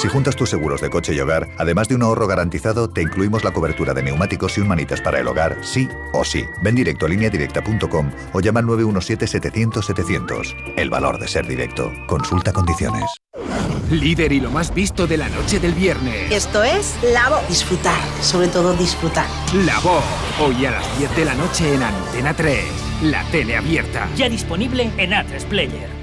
Si juntas tus seguros de coche y hogar, además de un ahorro garantizado, te incluimos la cobertura de neumáticos y un manitas para el hogar, sí o sí. Ven directo a lineadirecta.com o llama al 917-700-700. El valor de ser directo. Consulta condiciones. Líder y lo más visto de la noche del viernes. Esto es La Voz. Disfrutar, sobre todo disfrutar. La Voz. Hoy a las 10 de la noche en Antena 3. La tele abierta. Ya disponible en A3 Player.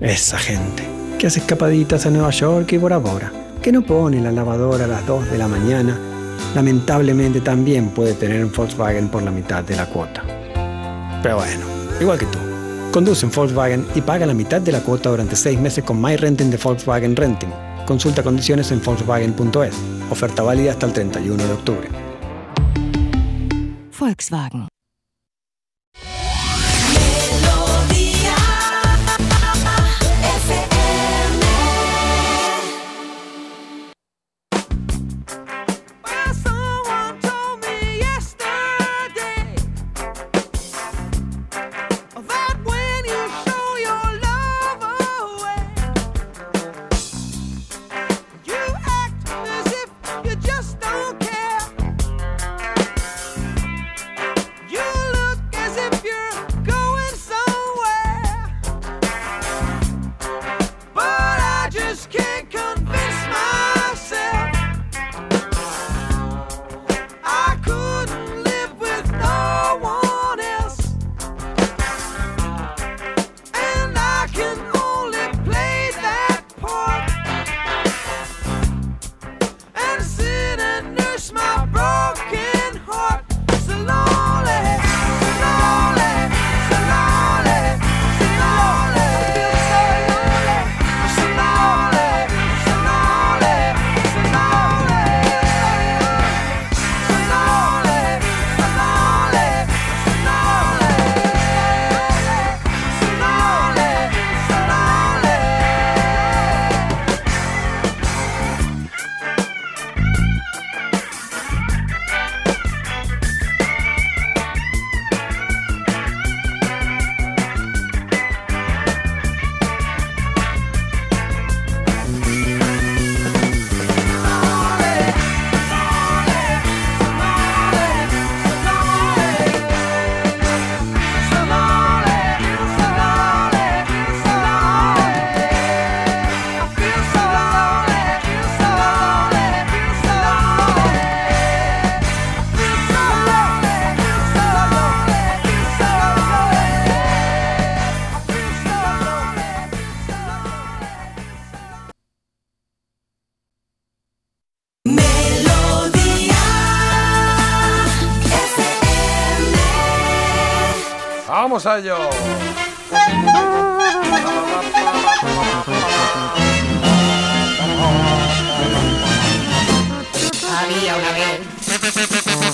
Esa gente que hace escapaditas a Nueva York y Bora Bora, que no pone la lavadora a las 2 de la mañana, lamentablemente también puede tener un Volkswagen por la mitad de la cuota. Pero bueno, igual que tú. Conduce en Volkswagen y paga la mitad de la cuota durante 6 meses con My Renting de Volkswagen Renting. Consulta condiciones en Volkswagen.es. Oferta válida hasta el 31 de octubre. Volkswagen. Vamos a ello. Había una vez.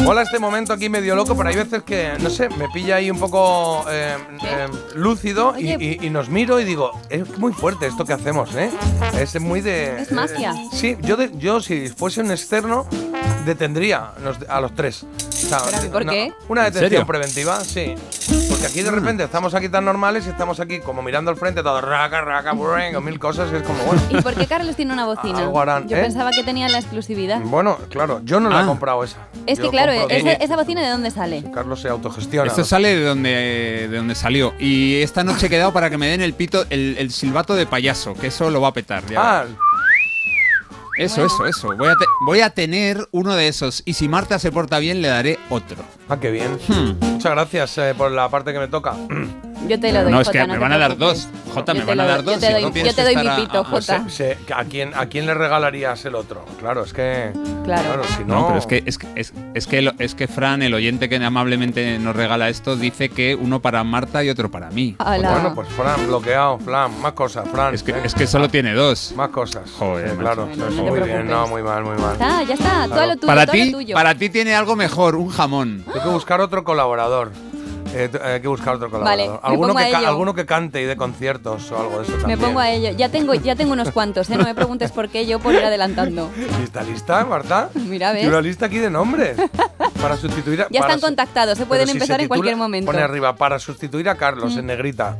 Mola este momento aquí medio loco, pero hay veces que, no sé, me pilla ahí un poco eh, eh, lúcido y, y- y nos miro y digo, es muy fuerte esto que hacemos, ¿eh? Es muy de... Es magia. eh, sí, yo, de- yo si fuese un externo, detendría los- a los tres. O sea, Pero, ¿por una- qué? Una ¿En detención serio? preventiva, sí. Porque aquí de repente estamos aquí tan normales y estamos aquí como mirando al frente, todo raca, raca, o mil cosas, y es como, bueno. ¿Y por qué Carlos tiene una bocina? Yo ¿eh? pensaba que tenía la exclusividad. Bueno, claro, yo no la he Ah. comprado esa. Es que claro, esa, esa bocina de dónde sale? Carlos se autogestiona. Esto sale de donde, de donde salió. Y esta noche he quedado para que me den el pito, el, el silbato de payaso, que eso lo va a petar. ya Ah. Eso, eso, eso. Voy a, te- voy a tener uno de esos. Y si Marta se porta bien, le daré otro. ah, qué bien. Hmm. Muchas gracias eh, por la parte que me toca. Yo te lo doy, No, es que no me van a dar dos. Jota, me van a dar dos. Yo te doy, yo te mi pito, Jota. Sé que ¿a, quién, ¿A quién le regalarías el otro? Claro, es que. Claro. si no. No, pero es que, es, que- es, es que, lo- es que Fran, el oyente que amablemente nos regala esto, dice que uno para Marta y otro para mí. Ala. Bueno, pues Fran, bloqueado, Fran, más cosas, Fran. Es que, ¿eh? es que solo tiene dos. Más cosas. Joder, Sí, claro. No muy bien, no, muy mal, muy mal. Está, ya está, todo lo tuyo, Para ti, tuyo. para ti tiene algo mejor, un jamón. Hay que buscar otro colaborador. Eh, hay que buscar otro Vale, colaborador. me alguno, pongo que a ca- ello. alguno que cante y de conciertos o algo de eso Me también. pongo a ello. Ya tengo, ya tengo unos cuantos, ¿eh? No me preguntes por qué, yo por ir adelantando. ¿Y ¿Está lista, Marta? Mira, ¿ves? una lista aquí de nombres. Para sustituir a. Ya para están su- contactados, se pueden Pero si empezar en cualquier momento. Pone arriba, para sustituir a Carlos en negrita.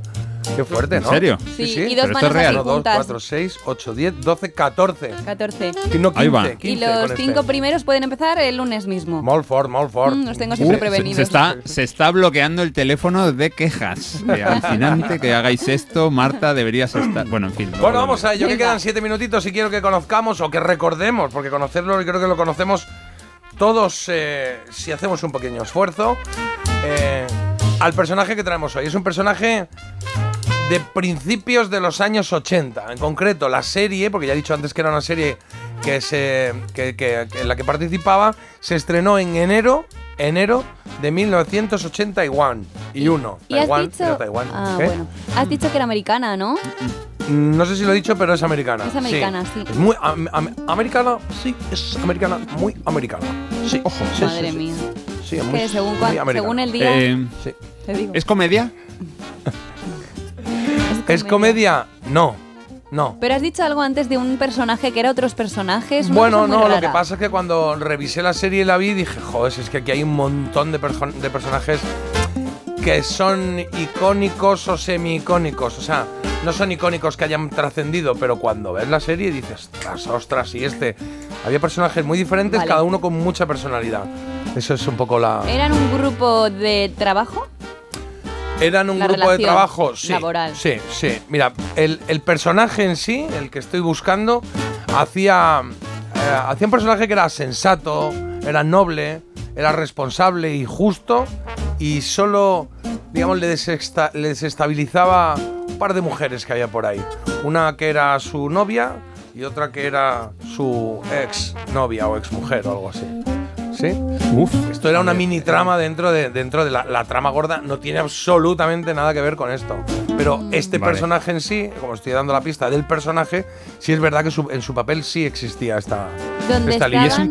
Qué fuerte, ¿no? ¿En serio? Sí, y dos Pero esto es manos real. así 1, 2, juntas. 4, 6, 8, 10, 12, 14. 14. Que no 15, Ahí va. 15 Y los con cinco este. primeros pueden empezar el lunes mismo. Molt fort. Mm, los tengo siempre Se- prevenidos. Se, está, se está bloqueando el teléfono de quejas. De alucinante que hagáis esto, Marta, deberías estar. Bueno, en fin. Bueno, vamos a ello, que quedan siete minutitos y quiero que conozcamos o que recordemos, porque conocerlo y creo que lo conocemos todos eh, si hacemos un pequeño esfuerzo, eh, al personaje que traemos hoy. Es un personaje de principios de los años 80. En concreto, la serie, porque ya he dicho antes que era una serie que se, que- que- que en la que participaba, se estrenó en enero, enero de 1981. Y uno. Y has Taiwán, dicho. era Taiwán. Ah, ¿Qué? bueno. Has dicho que era americana, ¿no? Mm, No sé si lo he dicho, pero es americana. Es americana, sí. Es muy am- am- americana, sí, es americana, muy americana. Sí, ojo. Sí, Madre sí, sí. mía. Sí, es muy, que según, muy según el día. Eh, Sí. te digo. ¿Es comedia? ¿Es comedia? No, no. Pero has dicho algo antes de un personaje que era otros personajes. una Bueno, no, lo que pasa es que cuando revisé la serie y la vi dije, joder, es que aquí hay un montón de, perso- de personajes que son icónicos o semi-icónicos. O sea, no son icónicos que hayan trascendido, pero cuando ves la serie dices, ostras, ostras, y este. Había personajes muy diferentes, Vale. cada uno con mucha personalidad. Eso es un poco la. ¿Eran un grupo de trabajo? ¿Eran un La grupo de trabajo? Sí. laboral. Sí, sí. Mira, el, el personaje en sí, el que estoy buscando, hacía, eh, hacía un personaje que era sensato, era noble, era responsable y justo, y solo, digamos, le, desesta- le desestabilizaba un par de mujeres que había por ahí. Una que era su novia y otra que era su ex novia o ex mujer o algo así. ¿Sí? Esto era una mini trama dentro de, dentro de la, la trama gorda. No tiene absolutamente nada que ver con esto. Pero este Vale. personaje en sí, como estoy dando la pista del personaje, sí es verdad que su- en su papel sí existía esta, ¿Dónde esta estaban?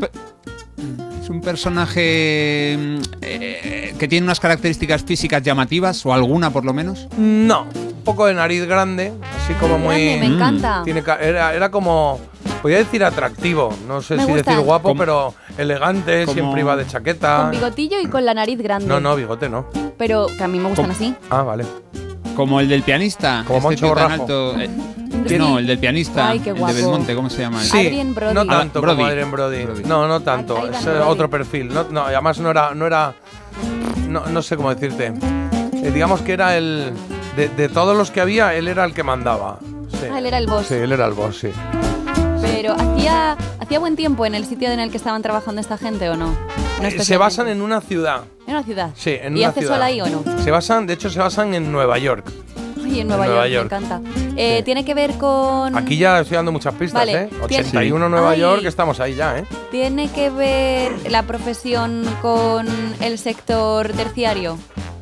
Es un, personaje mm, eh, que tiene unas características físicas llamativas, o alguna por lo menos. No, un poco de nariz grande, así como muy. Grande, me encanta. Tiene, ca- era, era como. Podría decir atractivo, no sé Me si gusta. decir guapo, Como- pero elegante, como- siempre iba de chaqueta. Con bigotillo y con la nariz grande. No, no, bigote no. Pero que a mí me gustan Como- así. Ah, vale. Como el del pianista. Como este Moncho tío tan Borrajo. alto, eh. No, el del pianista. Ay, qué el guapo. de Belmonte, ¿cómo se llama? Sí, Adrien Brody. no tanto Ah, Brody. como Adrien Brody. Brody. No, no tanto. Es Brody. otro perfil. No, no, además no era, no era, no, no sé cómo decirte. Eh, digamos que era el, de, de todos los que había, él era el que mandaba. Sí. Ah, él era el boss. Sí, él era el boss, sí. Pero hacía, hacía buen tiempo en el sitio en el que estaban trabajando esta gente o no? No Eh, se basan en una ciudad. ¿En una ciudad. Sí, en ¿Y una hace ciudad. sol ahí o no? Se basan, de hecho, se basan en Nueva York. Ay, en Nueva, Nueva York, York. me encanta. Eh, Tiene que ver con. Aquí ya estoy dando muchas pistas, Vale, ¿eh? tiene- 81 Nueva Ay. York, estamos ahí ya, ¿eh? Tiene que ver la profesión con el sector terciario.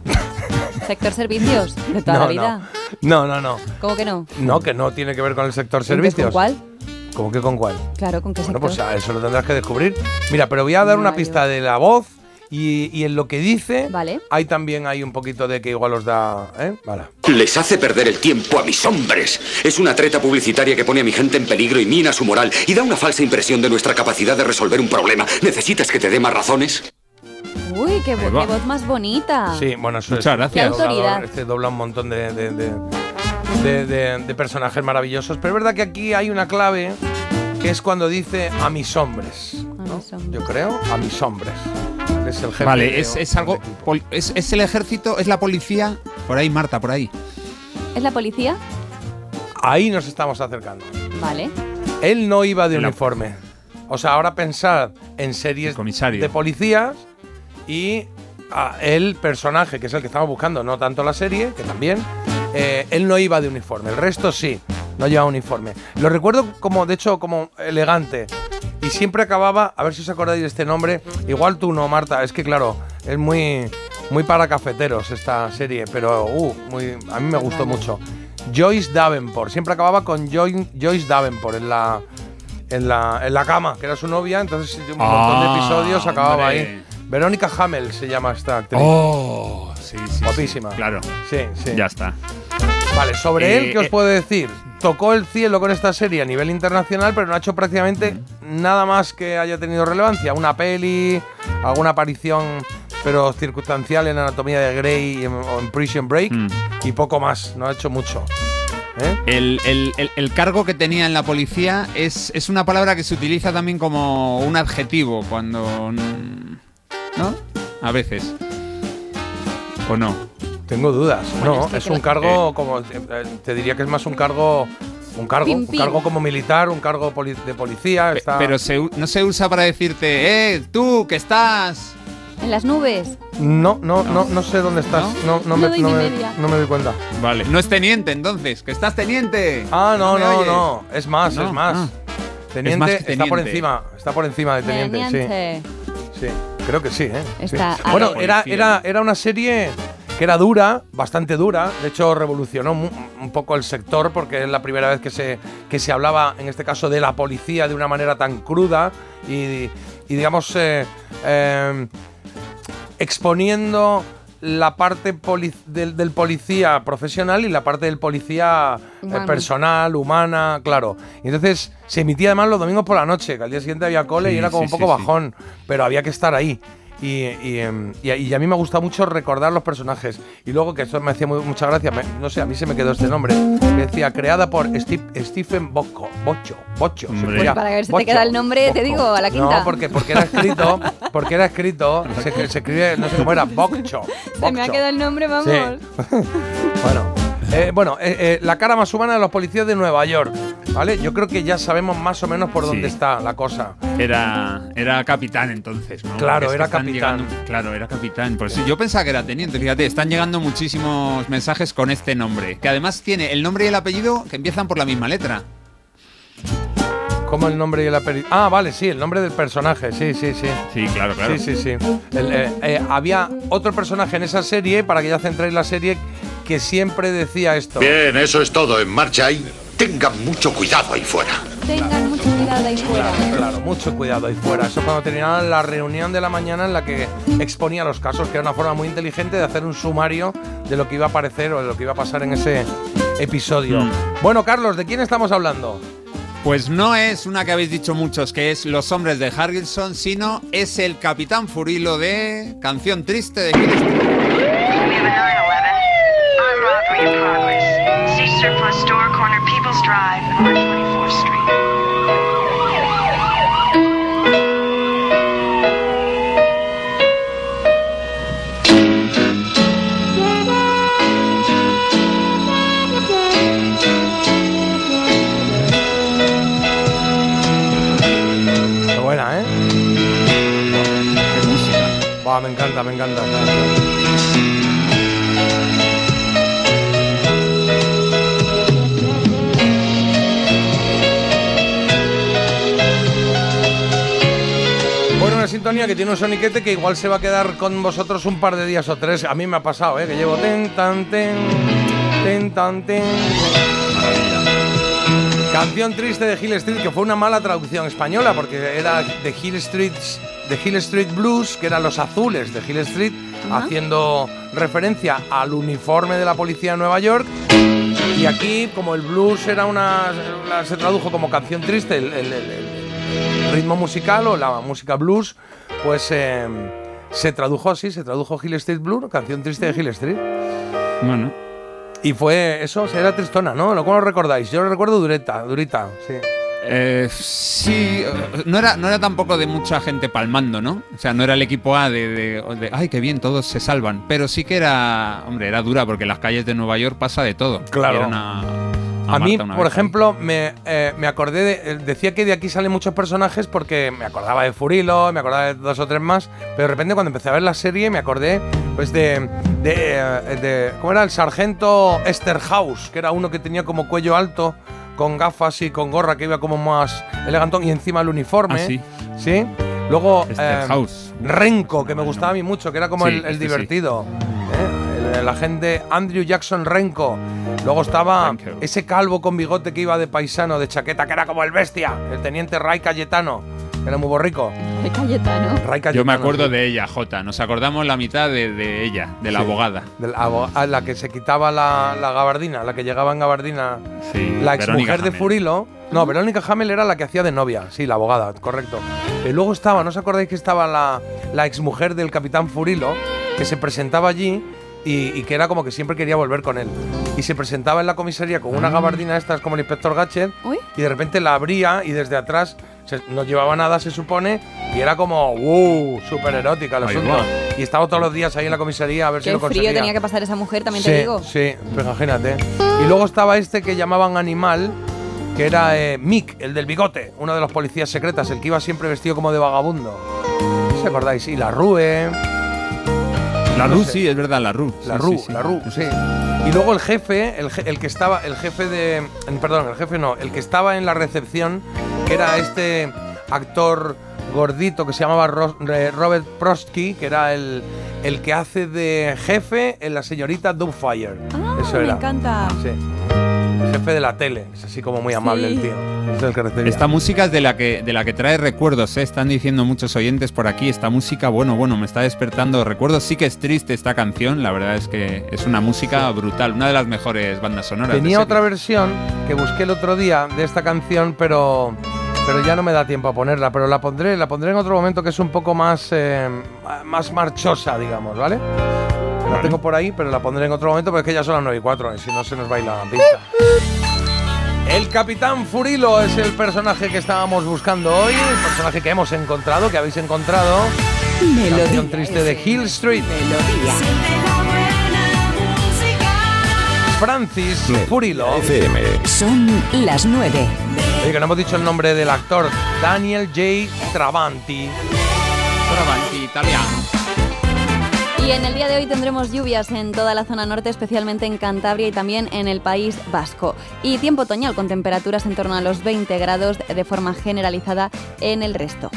sector servicios de toda no, la vida. No, no, no. ¿Cómo que no? No, que no tiene que ver con el sector servicios. ¿Con cuál? ¿Cómo que con cuál? Claro, ¿con qué Bueno, sector? pues eso lo tendrás que descubrir. Mira, pero voy a dar una pista de la voz y, y en lo que dice Vale. hay también hay un poquito de que igual os da... ¿eh? Vale. Les hace perder el tiempo a mis hombres. Es una treta publicitaria que pone a mi gente en peligro y mina su moral y da una falsa impresión de nuestra capacidad de resolver un problema. ¿Necesitas que te dé más razones? Uy, qué, qué voz más bonita. Sí, bueno, eso Muchas es. gracias. Doblador, autoridad. Este dobla un montón de, de- de- de- de- de personajes maravillosos. Pero es verdad que aquí hay una clave que es cuando dice a mis hombres. ¿no? Yo creo, a mis hombres. Es el jefe. Vale, de- es, es algo. pol- Es, es el ejército, es la policía. Por ahí, Marta, por ahí. ¿Es la policía? Ahí nos estamos acercando. Vale. Él no iba de la- uniforme. O sea, ahora pensad en series de policías y ah, el personaje, que es el que estamos buscando, no tanto la serie, que también, eh, él no iba de uniforme. El resto sí, no llevaba uniforme. Lo recuerdo como, de hecho, como elegante. Y siempre acababa, a ver si os acordáis de este nombre. Igual tú no, Marta, es que claro, es muy, muy para cafeteros esta serie, pero uh, muy, a mí me gustó mucho. Joyce Davenport, siempre acababa con Joy- Joyce Davenport en la, en la, en la cama, que era su novia, entonces un montón de Ah, episodios acababa hombre. ahí. Verónica Hamel se llama esta actriz. Oh, sí, sí. Guapísima. Claro. Sí, sí. Ya está. Vale, sobre Eh, él, ¿qué os eh. puedo decir? Tocó el cielo con esta serie a nivel internacional, pero no ha hecho prácticamente nada más que haya tenido relevancia. Una peli, alguna aparición, pero circunstancial en Anatomía de Grey en- o en Prison Break, Mm. y poco más, no ha hecho mucho. ¿Eh? El, el- el- el cargo que tenía en la policía es, es una palabra que se utiliza también como un adjetivo cuando. ¿No? A veces. ¿O no? Tengo dudas. No, es un cargo como. eh, Te diría que es más un cargo. Un cargo, Pim, un cargo como militar, un cargo poli- de policía. Está... Pero se u- no se usa para decirte, ¡eh, tú, que estás! En las nubes. No, no, no, no sé dónde estás. No, no, No me, doy no ni me- media. no me doy cuenta. Vale. No es teniente entonces, que estás teniente. Ah, no, no, no. Es más, No, es más. ah. Teniente, Es más que está por teniente. encima. Está por encima de teniente, Teniente. sí. Sí, creo que sí, ¿eh? Está. Bueno, era, era, era una serie que era dura, bastante dura. De hecho, revolucionó un poco el sector porque es la primera vez que se, que se hablaba, en este caso, de la policía de una manera tan cruda y, y digamos, eh, eh, exponiendo la parte poli- del, del policía profesional y la parte del policía eh, Humano. personal, humana, claro. Y entonces se emitía además los domingos por la noche, que al día siguiente había cole y era como sí, un poco sí, sí. bajón, pero había que estar ahí. Y, y, em, y a- y a mí me gusta mucho recordar los personajes. Y luego, que eso me hacía muy- mucha gracia, me- no sé, a mí se me quedó este nombre, que decía, creada por Steve- Stephen Bocco, Bocho, Bocho. se escribía Para ver si Bocho. te queda el nombre, te digo, a la quinta. No, porque, porque era escrito, porque era escrito, se, se escribe, no sé cómo era, Boccho. Se me ha quedado el nombre, vamos. Sí. bueno, eh, bueno eh, eh, la cara más humana de los policías de Nueva York. ¿Vale? Yo creo que ya sabemos más o menos por dónde Sí. está la cosa. Era, era capitán entonces, ¿no? Claro, Es que era capitán. llegando- claro, era capitán. Sí, yo pensaba que era teniente. Fíjate, están llegando muchísimos mensajes con este nombre. Que además tiene el nombre y el apellido que empiezan por la misma letra. ¿Cómo el nombre y el apellido? Ah, vale, sí, el nombre del personaje, sí, sí, sí. Sí, claro, claro. Sí, sí, sí. El, eh, eh, había otro personaje en esa serie, para que ya centréis la serie, que siempre decía esto. Bien, eso es todo. En marcha ahí. Tengan mucho cuidado ahí fuera. Tengan mucho cuidado ahí fuera. Claro, claro, mucho cuidado ahí fuera. Eso cuando terminaban la reunión de la mañana en la que exponía los casos, que era una forma muy inteligente de hacer un sumario de lo que iba a aparecer o de lo que iba a pasar en ese episodio. Mm. Bueno, Carlos, ¿de quién estamos hablando? Pues no es una que habéis dicho muchos, que es Los Hombres de Harrelson, sino es el Capitán Furilo de Canción Triste de Kill surplus store corner People's Drive and North 24th Street. Qué buena, ¿eh? Qué música. Buah, me encanta, me encanta. Sintonía que tiene un soniquete que igual se va a quedar con vosotros un par de días o tres. A mí me ha pasado, ¿eh? Que llevo ten, tan, ten, ten, tan, ten. Canción triste de Hill Street, que fue una mala traducción española, porque era de Hill Street, de Hill Street Blues, que eran los azules de Hill Street, haciendo referencia al uniforme de la policía de Nueva York. Y aquí, como el blues era una. se tradujo como canción triste, el, el- el- el ritmo musical o la música blues, pues eh, se tradujo así, se tradujo Hill Street Blues, canción triste de Hill Street. Bueno. Y fue eso, era tristona, ¿no? ¿Cómo lo recordáis? Yo lo recuerdo durita, durita, sí. Eh, sí, no era, no era tampoco de mucha gente palmando, ¿no? O sea, no era el equipo A de, de- de, ay, qué bien, todos se salvan. Pero sí que era, hombre, era dura porque en las calles de Nueva York pasa de todo. Claro. A, A mí, Marta una por vez ahí. ejemplo, me, eh, me acordé de. eh, Decía que de aquí salen muchos personajes porque me acordaba de Furilo, me acordaba de dos o tres más, pero de repente cuando empecé a ver la serie me acordé pues de. de, eh, de- ¿Cómo era? El sargento Esterhaus, que era uno que tenía como cuello alto, con gafas y con gorra, que iba como más elegantón y encima el uniforme. Ah, sí. ¿Sí? Luego. eh, Esterhaus. Renko, que me gustaba a mí mucho, que era como Sí, el, el este sí. divertido. ¿eh? El, el agente Andrew Jackson Renko. Luego estaba ese calvo con bigote que iba de paisano, de chaqueta, que era como el bestia, el teniente Ray Cayetano, que era muy borrico. Cayetano. Ray Cayetano. Yo me acuerdo sí. de ella, Jota. Nos acordamos la mitad de, de ella, de la Sí. abogada. De la, abo- a la que se quitaba la, la gabardina, la que llegaba en gabardina. Sí, la Verónica exmujer de. Furilo. No, Verónica Hamel era la que hacía de novia, sí, la abogada, correcto. Y luego estaba, ¿no os acordáis que estaba la, la exmujer del capitán Furilo, que se presentaba allí y, y que era como que siempre quería volver con él? Y se presentaba en la comisaría con una Ah. gabardina, esta es como el inspector Gadget, y de repente la abría y desde atrás se- no llevaba nada, se supone, y era como, wow, súper erótica el asunto. Y estaba todos los días ahí en la comisaría a ver si Qué lo frío conseguía. tenía que pasar esa mujer, también sí, te digo. Sí, pues imagínate. Y luego estaba este que llamaban Animal, que era eh, Mick, el del bigote, uno de los policías secretas, el que iba siempre vestido como de vagabundo. ¿Os acordáis? Y la Rue. La No Ru, sé. sí, es verdad, la Ru. La Sí, Ru, sí, sí. la Ru, sí. Y luego el jefe, el, je- el que estaba, el jefe de. en- Perdón, el jefe no, el que estaba en la recepción, que era este actor gordito que se llamaba Ro- eh, Robert Prosky, que era el, el que hace de jefe en la señorita Doubtfire. Ah, Eso me era. encanta. Sí. El jefe de la tele. Es así como muy amable Sí. el tío. Es el que. Esta música es de la que de la que trae recuerdos, ¿eh? están diciendo muchos oyentes por aquí. Esta música, bueno, bueno, me está despertando recuerdos. Sí que es triste esta canción, la verdad es que es una música brutal, una de las mejores bandas sonoras. Tenía otra versión que busqué el otro día de esta canción, pero, pero ya no me da tiempo a ponerla. Pero la pondré, la pondré en otro momento que es un poco más, eh, más marchosa, digamos, ¿vale? La tengo por ahí, pero la pondré en otro momento porque es que ya son las 9 y 4, y si no se nos baila la pinta. El Capitán Furilo es el personaje que estábamos buscando hoy, el personaje que hemos encontrado, que habéis encontrado. Canción triste de Hill Street. Francis Furilo. FM. Son las 9. Oye, que no hemos dicho el nombre del actor, Daniel J. Travanti. Travanti, italiano. Y en el día de hoy tendremos lluvias en toda la zona norte, especialmente en Cantabria y también en el País Vasco. Y tiempo otoñal con temperaturas en torno a los 20 grados de forma generalizada en el resto.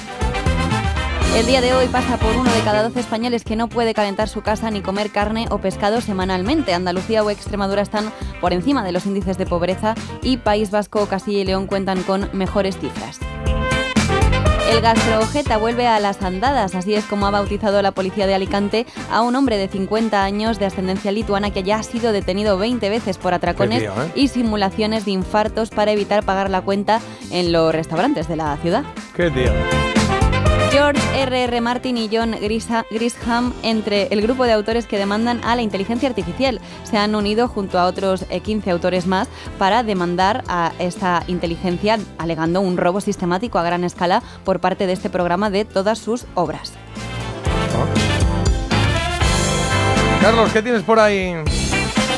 El día de hoy pasa por uno de cada 12 españoles que no puede calentar su casa ni comer carne o pescado semanalmente. Andalucía o Extremadura están por encima de los índices de pobreza y País Vasco, Castilla y León cuentan con mejores cifras. El gastroojeta vuelve a las andadas, así es como ha bautizado la policía de Alicante a un hombre de 50 años de ascendencia lituana que ya ha sido detenido 20 veces por atracones ¿eh? y simulaciones de infartos para evitar pagar la cuenta en los restaurantes de la ciudad. Qué tío. George R.R. R. Martin y John Grisham, entre el grupo de autores que demandan a la inteligencia artificial, se han unido junto a otros eh, 15 autores más para demandar a esta inteligencia, alegando un robo sistemático a gran escala por parte de este programa de todas sus obras. Carlos, ¿qué tienes por ahí?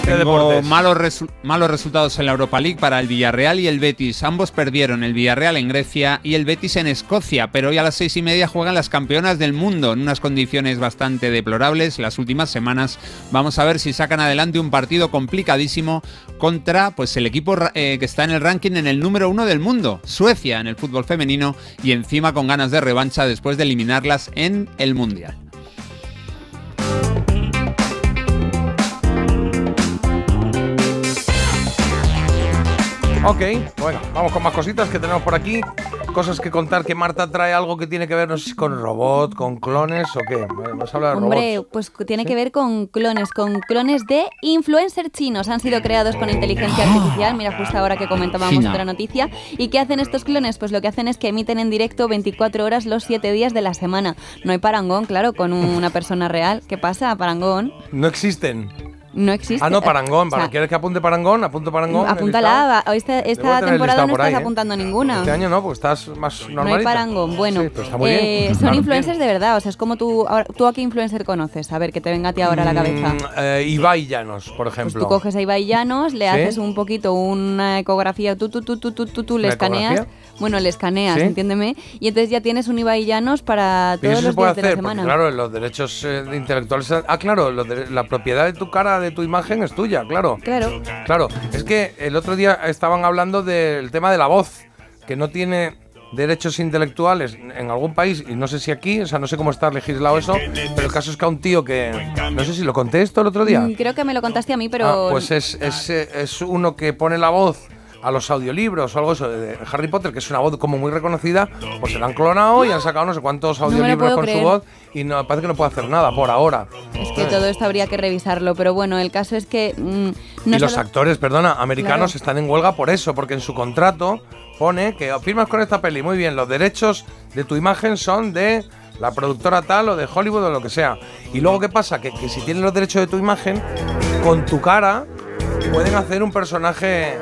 ¿Qué Tengo deportes? malos, resu- malos resultados en la Europa League para el Villarreal y el Betis. Ambos perdieron, el Villarreal en Grecia y el Betis en Escocia, pero hoy a las seis y media juegan las campeonas del mundo en unas condiciones bastante deplorables las últimas semanas. Vamos a ver si sacan adelante un partido complicadísimo contra pues, el equipo eh, que está en el ranking en el número uno del mundo, Suecia, en el fútbol femenino y encima con ganas de revancha después de eliminarlas en el Mundial. Ok, bueno, vamos con más cositas que tenemos por aquí. Cosas que contar que Marta trae algo que tiene que ver, no sé si con robot, con clones o qué. Vamos a hablar de Hombre, robots. pues tiene que ver con clones, con clones de influencers chinos. Han sido creados con inteligencia artificial, mira justo ahora que comentábamos China. otra noticia. ¿Y qué hacen estos clones? Pues lo que hacen es que emiten en directo 24 horas los 7 días de la semana. No hay parangón, claro, con una persona real. ¿Qué pasa, parangón? No existen. No existe. Ah, no, Parangón. O sea. ¿Quieres que apunte Parangón? Apunto Parangón. Apúntala, esta, esta temporada no estás ahí, ¿eh? apuntando ninguna. Este año no, porque estás más No hay normalita. parangón. Bueno, Sí, pero está muy eh, bien. son Claro, influencers de verdad. O sea, es como tú. ahora- ¿Tú a qué influencer conoces? A ver, que te venga a ti ahora a la cabeza. Mm, eh, Ibai Llanos, por Pues ejemplo. tú coges a Ibai Llanos, le ¿Sí? haces un poquito una ecografía, tú, tú, tú, tú, tú, tú, tú, le ¿Una escaneas. ecografía? Bueno, le escaneas, ¿Sí? entiéndeme. Y entonces ya tienes un Ibai Llanos para todos los días de la hacer, semana. claro, los derechos eh, intelectuales. Ah, claro, la propiedad de tu cara, de tu imagen es tuya, claro. Claro. Claro, es que el otro día estaban hablando del tema de la voz, que no tiene derechos intelectuales en algún país, y no sé si aquí, o sea, no sé cómo está legislado eso, pero el caso es que a un tío que. No sé si lo conté esto el otro día. Mm, Creo que me lo contaste a mí, pero. Ah, pues es, es, es uno que pone la voz a los audiolibros o algo eso de Harry Potter, que es una voz como muy reconocida, pues se la han clonado y han sacado no sé cuántos audiolibros con creer. su voz y no, parece que no puede hacer nada por ahora. Es que todo esto habría que revisarlo. Pero bueno, el caso es que. mm, no y los actores, perdona, americanos Claro. están en huelga por eso, porque en su contrato pone que firmas con esta peli, muy bien, los derechos de tu imagen son de la productora tal o de Hollywood o lo que sea. Y luego, ¿qué pasa? Que, que si tienen los derechos de tu imagen, con tu cara pueden hacer un personaje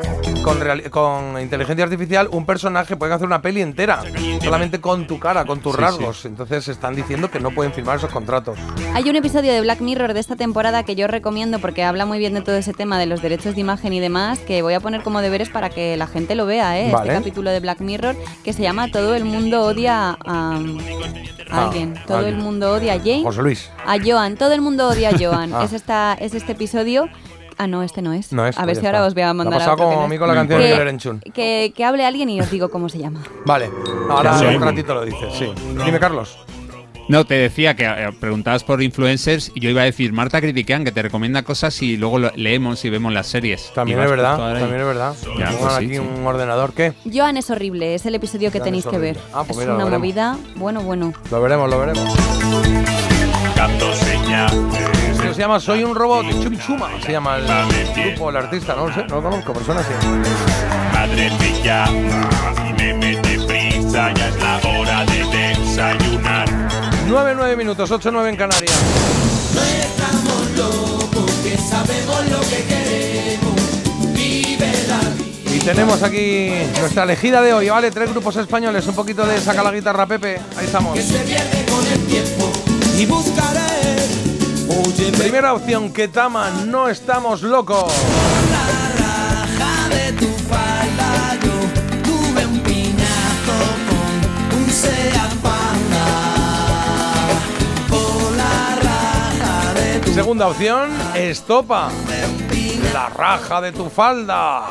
con, inteligencia artificial, un personaje, pueden hacer una peli entera, solamente con tu cara, con tus Sí, rasgos. Entonces están diciendo que no pueden firmar esos contratos. Hay un episodio de Black Mirror de esta temporada que yo recomiendo porque habla muy bien de todo ese tema de los derechos de imagen y demás, que voy a poner como deberes para que la gente lo vea, ¿eh? Vale. Este capítulo de Black Mirror que se llama Todo el mundo odia a, a Ah, alguien. Todo alguien. el mundo odia a Jane. José Luis. A Joan. Todo el mundo odia a Joan. Ah. es, esta, es este episodio. Ah, no, este no es. No es, A pues ver ya si ahora está. os voy a ha mandar pasado como que a mí con la canción de Oliver Enchun. que, que hable alguien y os digo cómo se llama. Vale, ahora un ratito lo dices, sí. Dime, Carlos. No, te decía que eh, preguntabas por influencers y yo iba a decir Marta Critiquean, que te recomienda cosas y luego lo- leemos y vemos las series. También es verdad, también es verdad. Ya, Pongan pues sí, aquí sí. un ordenador, ¿qué? Joan es horrible, es el episodio que Joan tenéis que ver. Ah, pues es mira, una veremos. movida, bueno, bueno. Lo veremos, lo veremos. Esto se llama Soy un robot, Chum Chuma, se llama el grupo, el artista, no lo sé, no lo conozco, pero suena así. Madre mía, y me mete prisa, ya es la hora de desayunar. 9, 9 minutos, 8, 9 en Canarias. No estamos locos, que sabemos lo que queremos. Vive la vida. Y tenemos aquí nuestra elegida de hoy, ¿vale? Tres grupos españoles, un poquito de saca la guitarra, Pepe. Ahí estamos. Que se pierde con el tiempo y buscaré. Primera opción, Ketama, no estamos locos. Segunda opción, Estopa. La raja de tu falda.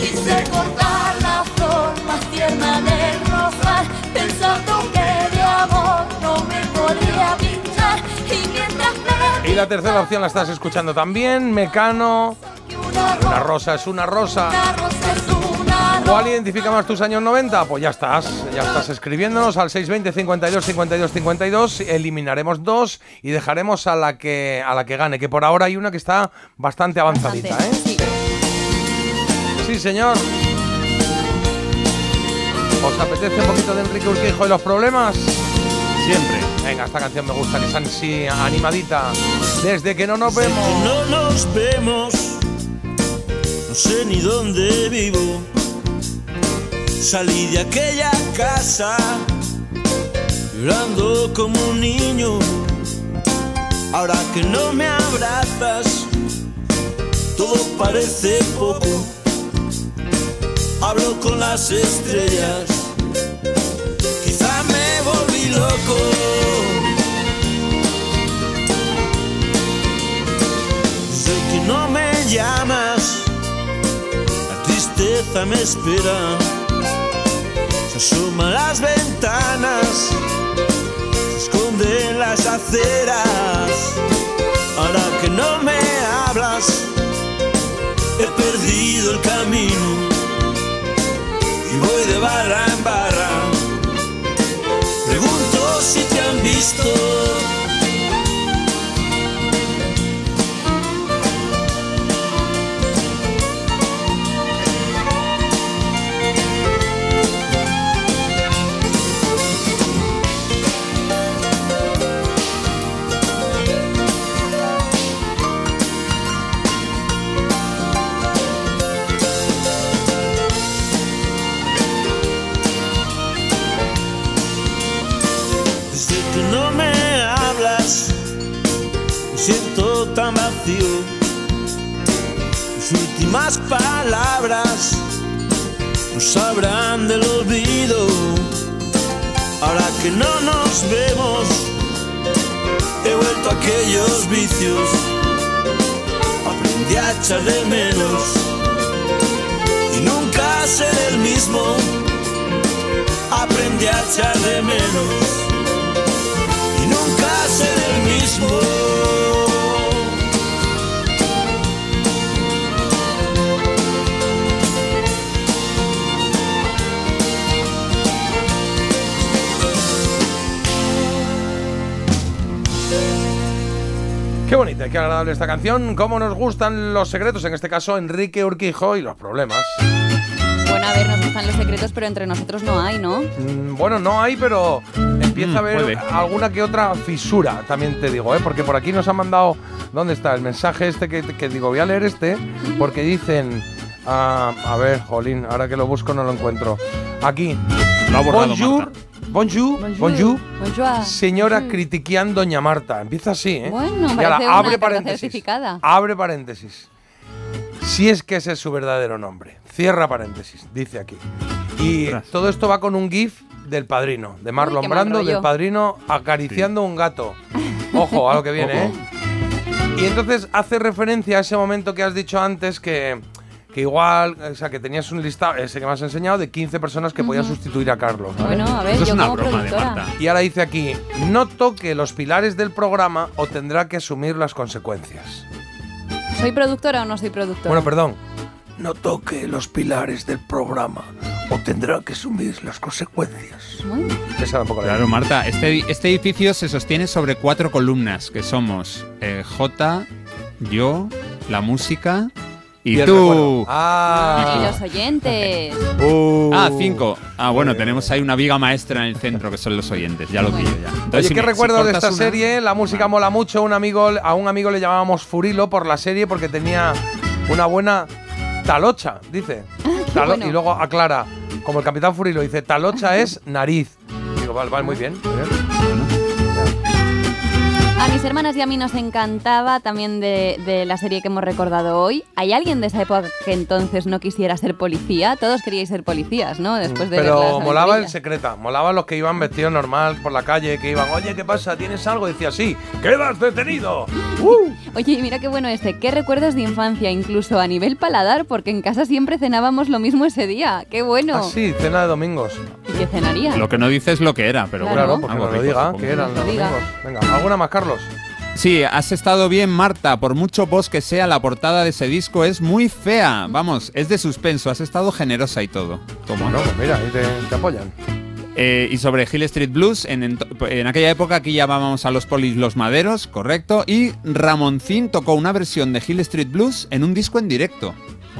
Quise cortar la flor más tierna del Y la tercera opción la estás escuchando también, Mecano. Una rosa es una rosa. ¿Cuál identifica más tus años 90? Pues ya estás, ya estás escribiéndonos al 620 52 52 52. Eliminaremos dos y dejaremos a la que a la que gane, que por ahora hay una que está bastante avanzadita, ¿eh? Sí, señor. ¿Os apetece un poquito de Enrique Urquijo y los problemas? Siempre. Venga, esta canción me gusta, que es así animadita. Desde que no nos vemos. No nos vemos, no sé ni dónde vivo. Salí de aquella casa llorando como un niño. Ahora que no me abrazas, todo parece poco. Hablo con las estrellas, quizá me volví loco. Llamas, la tristeza me espera. Se asoma las ventanas, se esconde en las aceras. Ahora que no me hablas, he perdido el camino y voy de barra en barra. Pregunto si te han visto. Vacío. Mis últimas palabras no sabrán del olvido. Ahora que no nos vemos, he vuelto a aquellos vicios. Aprendí a echar de menos y nunca seré el mismo. Aprendí a echar de menos y nunca seré el mismo. Qué bonita qué agradable esta canción. Cómo nos gustan los secretos, en este caso Enrique Urquijo y los problemas. Bueno, a ver, nos gustan los secretos, pero entre nosotros no hay, ¿no? Mm, Bueno, no hay, pero empieza Mm, a haber puede. alguna que otra fisura, también te digo, ¿eh? porque por aquí nos han mandado, ¿dónde está? El mensaje este que, que digo, voy a leer este, porque dicen, ah, a ver, jolín, ahora que lo busco no lo encuentro. Aquí, Lo ha borrado bonjour, Marta. Bonjour, bonjour, Bonjour. Bonjour. señora critiquian Doña Marta. Empieza así, ¿eh? Bueno, Y ahora, abre paréntesis. Abre paréntesis. Si es que ese es su verdadero nombre. Cierra paréntesis, dice aquí. Y todo esto va con un GIF del padrino, de Marlon Brando, del padrino acariciando un gato. Ojo a lo que viene, ¿eh? Y entonces hace referencia a ese momento que has dicho antes que, que igual, o sea, que tenías un listado, ese que me has enseñado, de 15 personas que podían sustituir a Carlos. ¿vale? Bueno, a ver, Esto es yo una como broma de productora. Marta. Y ahora dice aquí, no toque los pilares del programa o tendrá que asumir las consecuencias. ¿Soy productora o no soy productora? Bueno, perdón. No toque los pilares del programa o tendrá que asumir las consecuencias. Bueno, Esa era un poco la Claro, Marta, este, este edificio se sostiene sobre cuatro columnas, que somos eh, J, yo, la música y, Y tú. Ah, y los oyentes. Ah, cinco. Ah, bueno, tenemos ahí una viga maestra en el centro, que son los oyentes. Ya lo pillo ya. Entonces, Oye, si ¿qué me- si recuerdo de esta una- serie? La música mola mucho. Un amigo, a un amigo le llamábamos Furilo por la serie porque tenía una buena talocha, dice. Talo- bueno. Y luego aclara, como el capitán Furilo dice, talocha es nariz. Digo, vale, vale, muy bien. muy bien. A mis hermanas y a mí nos encantaba también de, de la serie que hemos recordado hoy. ¿Hay alguien de esa época que entonces no quisiera ser policía? Todos queríais ser policías, ¿no? Después de Pero molaba el secreta, molaba los que iban vestidos normal por la calle, que iban, oye, ¿qué pasa? ¿Tienes algo? Decía, sí, quedas detenido. ¡Uh! Oye, y mira qué bueno este. ¿Qué recuerdos de infancia, incluso a nivel paladar? Porque en casa siempre cenábamos lo mismo ese día. ¡Qué bueno! Ah, sí, cena de domingos. Lo que no dice es lo que era, pero Claro. Claro, bueno. porque algo nos lo diga, que eran los Lo diga. domingos. Venga, ¿alguna más, Carlos? Sí, has estado bien, Marta. Por mucho voz que sea, la portada de ese disco es muy fea. Vamos, es de suspenso. Has estado generosa y todo. Toma. Bueno, pues mira, ahí te, te apoyan. Eh, y sobre Hill Street Blues, en, ento- en aquella época aquí llamábamos a los polis los maderos, correcto. Y Ramoncín tocó una versión de Hill Street Blues en un disco en directo.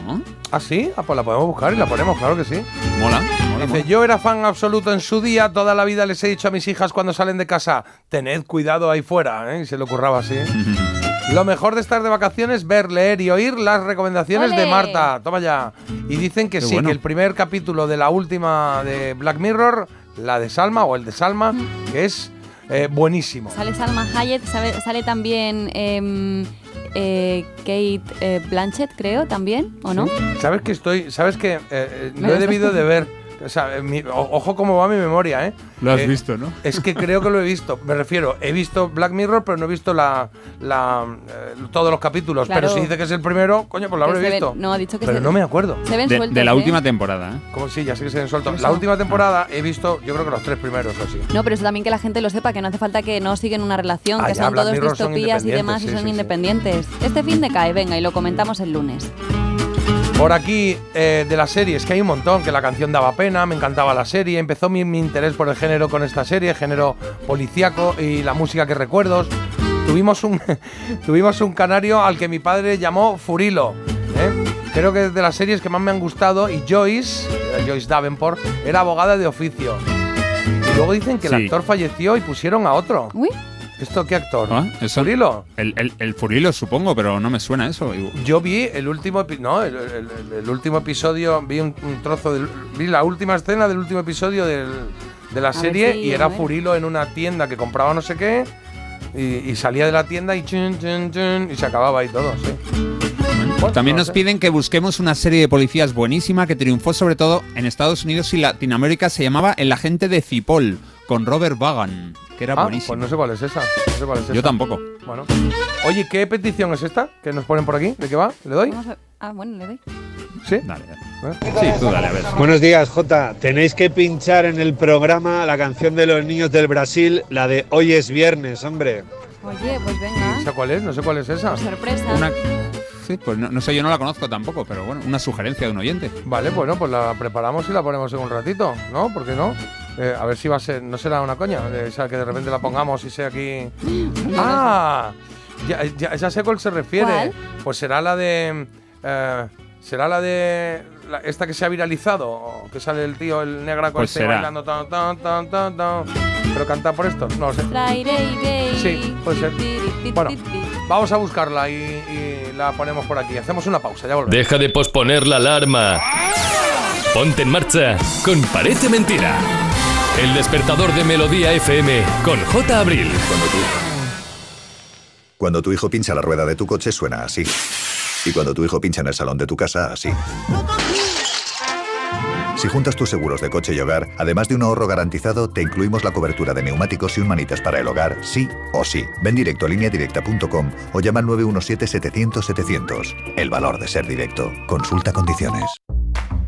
¿Oh? ¿Ah, sí? Ah, pues la podemos buscar y la ponemos, claro que sí. Mola. mola, Dice, mola. yo era fan absoluto en su día, toda la vida les he dicho a mis hijas cuando salen de casa, tened cuidado ahí fuera, ¿eh? Y se le ocurraba así. Lo mejor de estar de vacaciones, ver, leer y oír las recomendaciones de. Marta. Toma ya. Y dicen que Qué sí, bueno. que el primer capítulo de la última de Black Mirror, la de Salma o el de Salma, que es Eh, buenísimo. Sale Salma Hayek, sale también em, eh, Kate eh, Blanchett, creo, también, ¿o no? ¿Sabes que estoy, sabes que eh, eh, lo he debido de ver? O sea, mi- o- ojo cómo va mi memoria, ¿eh? Lo has Eh, visto, ¿no? Es que creo que lo he visto. Me refiero, he visto Black Mirror, pero no he visto la, la, eh, todos los capítulos. Claro. Pero si dice que es el primero, coño, pues lo habré se ven- visto. no, ha dicho que pero se- no me acuerdo. se ven De, sueltos, de la ¿eh? última temporada, ¿eh? Como sí, ya sé que se ven sueltos. La última temporada he visto, yo creo que los tres primeros o así. No, pero eso también que la gente lo sepa, que no hace falta que no siguen una relación, Ah, que ya, son Black todos Mirror son distopías y demás y independientes, sí, son sí, sí. independientes. Este fin de cae, venga, y lo comentamos el lunes. Por aquí, eh, de las series, que hay un montón, que la canción daba pena, me encantaba la serie, empezó mi, mi interés por el género con esta serie, género policíaco y la música que recuerdos. Tuvimos un, tuvimos un canario al que mi padre llamó Furilo. ¿eh? Creo que es de las series que más me han gustado y Joyce, eh, Joyce Davenport, era abogada de oficio. Y luego dicen que el Sí. actor falleció y pusieron a otro. Uy. ¿Esto qué actor? ¿Ah? ¿Eso? ¿Furilo? El, el, el Furilo, supongo, pero no me suena eso. Yo vi el último, no, el, el- el- el último episodio, vi un, un trozo del, vi la última escena del último episodio del- de la serie si- y era. Furilo en una tienda que compraba no sé qué y, y salía de la tienda y chun, chun, chun, y se acababa y todo, sí. Bueno, También no nos sé. piden que busquemos una serie de policías buenísima que triunfó sobre todo en Estados Unidos y Latinoamérica. Se llamaba El agente de Cipol, con Robert Vagan, que era Ah, buenísimo. pues no sé cuál es esa. no sé cuál es Yo esa. tampoco. Bueno. Oye, ¿qué petición es esta que nos ponen por aquí? ¿De qué va? ¿Le doy? Vamos a- Ah, bueno, le doy. ¿Sí? Dale, dale. Sí, tú dale, a ver. Buenos días, Jota. Tenéis que pinchar en el programa la canción de los niños del Brasil, la de Hoy es viernes, hombre. Oye, pues venga. ¿Esa cuál es? No sé cuál es esa. Sorpresa. Una- Sí, pues no, no sé, yo no la conozco tampoco, pero bueno, una sugerencia de un oyente. Vale, bueno, pues la preparamos y la ponemos en un ratito, ¿no? ¿Por qué no? Eh, a ver si va a ser, no será una coña, de esa que de repente la pongamos y sea aquí. ¡Ah! Ya, ya, ya sé a cuál se refiere. ¿Cuál? Pues será la de. eh, será la de. la- esta que se ha viralizado, que sale el tío, el negra con Pues este será. bailando tan, tan, tan, tan, tan. Pero canta por esto, no lo sé. Friday Day. Sí, puede ser. Bueno, vamos a buscarla y, y la ponemos por aquí. Hacemos una pausa, ya volvemos. Deja de posponer la alarma. Ponte en marcha con Parece Mentira. El despertador de Melodía FM con J. Abril. Cuando tu hijo pincha la rueda de tu coche suena así. Y cuando tu hijo pincha en el salón de tu casa, así. Si juntas tus seguros de coche y hogar, además de un ahorro garantizado, te incluimos la cobertura de neumáticos y un manitas para el hogar, sí o sí. Ven directo a lineadirecta.com o llama al 917-700-700. El valor de ser directo. Consulta condiciones.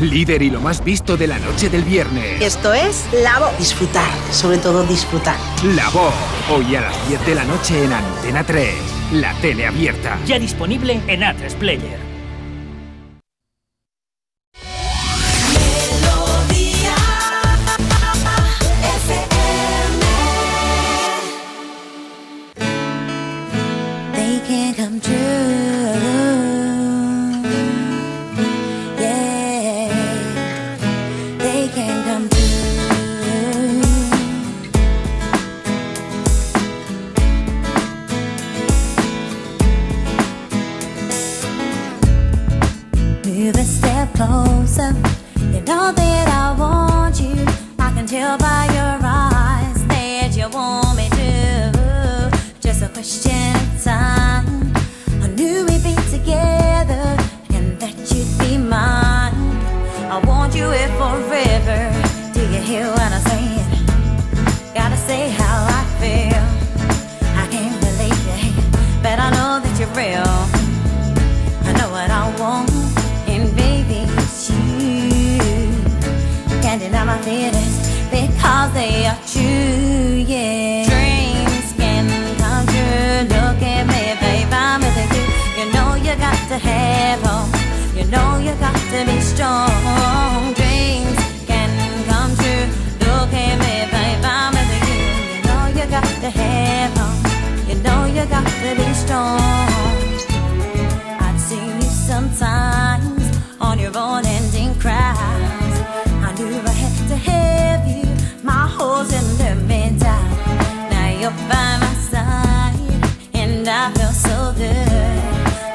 Líder y lo más visto de la noche del viernes. Esto es La Voz. Disfrutar, sobre todo disfrutar. La Voz. Hoy a las 10 de la noche en Antena 3. La tele abierta. Ya disponible en Atlas Player. tell by your eyes that you want me to. Just a question of time. I knew we'd be together and that you'd be mine. I want you here forever. Do you hear what I'm saying? Gotta say how I feel. I can't believe it, but I know that you're real. I know what I want, and baby, it's you. Candy, now my feeling because they are true. Yeah, dreams can come true. Look at me, babe, I'm with you. You know you got to have hope. You know you got to be strong. Dreams can come true. Look at me, babe, I'm with you. You know you got to have hope. You know you got to be strong. I've seen you sometimes on your cries. So good.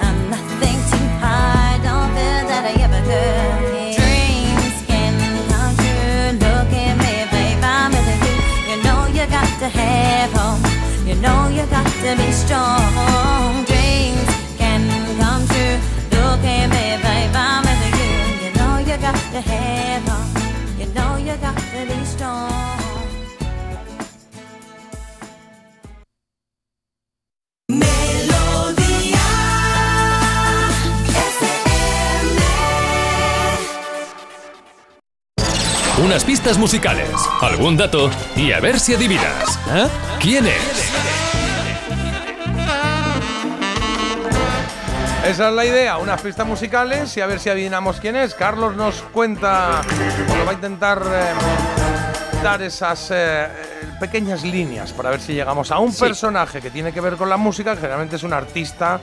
I'm nothing too hard, don't feel that I ever could. Dreams can. Look at me, babe, I'm with you. You know you got to have hope. You know you got to be strong. Unas pistas musicales, algún dato y a ver si adivinas. ¿Eh? ¿Quién es? Esa es la idea, unas pistas musicales y a ver si adivinamos quién es. Carlos nos cuenta, o nos va a intentar eh, dar esas eh, pequeñas líneas para ver si llegamos a un Sí. personaje que tiene que ver con la música, que generalmente es un artista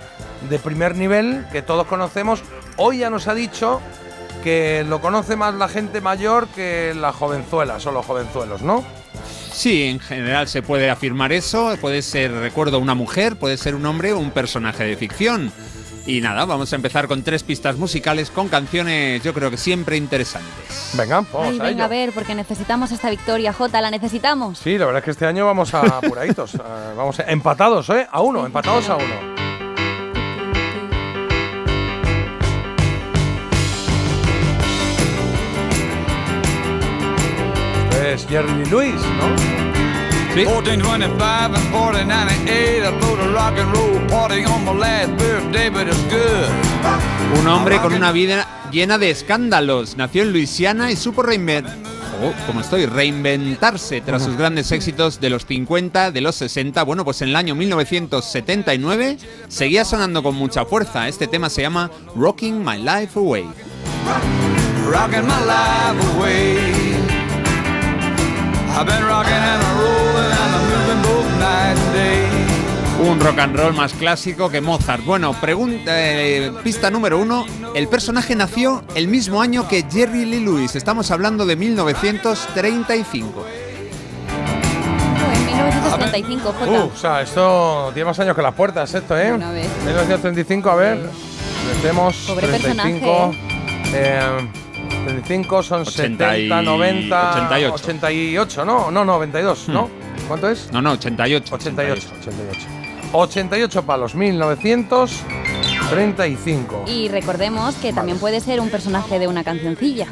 de primer nivel que todos conocemos. Hoy ya nos ha dicho que lo conoce más la gente mayor que las jovenzuelas o los jovenzuelos, ¿no? Sí, en general se puede afirmar eso. Puede ser, recuerdo, una mujer, puede ser un hombre o un personaje de ficción. Y nada, vamos a empezar con tres pistas musicales con canciones, yo creo que siempre interesantes. Venga, Ay, venga a ver, porque necesitamos esta victoria, Jota, la necesitamos. Sí, la verdad es que este año vamos a apuraditos. eh, vamos empatados, ¿eh? A uno, empatados a uno. Es Jerry Lewis, ¿no? 1425 and 1498, I threw the rock and roll party on my last birthday, but it's good. Un hombre con una vida llena de escándalos. Nació en Luisiana y supo reinventar. como estoy, reinventarse tras sus grandes éxitos de los 50, de los 60. Bueno, pues en el año 1979 seguía sonando con mucha fuerza. Este tema se llama Rocking My Life Away. Rocking my life away. Un rock and roll más clásico que Mozart. Bueno, pregunta, eh, pista número uno. El personaje nació el mismo año que Jerry Lee Lewis. Estamos hablando de 1935. En 1935, Jota. Uh, o sea, esto tiene más años que las puertas, esto, ¿eh? Una vez. 1935, a ver. Metemos Pobre 35. Eh, 35 son 80 y- 70, 90, 88. 88, ¿no? No, 92, ¿no? ¿Cuánto es? No, no, 88. 88, 88. 88 palos, 1935. Y recordemos que también puede ser un personaje de una cancioncilla.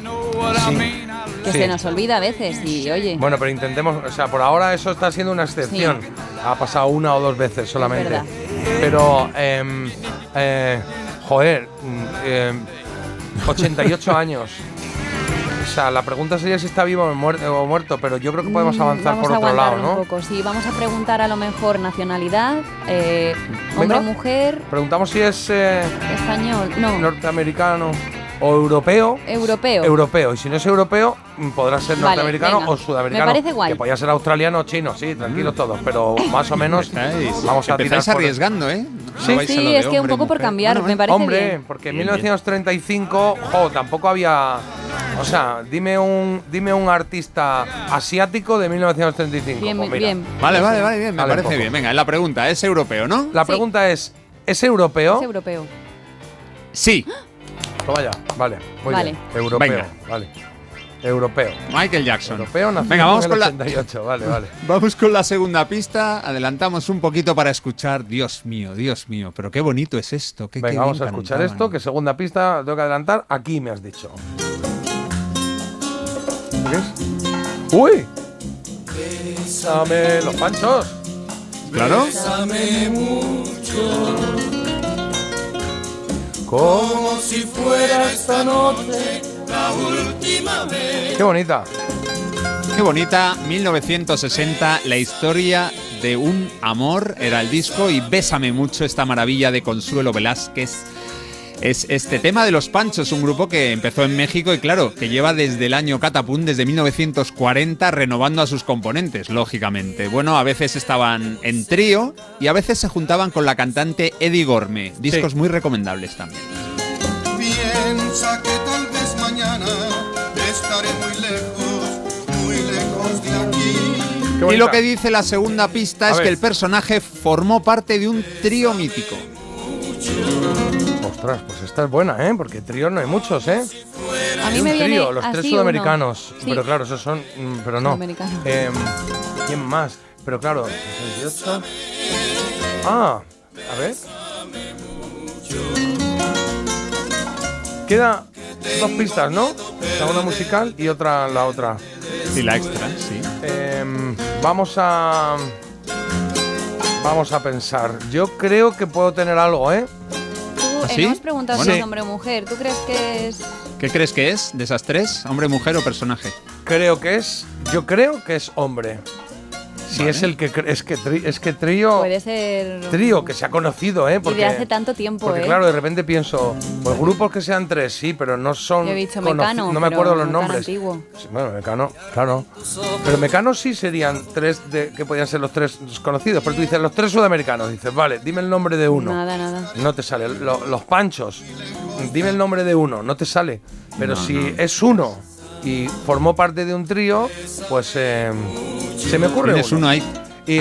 Que Sí. se nos olvida a veces y oye. Bueno, pero intentemos, o sea, por ahora eso está siendo una excepción. Ha pasado una o dos veces solamente. Pero, em, eh, joder, mm, em, 88 años. O sea, la pregunta sería si está vivo o, muer- o muerto, pero yo creo que podemos Mm, avanzar vamos por a otro lado, un ¿no? poco. Sí, vamos a preguntar a lo mejor nacionalidad, eh, Venga. hombre, mujer, Preguntamos si es eh, español, no, norteamericano o europeo. europeo. Europeo. Y si no es europeo, mm, podrá ser Vale, norteamericano venga. o sudamericano. Me parece guay. Que podría ser australiano o chino, sí, tranquilos todos. Pero más o menos vamos a tirar por- arriesgando, ¿eh? Sí. es que un poco por cambiar, Bueno, me parece Hombre, bien. porque en Bien, 1935, jo, tampoco había. O sea, dime un, dime un artista asiático de 1935. Bien, Pues mira. bien. Vale, vale, vale, bien, me Vale, parece poco. bien. Venga, la pregunta es europeo, ¿no? La pregunta es: ¿es europeo? Es europeo. Sí. Toma ya, vale. Muy Vale. bien. Europeo, Venga. vale. Europeo. Michael Jackson. Europeo Venga, vamos en con la 88, vale, vale. Vamos con la segunda pista. Adelantamos un poquito para escuchar. Dios mío, Dios mío, pero qué bonito es esto. Qué, qué Venga, vamos a escuchar esto, que segunda pista tengo que adelantar. Aquí me has dicho. ¿Qué es? ¡Uy! Bésame los panchos. Claro. Bésame mucho. Como si fuera esta noche la última vez. Qué bonita. Qué bonita, 1960, la historia de un amor era el disco y Bésame mucho, esta maravilla de Consuelo Velázquez. Es este tema de Los Panchos, un grupo que empezó en México y claro, que lleva desde el año Catapum, desde 1940, renovando a sus componentes, lógicamente. Bueno, a veces estaban en trío y a veces se juntaban con la cantante Eddie Gorme. Discos muy recomendables también. Piensa que tal vez mañana estaré muy lejos, muy lejos de aquí. Y lo que dice la segunda pista A es ver. que el personaje formó parte de un trío mítico. Ostras, pues esta es buena, ¿eh? Porque tríos no hay muchos, ¿eh? A mí Hay me un viene trío, los tres así sudamericanos. uno. Sí. Pero claro, esos son. mm, Pero no. Em, ¿Quién más? Pero claro, 68. Ah, a ver. Queda dos pistas, ¿no? La una musical y otra la otra. Sí, la extra, sí. Em, vamos a. Vamos a pensar. Yo creo que puedo tener algo, ¿eh? Eh, ¿Sí? no has preguntado Bueno. si es hombre o mujer. ¿Tú crees que es.? ¿Qué crees que es de esas tres? ¿Hombre, mujer o personaje? Creo que es. Yo creo que es hombre. Si Vale. es el que es que tri- es que trío Puede ser. trío que se ha conocido, ¿eh? Y Porque de hace tanto tiempo, porque ¿eh? claro, de repente pienso, pues grupos que sean tres, sí, pero no son Yo he dicho Mecano. no me pero acuerdo los Mecano nombres. antiguo. Sí, bueno, Mecano, claro. Pero Mecano sí serían tres de que podían ser los tres conocidos, pero tú dices los tres sudamericanos, dices, vale, dime el nombre de uno. Nada, nada. No te sale. Lo- los panchos, dime el nombre de uno, no te sale. Pero No, si no. es uno y formó parte de un trío, pues eh, se me ocurre Tienes uno. uno ahí. Y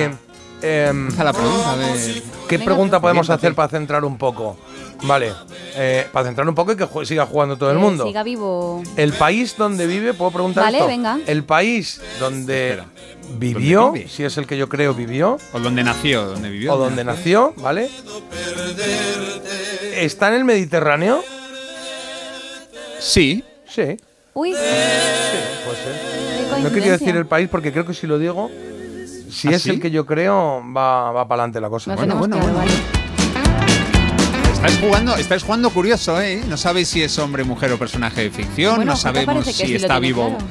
em, la pregunta, a ver. ¿Qué pregunta podemos hacer para centrar un poco? Vale, eh, para centrar un poco y que ju- siga jugando todo el Que mundo. Siga vivo. El país donde vive, ¿puedo preguntar Vale, esto? venga. El país donde Espera. vivió, si es el que yo creo vivió, O donde nació, donde vivió. o donde nació, ¿vale? ¿Está en el Mediterráneo? Sí. Sí, Uy, puede ser. qué No quería decir el país porque creo que si lo digo, si ¿Ah, es sí? el que yo creo, va, va para adelante la cosa. Nos Bueno, bueno, bueno. vale. Estáis jugando, estáis jugando curioso, ¿eh? No sabéis si es hombre, mujer o personaje de ficción. Bueno, no sabemos si sí está vivo claro.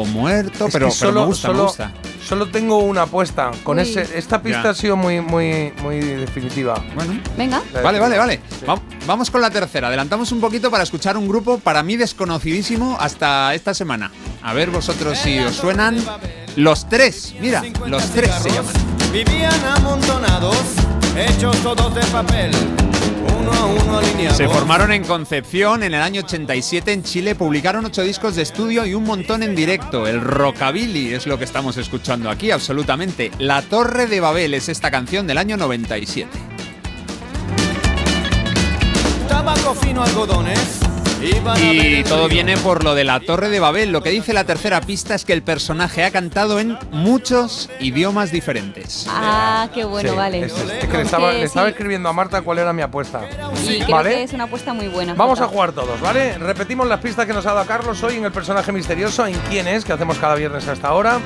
O muerto, Es pero, solo, me gusta, solo, me gusta. solo tengo una apuesta. Con Uy. ese, esta pista Ya. ha sido muy, muy, muy definitiva. Bueno. Venga. Vale, vale, vale. Va- Vamos con la tercera. Adelantamos un poquito para escuchar un grupo para mí desconocidísimo hasta esta semana. A ver vosotros si os suenan. Los tres, mira, los tres se llaman. Vivían amontonados, hechos todos de papel, Se formaron en Concepción en el año 87 en Chile, publicaron ocho discos de estudio y un montón en directo. El rockabilly es lo que estamos escuchando aquí, absolutamente. La Torre de Babel es esta canción del año 97. Tabaco fino, algodones. Y todo viene por lo de la Torre de Babel. Lo que dice la tercera pista es que el personaje ha cantado en muchos idiomas diferentes. Ah, qué bueno, Sí, vale. es- es que le estaba, le estaba sí. escribiendo a Marta cuál era mi apuesta. Y creo ¿Vale? que es una apuesta muy buena. Vamos a jugar todos, ¿vale? Repetimos las pistas que nos ha dado Carlos hoy en el personaje misterioso, en quién es, que hacemos cada viernes a esta hora.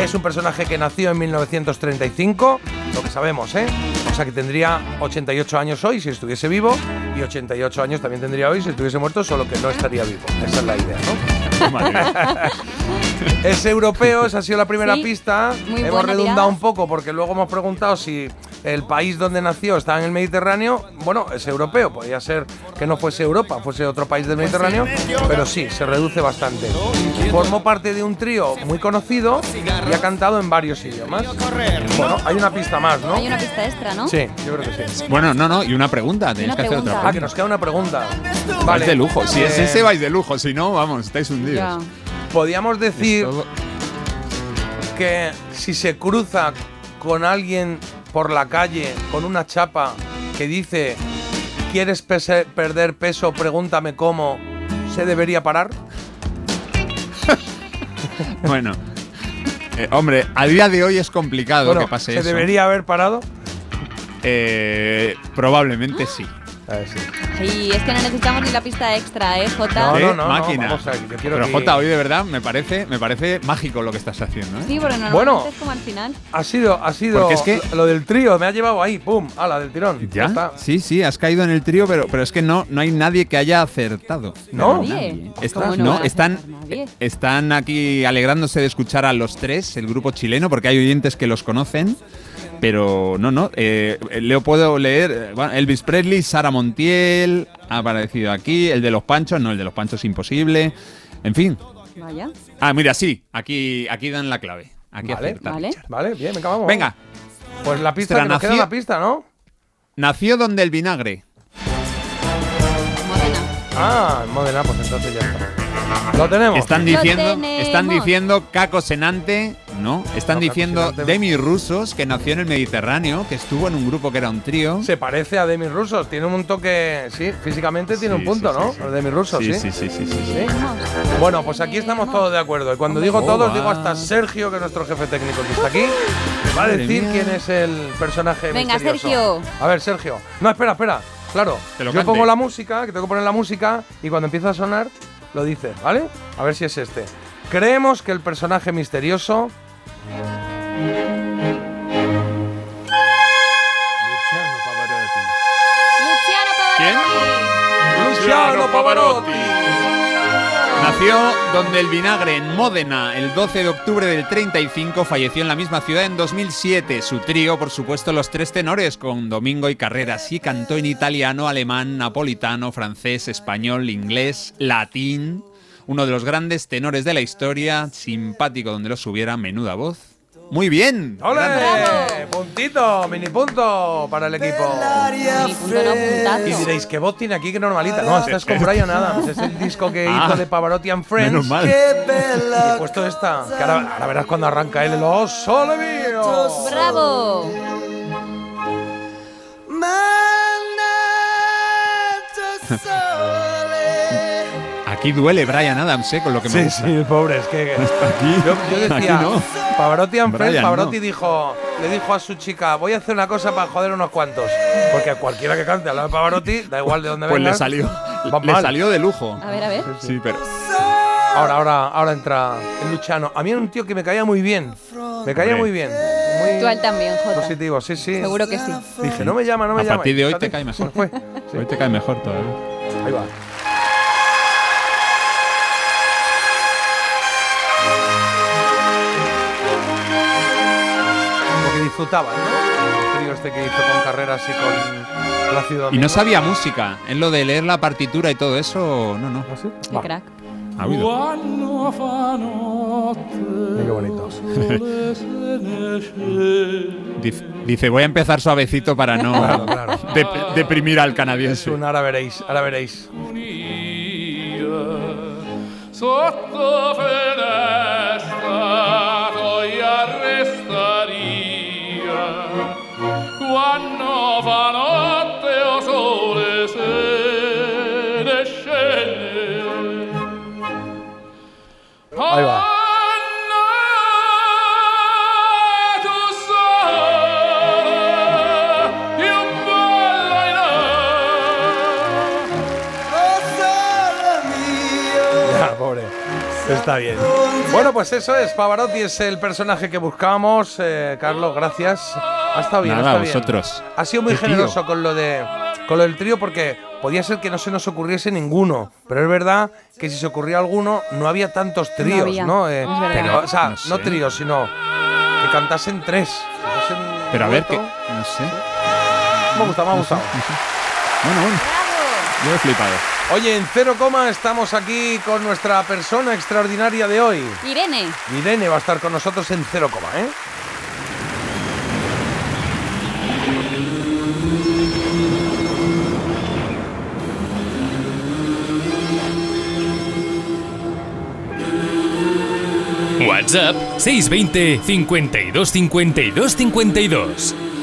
Es un personaje que nació en 1935, lo que sabemos, ¿eh? O sea que tendría 88 años hoy si estuviese vivo y 88 años también tendría hoy si estuviese muerto, solo que no estaría vivo. Esa es la idea, ¿no? Es europeo, esa ha sido la primera Sí, pista. muy hemos redundado tirada. un poco porque luego hemos preguntado si el país donde nació está en el Mediterráneo. Bueno, es europeo, podría ser que no fuese Europa, fuese otro país del Mediterráneo, pero sí, se reduce bastante. Formó parte de un trío muy conocido y ha cantado en varios idiomas. Bueno, hay una pista más, ¿no? Hay una pista extra, ¿no? Sí, yo creo que sí. Bueno, no, no, y una pregunta. Tenéis que hacer otra pregunta. Ah, que nos queda una pregunta. Vais de lujo. Si es ese, vais de lujo. Si no, vamos, estáis hundidos. Ya. Podríamos decir que si se cruza con alguien por la calle con una chapa que dice ¿Quieres pese- perder peso? Pregúntame cómo. ¿Se debería parar? Bueno. Eh, hombre, a día de hoy es complicado Bueno, que pase ¿se eso. debería haber parado? Eh, probablemente sí. Eh, sí. Y es que no necesitamos ni la pista extra, ¿eh, Jota? No, ¿Eh? no, no, máquina. vamos a ver, que quiero Pero que- Jota, hoy de verdad me parece, me parece mágico lo que estás haciendo. ¿eh? Sí, porque normalmente Bueno. es como al final. Ha sido, ha sido Porque es que- lo- del trío, me ha llevado ahí, pum, a la del tirón. ¿Ya? está. Sí, sí, has caído en el trío, pero, pero es que no, no hay nadie que haya acertado. ¿No? Nadie. Está- ¿Cómo no no, a están, nadie? están aquí alegrándose de escuchar a los tres, el grupo chileno, porque hay oyentes que los conocen. Pero no, no. Eh, Leo puedo leer. eh, bueno, Elvis Presley, Sara Montiel ha aparecido aquí. El de los Panchos, no, el de los Panchos es imposible. En fin. Vaya. Ah, mira, sí. Aquí, aquí dan la clave. Aquí Vale. Vale. Vale, bien, venga, vamos. Venga. Pues la pista, que nos queda nació- la pista, ¿no? Nació donde el vinagre. Modena. Ah, en Modena, pues entonces ya está. Lo tenemos. Están Lo diciendo, tenemos. están diciendo Caco Senante, no, están No, diciendo. Demi Rusos, que nació en el Mediterráneo, que estuvo en un grupo que era un trío. Se parece a Demi Rusos, tiene un toque, sí, físicamente tiene Sí, un punto, sí, ¿no? sí, Demi Rusos, sí. sí, sí, sí, sí, sí. ¿Sí? Bueno, pues aquí estamos todos de acuerdo. Y cuando digo Oh, todos, va. digo hasta Sergio, que es nuestro jefe técnico que está aquí, va a decir mía. quién es el personaje Venga, misterioso. Sergio. A ver, Sergio. No, espera, espera. Claro, yo cante. pongo la música, que tengo que poner la música, y cuando empieza a sonar, lo dices, ¿vale? A ver si es este. Creemos que el personaje misterioso Luciano Pavarotti. Luciano Pavarotti. Nació donde el vinagre en Módena el 12 de octubre del 35, falleció en la misma ciudad en 2007. Su trío, por supuesto, los tres tenores con Domingo y Carreras y cantó en italiano, alemán, napolitano, francés, español, inglés, latín. Uno de los grandes tenores de la historia, simpático donde los hubiera, menuda voz. Muy bien. ¡Ole! Puntito, mini punto para el equipo. Y diréis, ¿qué voz tiene aquí que normalita? No, esta es con Brian Adams. Es el disco que Ah, hizo de Pavarotti and Friends. menos mal. Y he puesto esta. Que ahora, ahora verás cuando arranca él el ¡Oh, sole mío! ¡Bravo! Aquí duele Brian Adams, ¿eh? Con lo que me Sí, gusta. sí, pobre, es que. Aquí, Yo, yo decía, aquí no. Pavarotti and Friends, Brian, Pavarotti no. dijo, le dijo a su chica, voy a hacer una cosa para joder unos cuantos. Porque a cualquiera que cante al lado de Pavarotti, da igual de dónde Pues venga. le salió, le mal. salió de lujo. A ver, a ver. Sí, pero Ahora, ahora, ahora entra el Luciano. A mí era un tío que me caía muy bien. Me caía Hombre. muy bien. Muy Tú a él también, Jota. positivo, sí, sí. Seguro que sí. Dije, no me llama, no me a llama. partir de hoy te cae mejor. fue. Sí. Hoy te cae mejor todavía. Ahí va. Lo que disfrutaba, ¿no? El trío este que hizo con carreras y con la ciudad. Y no sabía música. En lo de leer la partitura y todo eso, no, no. Qué crack. Ha oído. Qué bonito. Dice, voy a empezar suavecito para no Claro, claro. dep- deprimir al Es canadiense. un, ahora veréis, ahora veréis. Sotto finestra toia restaria Quando fa notte o sole se ne scende Ahí va. Ya, pobre. Está bien. Bueno, pues eso es. Pavarotti es el personaje que buscábamos. Eh, Carlos, gracias. Ha estado bien, Nada, está bien. vosotros. Ha sido muy tío. generoso con lo de con lo del trío porque podía ser que no se nos ocurriese ninguno, pero es verdad que si se ocurría alguno no había tantos tríos, había, ¿no? Eh, es verdad. pero, o sea, No no, sé. tríos, sino que cantasen tres. Que Pero a ver qué. dueto. No sé. Me ha gustado, me ha gustado. Bueno, bueno. Yo he flipado. Oye, en cero coma estamos aquí con nuestra persona extraordinaria de hoy. Irene. Irene va a estar con nosotros en cero coma, ¿eh? WhatsApp 620 52 52 52.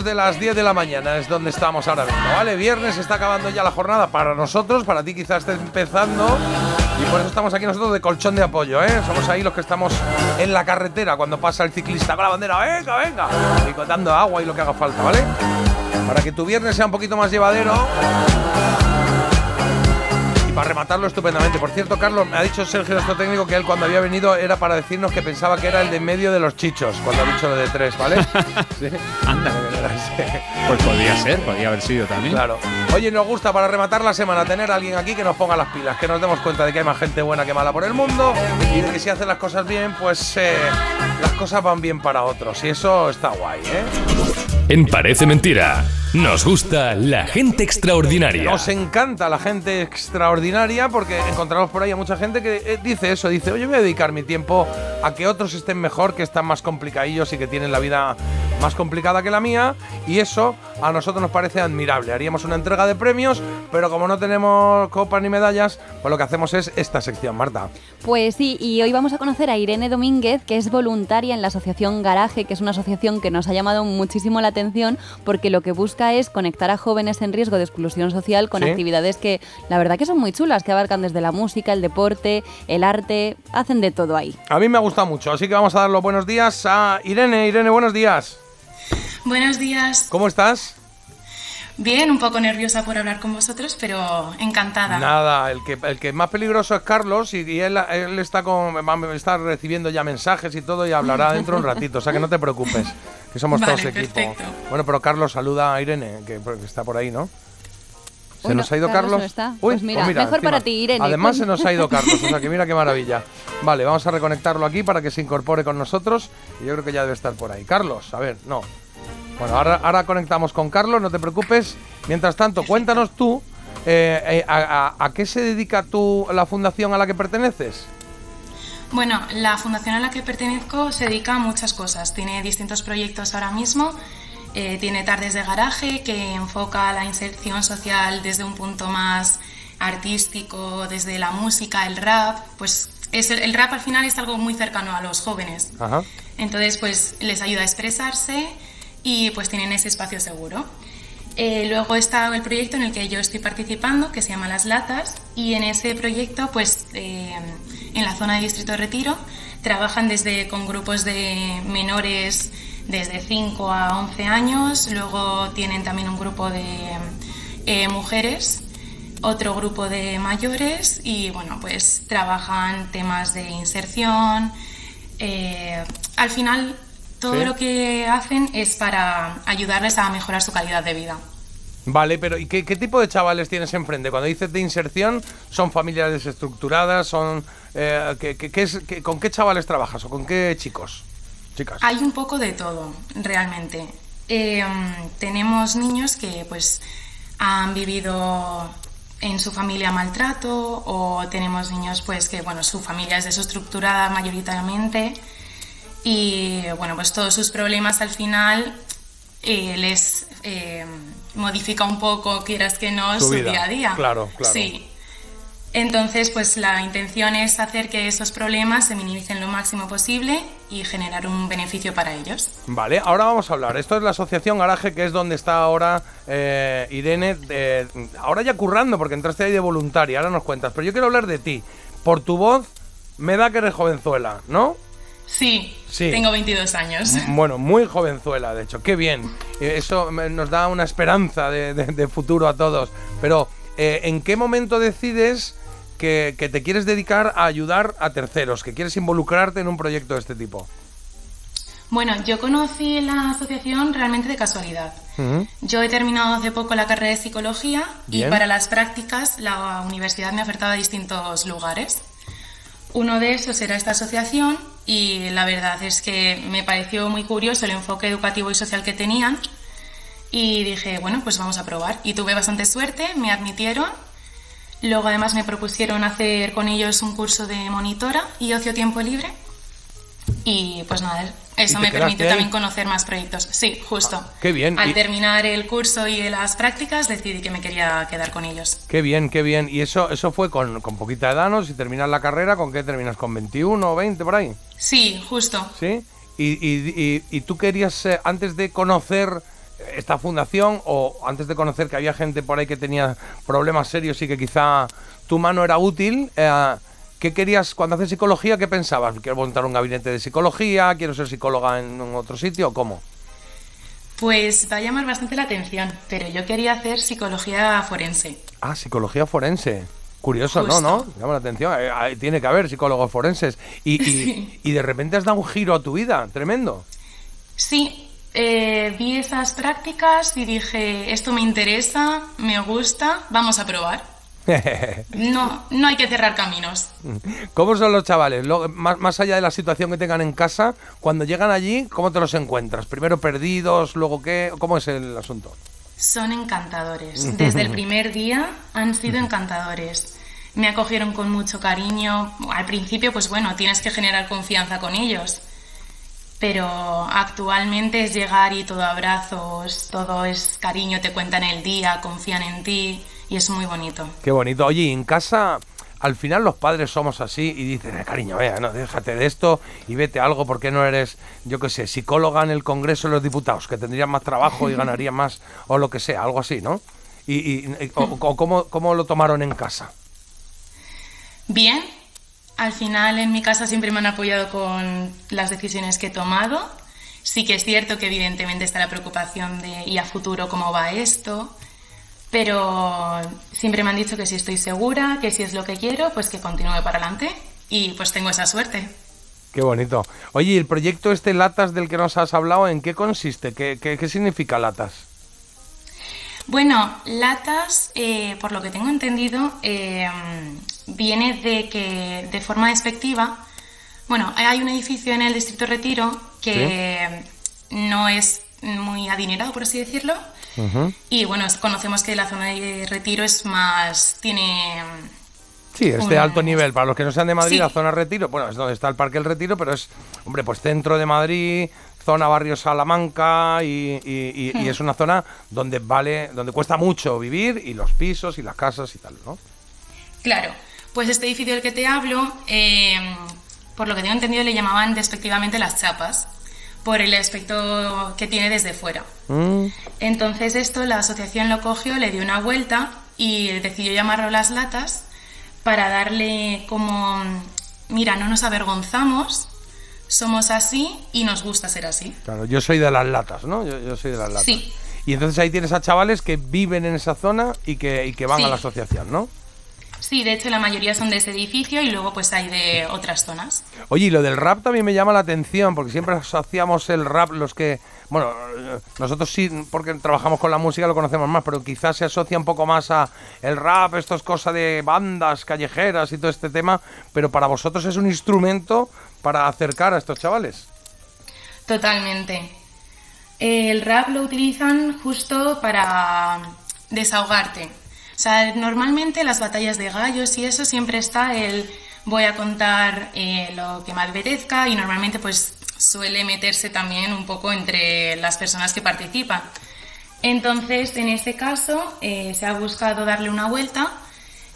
22 minutos de las 10 de la mañana es donde estamos ahora mismo, ¿vale? Viernes está acabando ya la jornada para nosotros, para ti quizás esté empezando. Y por eso estamos aquí nosotros de colchón de apoyo, ¿eh? Somos ahí los que estamos en la carretera cuando pasa el ciclista con la bandera, venga, venga, dando agua y lo que haga falta, ¿vale? Para que tu viernes sea un poquito más llevadero. Y para rematarlo estupendamente. Por cierto, Carlos, me ha dicho Sergio, nuestro técnico, que él cuando había venido era para decirnos que pensaba que era el de medio de los chichos, cuando ha dicho lo de tres, ¿vale? sí. Anda. Pues podría ser, podría haber sido también. Claro. Oye, nos gusta para rematar la semana tener a alguien aquí que nos ponga las pilas, que nos demos cuenta de que hay más gente buena que mala por el mundo y de que si hacen las cosas bien, pues eh, las cosas van bien para otros. Y eso está guay, ¿eh? En Parece Mentira, nos gusta la gente extraordinaria. Nos encanta la gente extraordinaria porque encontramos por ahí a mucha gente que eh, dice eso, dice, oye, voy a dedicar mi tiempo a que otros estén mejor, que están más complicadillos y que tienen la vida más complicada que la mía y eso a nosotros nos parece admirable. Haríamos una entrega de premios, pero como no tenemos copas ni medallas, pues lo que hacemos es esta sección, Marta. Pues sí, y hoy vamos a conocer a Irene Domínguez, que es voluntaria en la asociación Garaje, que es una asociación que nos ha llamado muchísimo la atención porque lo que busca es conectar a jóvenes en riesgo de exclusión social con Sí. actividades que la verdad que son muy chulas, que abarcan desde la música, el deporte, el arte, hacen de todo ahí. A mí me ha gustado mucho, así que vamos a dar los buenos días a Irene. Irene, buenos días. Buenos días. ¿Cómo estás? Bien, un poco nerviosa por hablar con vosotros, pero encantada. Nada, el que, el que más peligroso es Carlos y, y él, él está, con, está recibiendo ya mensajes y todo y hablará dentro de un ratito, o sea que no te preocupes, que somos Vale, todos equipo. perfecto. Bueno, pero Carlos saluda a Irene, que, que está por ahí, ¿no? ¿Se Uy, nos no, ha ido Carlos Carlos? no está. Uy, Pues mira, mejor para ti, Irene. Además se nos ha ido Carlos, o sea que mira qué maravilla. Vale, vamos a reconectarlo aquí para que se incorpore con nosotros y yo creo que ya debe estar por ahí. Carlos, a ver, no. Bueno, ahora, ahora conectamos con Carlos, no te preocupes. Mientras tanto, cuéntanos tú, eh, eh, a, a- a qué se dedica tú la fundación a la que perteneces? Bueno, la fundación a la que pertenezco se dedica a muchas cosas. Tiene distintos proyectos ahora mismo. Eh, tiene tardes de garaje que enfoca la inserción social desde un punto más artístico, desde la música, el rap. Pues es el, rap al final es algo muy cercano a los jóvenes. Ajá. Entonces, pues les ayuda a expresarse y pues tienen ese espacio seguro. Eh, luego está el proyecto en el que yo estoy participando, que se llama Las Latas, y en ese proyecto, pues eh, en la zona de Distrito de Retiro, trabajan desde con grupos de menores desde 5 a 11 años, luego tienen también un grupo de eh, mujeres, otro grupo de mayores y bueno, pues trabajan temas de inserción. eh, al final, todo Sí. lo que hacen es para ayudarles a mejorar su calidad de vida. Vale, pero ¿y qué, qué tipo de chavales tienes enfrente? Cuando dices de inserción, ¿son familias desestructuradas? ¿Son, eh, ¿qué- es- ¿Con qué chavales trabajas o con qué chicos? Chicas. Hay un poco de todo, realmente. Eh, tenemos niños que pues han vivido en su familia maltrato o tenemos niños pues que bueno su familia es desestructurada mayoritariamente y bueno pues todos sus problemas al final eh, les eh, modifica un poco quieras que no Su su, vida, día a día claro, claro. sí entonces, pues la intención es hacer que esos problemas se minimicen lo máximo posible y generar un beneficio para ellos. Vale, ahora vamos a hablar. Esto es la asociación Garaje, que es donde está ahora eh, Irene. eh, ahora ya currando, porque entraste ahí de voluntaria, ahora nos cuentas. Pero yo quiero hablar de ti. Por tu voz, me da que eres jovenzuela, ¿no? Sí, Sí. tengo 22 años. Bueno, muy jovenzuela, de hecho. Qué bien. Eh, Eso nos da una esperanza de, de- de futuro a todos. Pero, eh, ¿en qué momento decides que, que te quieres dedicar a ayudar a terceros? Que quieres involucrarte en un proyecto de este tipo? Bueno, yo conocí la asociación realmente de casualidad. Yo he terminado hace poco la carrera de psicología Bien. y para las prácticas la universidad me ha ofertado a distintos lugares. Uno de esos era esta asociación y la verdad es que me pareció muy curioso el enfoque educativo y social que tenían y dije, bueno, pues vamos a probar. Y tuve bastante suerte, me admitieron. Luego además me propusieron hacer con ellos un curso de monitora y ocio tiempo libre. Y pues nada, ¿Y eso me permitió también conocer más proyectos. Sí, justo. Qué bien. Al Y- terminar el curso y las prácticas decidí que me quería quedar con ellos. Qué bien, qué bien. Y eso, eso fue con, con poquita edad, ¿no? Si terminas la carrera, ¿con qué terminas? ¿Con 21 o 20 por ahí? Sí, justo. ¿Sí? Y, y- y- y tú querías, eh, antes de conocer esta fundación o antes de conocer que había gente por ahí que tenía problemas serios y que quizá tu mano era útil, eh, ¿qué querías cuando haces psicología? ¿Qué pensabas? ¿Quiero montar un gabinete de psicología? ¿Quiero ser psicóloga en otro sitio? ¿O cómo? Pues va a llamar bastante la atención, pero yo quería hacer psicología forense. Ah, psicología forense. Curioso, ¿no? ¿no? Llama la atención. Eh, eh, tiene que haber psicólogos forenses. Y, y- Sí. y de repente has dado un giro a tu vida. Tremendo. Sí, eh, vi esas prácticas y dije, esto me interesa, me gusta, vamos a probar. No, no hay que cerrar caminos. ¿Cómo son los chavales? Lo- más, más allá de la situación que tengan en casa, cuando llegan allí, ¿cómo te los encuentras? ¿Primero perdidos, luego qué? ¿Cómo es el asunto? Son encantadores. Desde el primer día han sido encantadores. Me acogieron con mucho cariño. Al principio, pues bueno, tienes que generar confianza con ellos. Pero actualmente es llegar y todo abrazos, todo es cariño, te cuentan el día, confían en ti y es muy bonito. Qué bonito. Oye, y en casa, al final los padres somos así y dicen, "Eh, cariño, vea, no, déjate de esto y vete a algo porque no eres, yo qué sé, psicóloga en el Congreso de los Diputados, que tendrías más trabajo y ganarías más, o lo que sea, algo así, ¿no? Y, y- o- o ¿cómo, ¿Cómo lo tomaron en casa? Bien, al final en mi casa siempre me han apoyado con las decisiones que he tomado. Sí que es cierto que evidentemente está la preocupación de ¿y a futuro cómo va esto? Pero siempre me han dicho que si estoy segura, que si es lo que quiero, pues que continúe para adelante. Y pues tengo esa suerte. Qué bonito. Oye, ¿y el proyecto este Latas del que nos has hablado, en qué consiste? ¿Qué, qué, qué significa Latas? Bueno, latas, eh, por lo que tengo entendido, eh, viene de que de forma despectiva, bueno, hay un edificio en el distrito Retiro que no es muy adinerado, por así decirlo, y bueno, conocemos que la zona de Retiro es más, tiene... Sí, es de alto nivel. Para los que no sean de Madrid, Sí. la zona Retiro, bueno, es donde está el Parque El Retiro, pero es, hombre, pues centro de Madrid, zona barrio Salamanca y, y- y- y Hmm. es una zona donde vale, donde cuesta mucho vivir y los pisos y las casas y tal, ¿no? Claro, pues este edificio del que te hablo, eh, por lo que tengo entendido, le llamaban despectivamente las chapas, por el aspecto que tiene desde fuera. Mm. Entonces esto la asociación lo cogió, le dio una vuelta y decidió llamarlo las latas para darle como, mira, no nos avergonzamos, somos así y nos gusta ser así. Claro, yo soy de las latas, ¿no? Yo, yo soy de las latas. Sí. Y entonces ahí tienes a chavales que viven en esa zona y que, y que van Sí. a la asociación, ¿no? Sí, de hecho la mayoría son de ese edificio y luego pues hay de otras zonas. Oye, y lo del rap también me llama la atención, porque siempre asociamos el rap, los que, bueno, nosotros sí, porque trabajamos con la música, lo conocemos más, pero quizás se asocia un poco más a el rap, esto es cosa de bandas callejeras y todo este tema, pero para vosotros es un instrumento para acercar a estos chavales. Totalmente. El rap lo utilizan justo para desahogarte. O sea, normalmente las batallas de gallos y eso siempre está el voy a contar eh, lo que me apetezca y normalmente pues suele meterse también un poco entre las personas que participan. Entonces, en este caso, eh, se ha buscado darle una vuelta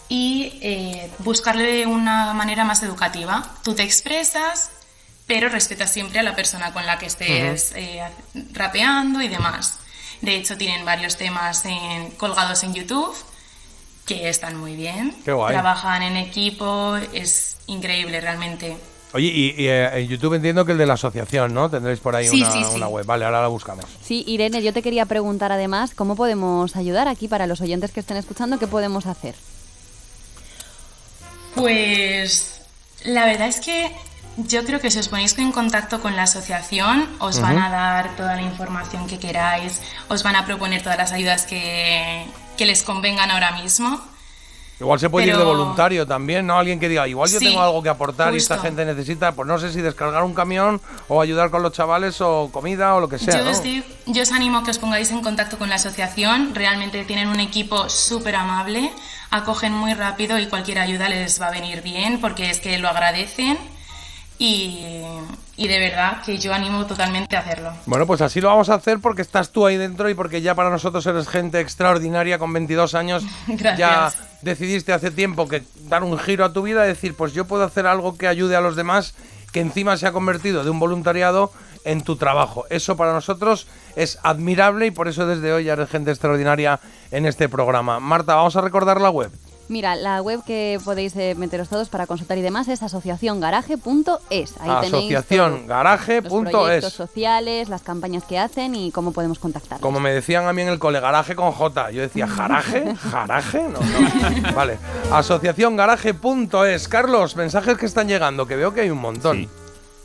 y eh, buscarle una manera más educativa. Tú te expresas, pero respetas siempre a la persona con la que estés Ujú. eh, rapeando y demás. De hecho, tienen varios temas en- colgados en YouTube que están muy bien. Qué guay. Trabajan en equipo, es increíble realmente. Oye, y, y, eh, en YouTube entiendo que el de la asociación, ¿no? Tendréis por ahí Sí, una, sí, sí. una web. Vale, ahora la buscamos. Sí, Irene, yo te quería preguntar además cómo podemos ayudar aquí para los oyentes que estén escuchando, qué podemos hacer. Pues la verdad es que yo creo que si os ponéis en contacto con la asociación, os van a dar toda la información que queráis, os van a proponer todas las ayudas que, que les convengan ahora mismo. Igual se puede ir de Pero- voluntario también, ¿no? Alguien que diga, igual yo Sí, tengo algo que aportar y esta gente necesita, pues no sé si descargar un camión o ayudar con los chavales o comida o lo que sea, yo, ¿no? os digo- yo os animo a que os pongáis en contacto con la asociación, realmente tienen un equipo súper amable, acogen muy rápido y cualquier ayuda les va a venir bien porque es que lo agradecen y, y de verdad que yo animo totalmente a hacerlo. Bueno, pues así lo vamos a hacer porque estás tú ahí dentro y porque ya para nosotros eres gente extraordinaria con 22 años. Gracias. Ya decidiste hace tiempo que dar un giro a tu vida, decir, pues yo puedo hacer algo que ayude a los demás, que encima se ha convertido de un voluntariado en tu trabajo. Eso para nosotros es admirable y por eso desde hoy eres gente extraordinaria en este programa. Marta, vamos a recordar la web. Mira, la web que podéis eh, meteros todos para consultar y demás es asociaciongaraje.es. Ahí tenéis Asociaciongaraje.es. los proyectos sociales, las campañas que hacen y cómo podemos contactar. Como me decían a mí en el cole, garaje con J. Yo decía, ¿jaraje? ¿Jaraje? No, no. Vale. Asociaciongaraje.es. Carlos, mensajes que están llegando, que veo que hay un montón.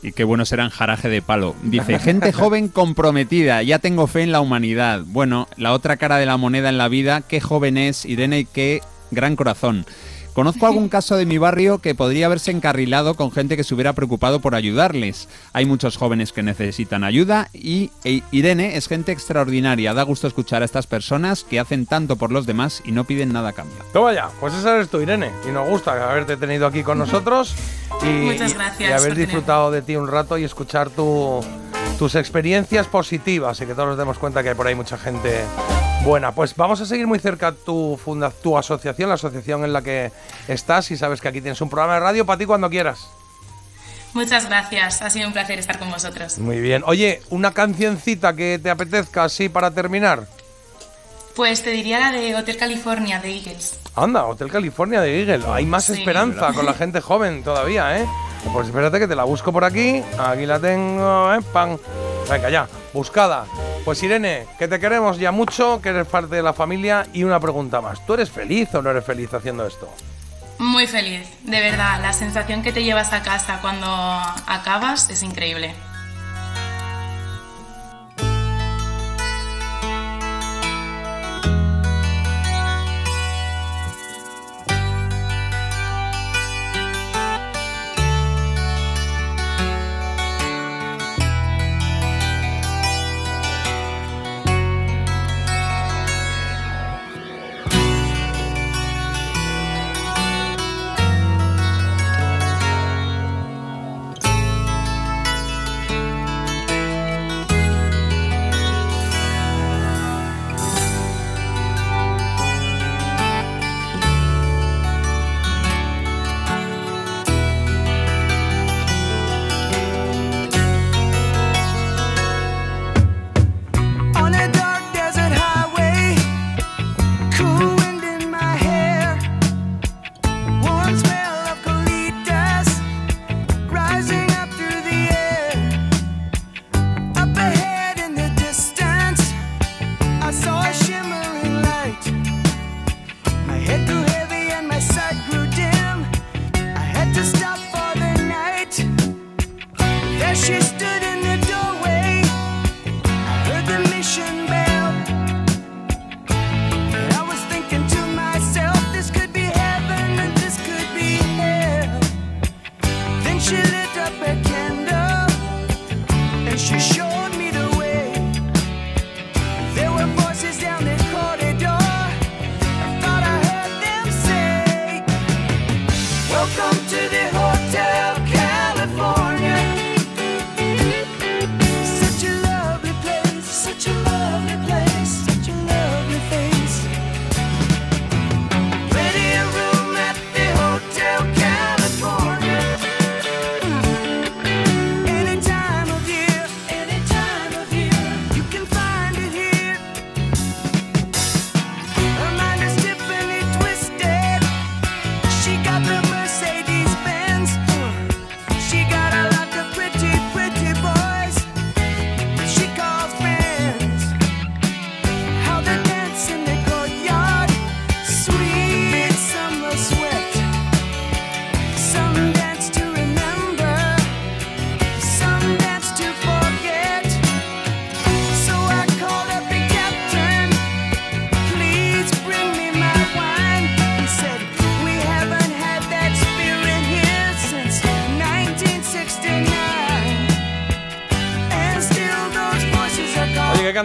Y qué bueno serán jaraje de palo. Dice, gente joven comprometida, ya tengo fe en la humanidad. Bueno, la otra cara de la moneda en la vida, qué joven es Irene y qué gran corazón. Conozco algún caso de mi barrio que podría haberse encarrilado con gente que se hubiera preocupado por ayudarles. Hay muchos jóvenes que necesitan ayuda y e- Irene es gente extraordinaria. Da gusto escuchar a estas personas que hacen tanto por los demás y no piden nada a cambio. Toma ya, pues esa eres tú, Irene. Y nos gusta haberte tenido aquí con nosotros. Y, Muchas gracias y haber disfrutado de ti un rato y escuchar tu- tus experiencias positivas y que todos nos demos cuenta que hay por ahí mucha gente buena. Pues vamos a seguir muy cerca tu, funda, tu asociación, la asociación en la que estás y sabes que aquí tienes un programa de radio para ti cuando quieras. Muchas gracias, ha sido un placer estar con vosotros. Muy bien. Oye, una cancioncita que te apetezca así para terminar. Pues te diría la de Hotel California de Eagles. Anda, Hotel California de Eagle. Hay más Sí. esperanza con la gente joven todavía, ¿eh? Pues espérate que te la busco por aquí. Aquí la tengo, ¿eh? Pan. Venga, ya. Buscada. Pues Irene, que te queremos ya mucho, que eres parte de la familia. Y una pregunta más. ¿Tú eres feliz o no eres feliz haciendo esto? Muy feliz, de verdad. La sensación que te llevas a casa cuando acabas es increíble.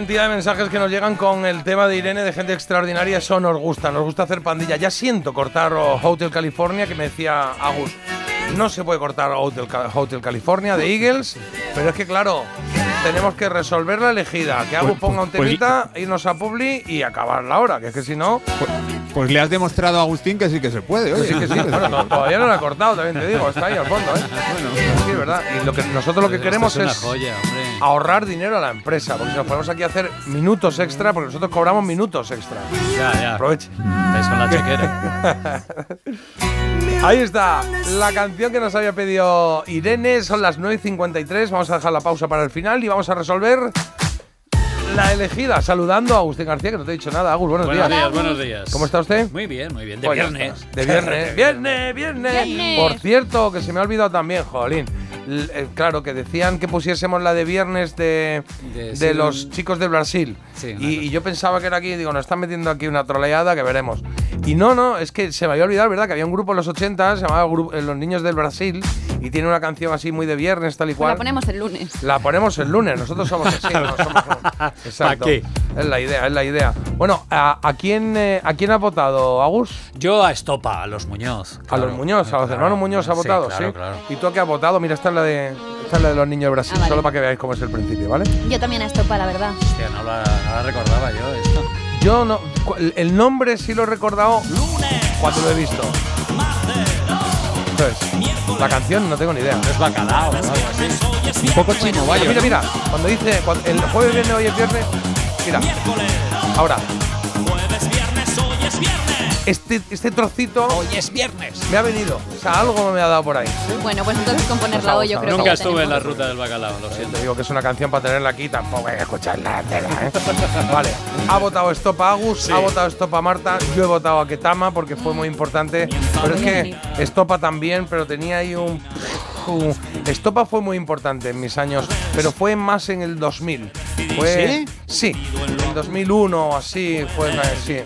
Cantidad de mensajes que nos llegan con el tema de Irene, de gente extraordinaria, eso nos gusta, nos gusta hacer pandilla. Ya siento cortar Hotel California, que me decía Agus, no se puede cortar Hotel, Ca- Hotel California de Eagles, pero es que claro, tenemos que resolver la elegida, que Agus Pues- ponga un pues- temita, irnos a Publi y acabar la hora, que es que si no... Pues le has demostrado a Agustín que sí que se puede, oye. Sí, que sí. Bueno, no, todavía no lo ha cortado, también te digo. Está ahí al fondo, ¿eh? Sí, es verdad. Y lo que, nosotros lo que queremos es joya, ahorrar dinero a la empresa. Porque si nos ponemos aquí a hacer minutos extra, porque nosotros cobramos minutos extra. Ya, ya. Aproveche. Estáis con la chequera. Ahí está, la canción que nos había pedido Irene. Son las 9.53. Vamos a dejar la pausa para el final y vamos a resolver la elegida. Saludando a Agustín García, que no te he dicho nada. Agus, buenos, Buenos días. días, buenos días. ¿Cómo está usted? Muy bien, muy bien. De Pues viernes. De viernes. viernes, viernes. Viernes. Por cierto, que se me ha olvidado también, jolín. Eh, claro, que decían que pusiésemos la de viernes de, De- de sí, los chicos de Brasil. Sí, y, y yo pensaba que era aquí, digo, nos están metiendo aquí una troleada que veremos. Y no, no, es que se me había olvidado, ¿verdad? Que había un grupo en los 80, se llamaba eh, Los Niños del Brasil, y tiene una canción así muy de viernes, tal y Pues cual. la ponemos el lunes. La ponemos el lunes, nosotros somos así. no somos como- Exacto. qué? Es la idea, es la idea. Bueno, ¿a, a quién, eh, ¿a quién ha votado, Agus? Yo a Estopa, a los Muñoz. a los Muñoz, a los hermanos Muñoz ha Sí, votado, claro, ¿sí? claro. ¿Y tú a qué has votado? Mira, esta es la de, esta es la de los niños de Brasil, Ah, vale. solo para que veáis cómo es el principio, ¿vale? Yo también a Estopa, la verdad. Hostia, no la, no la recordaba yo esto. Yo no. cu- El nombre sí lo he recordado cuando lo he visto. Entonces, la canción no tengo ni idea. Es bacalao o algo así. Un poco chino, vaya. Mira, mira, cuando dice cuando- el jueves, viernes, hoy es viernes. Mira, ahora, este, este trocito Hoy es viernes. me ha venido. O sea, algo me ha dado por ahí. Bueno, pues entonces con ponerla Pues hoy yo creo Nunca que estuve en la ruta del bacalao, lo Te siento. digo que es una canción para tenerla aquí, tampoco hay que escucharla entera, ¿eh? Vale, ha votado Stop a Agus, ha votado Stop a Marta, yo he votado a Ketama porque fue muy importante, pero es que Estopa también, pero tenía ahí un... Estopa fue muy importante en mis años, pero fue más en el 2000. Fue, sí, en 2001 o así, fue, sí.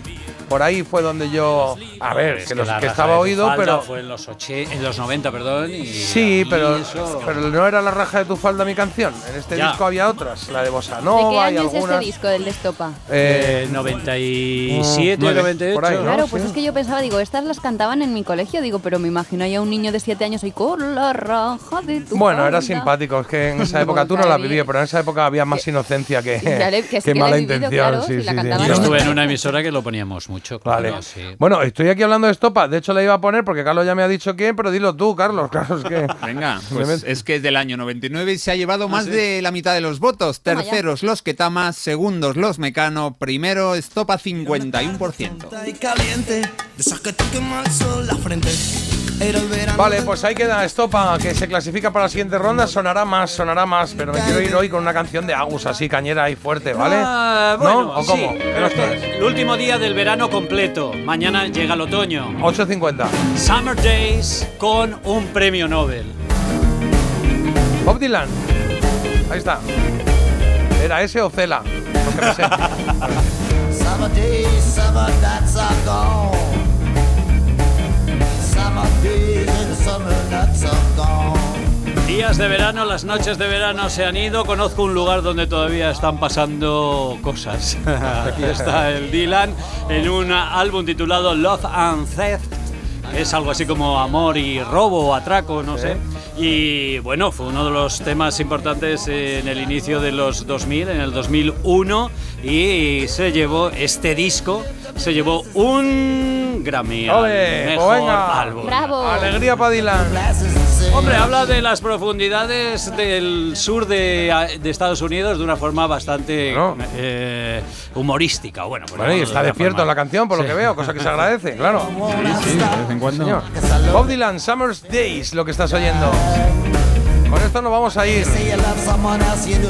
Por ahí fue donde yo, a ver, Es que, los- que estaba de oído, pero Fue en los, oche- en los 90, perdón. Y Sí, pero, eso- pero no era la raja de tu falda mi canción. En este Ya. disco había otras, la de Bossa ¿De qué Nova y año es algunas. este disco del de Estopa? Eh, Eh, 97, nueve, 98. por ahí, ¿no? Claro, pues sí. es que yo pensaba, digo, estas las cantaban en mi colegio, digo, pero me imagino ahí a un niño de 7 años ahí con la raja de tu Bueno, era falda". simpático, es que en esa época tú no la vivías, pero en esa época había más inocencia que, Ya que que mala vivido, intención. claro, sí, si la sí, Yo estuve en una emisora que lo poníamos mucho. Vale. claro, sí. Bueno, estoy aquí hablando de estopa. De hecho, la iba a poner porque Carlos ya me ha dicho quién, pero dilo tú, Carlos. Claro, es que. Venga, pues es que es del año 99 y se ha llevado más sí? de la mitad de los votos. Terceros los Ketama, segundos los Mecano, primero Estopa 51%. Y caliente, de esas que te quema el sol la frente. Vale, pues ahí queda Estopa, que se clasifica para la siguiente ronda. Sonará más, sonará más, pero me quiero ir hoy con una canción de Agus, así cañera y fuerte, ¿vale? Ah, bueno, ¿No? ¿O cómo? sí. ¿Qué nos traes? El último día del verano completo. Mañana llega el otoño. 8.50. Summer Days con un premio Nobel. Bob Dylan. Ahí está. ¿Era ese o Cela? Lo que me sé. Días de verano, las noches de verano se han ido. Conozco un lugar donde todavía están pasando cosas. Aquí está el Dylan en un álbum titulado Love and Theft. Es algo así como amor y robo atraco, no sé. Y bueno, fue uno de los temas importantes en el inicio de los 2000, en el 2001, y se llevó este disco, se llevó un Grammy. Pues mejor venga. álbum. Alegría para Dylan. Hombre, habla de las profundidades del sur de, de Estados Unidos de una forma bastante eh, humorística. Bueno, por Bueno, y está de despierto forma. en la canción, por lo que veo, cosa que se agradece, claro. Sí, de vez en cuando. Señor. Bob Dylan, Summer's Days, lo que estás oyendo. Con esto nos vamos a ir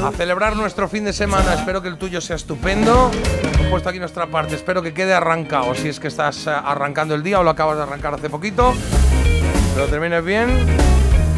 a celebrar nuestro fin de semana. Espero que el tuyo sea estupendo. Hemos puesto aquí nuestra parte. Espero que quede arrancado. Si es que estás eh, arrancando el día o lo acabas de arrancar hace poquito. Que lo termines bien.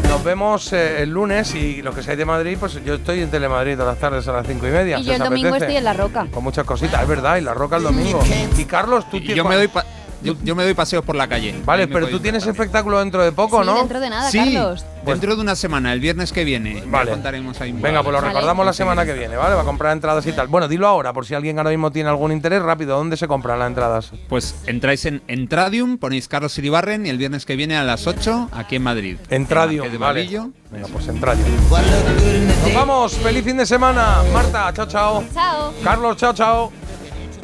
Nos vemos eh, el lunes y lo que sea de Madrid, pues yo estoy en Telemadrid todas las tardes a las cinco y media. Y si yo el domingo apetece. estoy en La Roca. Con muchas cositas, es verdad, y la roca el domingo. Y Carlos, tú yo me doy pa- yo, yo me doy paseos por la calle. Vale, pero tú tienes espectáculo dentro de poco, Sí, ¿no? dentro de nada, Sí, Carlos. dentro de una semana, el viernes que viene. Vale. contaremos ahí Venga, pues lo Vale. recordamos la semana que viene, ¿vale? Va a comprar entradas y tal. Bueno, dilo ahora, por si alguien ahora mismo tiene algún interés, rápido, ¿dónde se compran las entradas? Pues entráis en Entradium, ponéis Carlos Iribarren y el viernes que viene a las 8 aquí en Madrid. Entradium, En vale. Venga, pues Entradium. Nos vamos, feliz fin de semana. Marta, chao, chao. Chao. Carlos, chao, chao.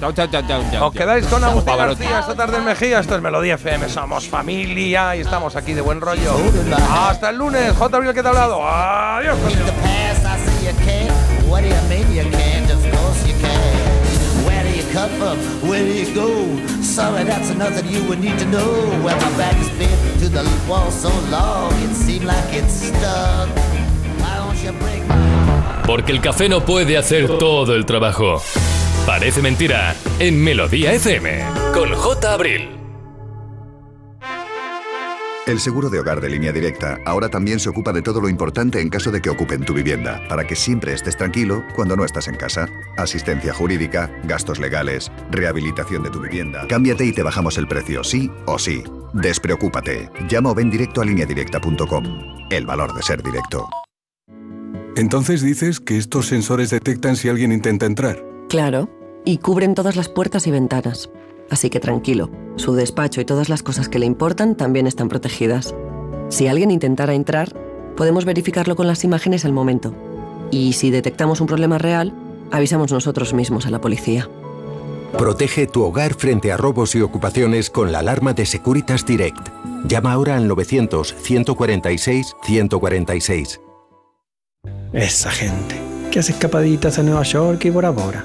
Chao, chao, chao, chao. chao, Os quedáis con Agustín. García esta tarde en Mejía. Esto es Melodía FM. Somos familia y estamos aquí de buen rollo. Hasta el lunes. J. Abril, que te ha hablado. Adiós. coño. Past, I say you can't. What do you mean you can't? Of course you can. Where do you come from? Where do you go? Sorry, that's nothing you would need to know. Well, my back has been to the wall so long, it seemed like it's stuck. Why don't you break my Porque el café no puede hacer todo el trabajo. Parece mentira en Melodía FM con J. Abril. El seguro de hogar de línea directa ahora también se ocupa de todo lo importante en caso de que ocupen tu vivienda, para que siempre estés tranquilo cuando no estás en casa. Asistencia jurídica, gastos legales, rehabilitación de tu vivienda. Cámbiate y te bajamos el precio, sí o sí. Despreocúpate. Llama o ven directo a lineadirecta.com. El valor de ser directo. Entonces dices que estos sensores detectan si alguien intenta entrar. Claro, y cubren todas las puertas y ventanas. Así que tranquilo, su despacho y todas las cosas que le importan también están protegidas. Si alguien intentara entrar, podemos verificarlo con las imágenes al momento. Y si detectamos un problema real, avisamos nosotros mismos a la policía. Protege tu hogar frente a robos y ocupaciones con la alarma de Securitas Direct. Llama ahora al 900-146-146. Esa gente que hace escapaditas a Nueva York y Bora Bora,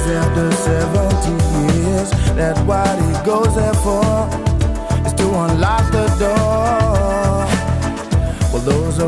is after 70 years. That's what he goes there for, is to unlock the door. Well, those are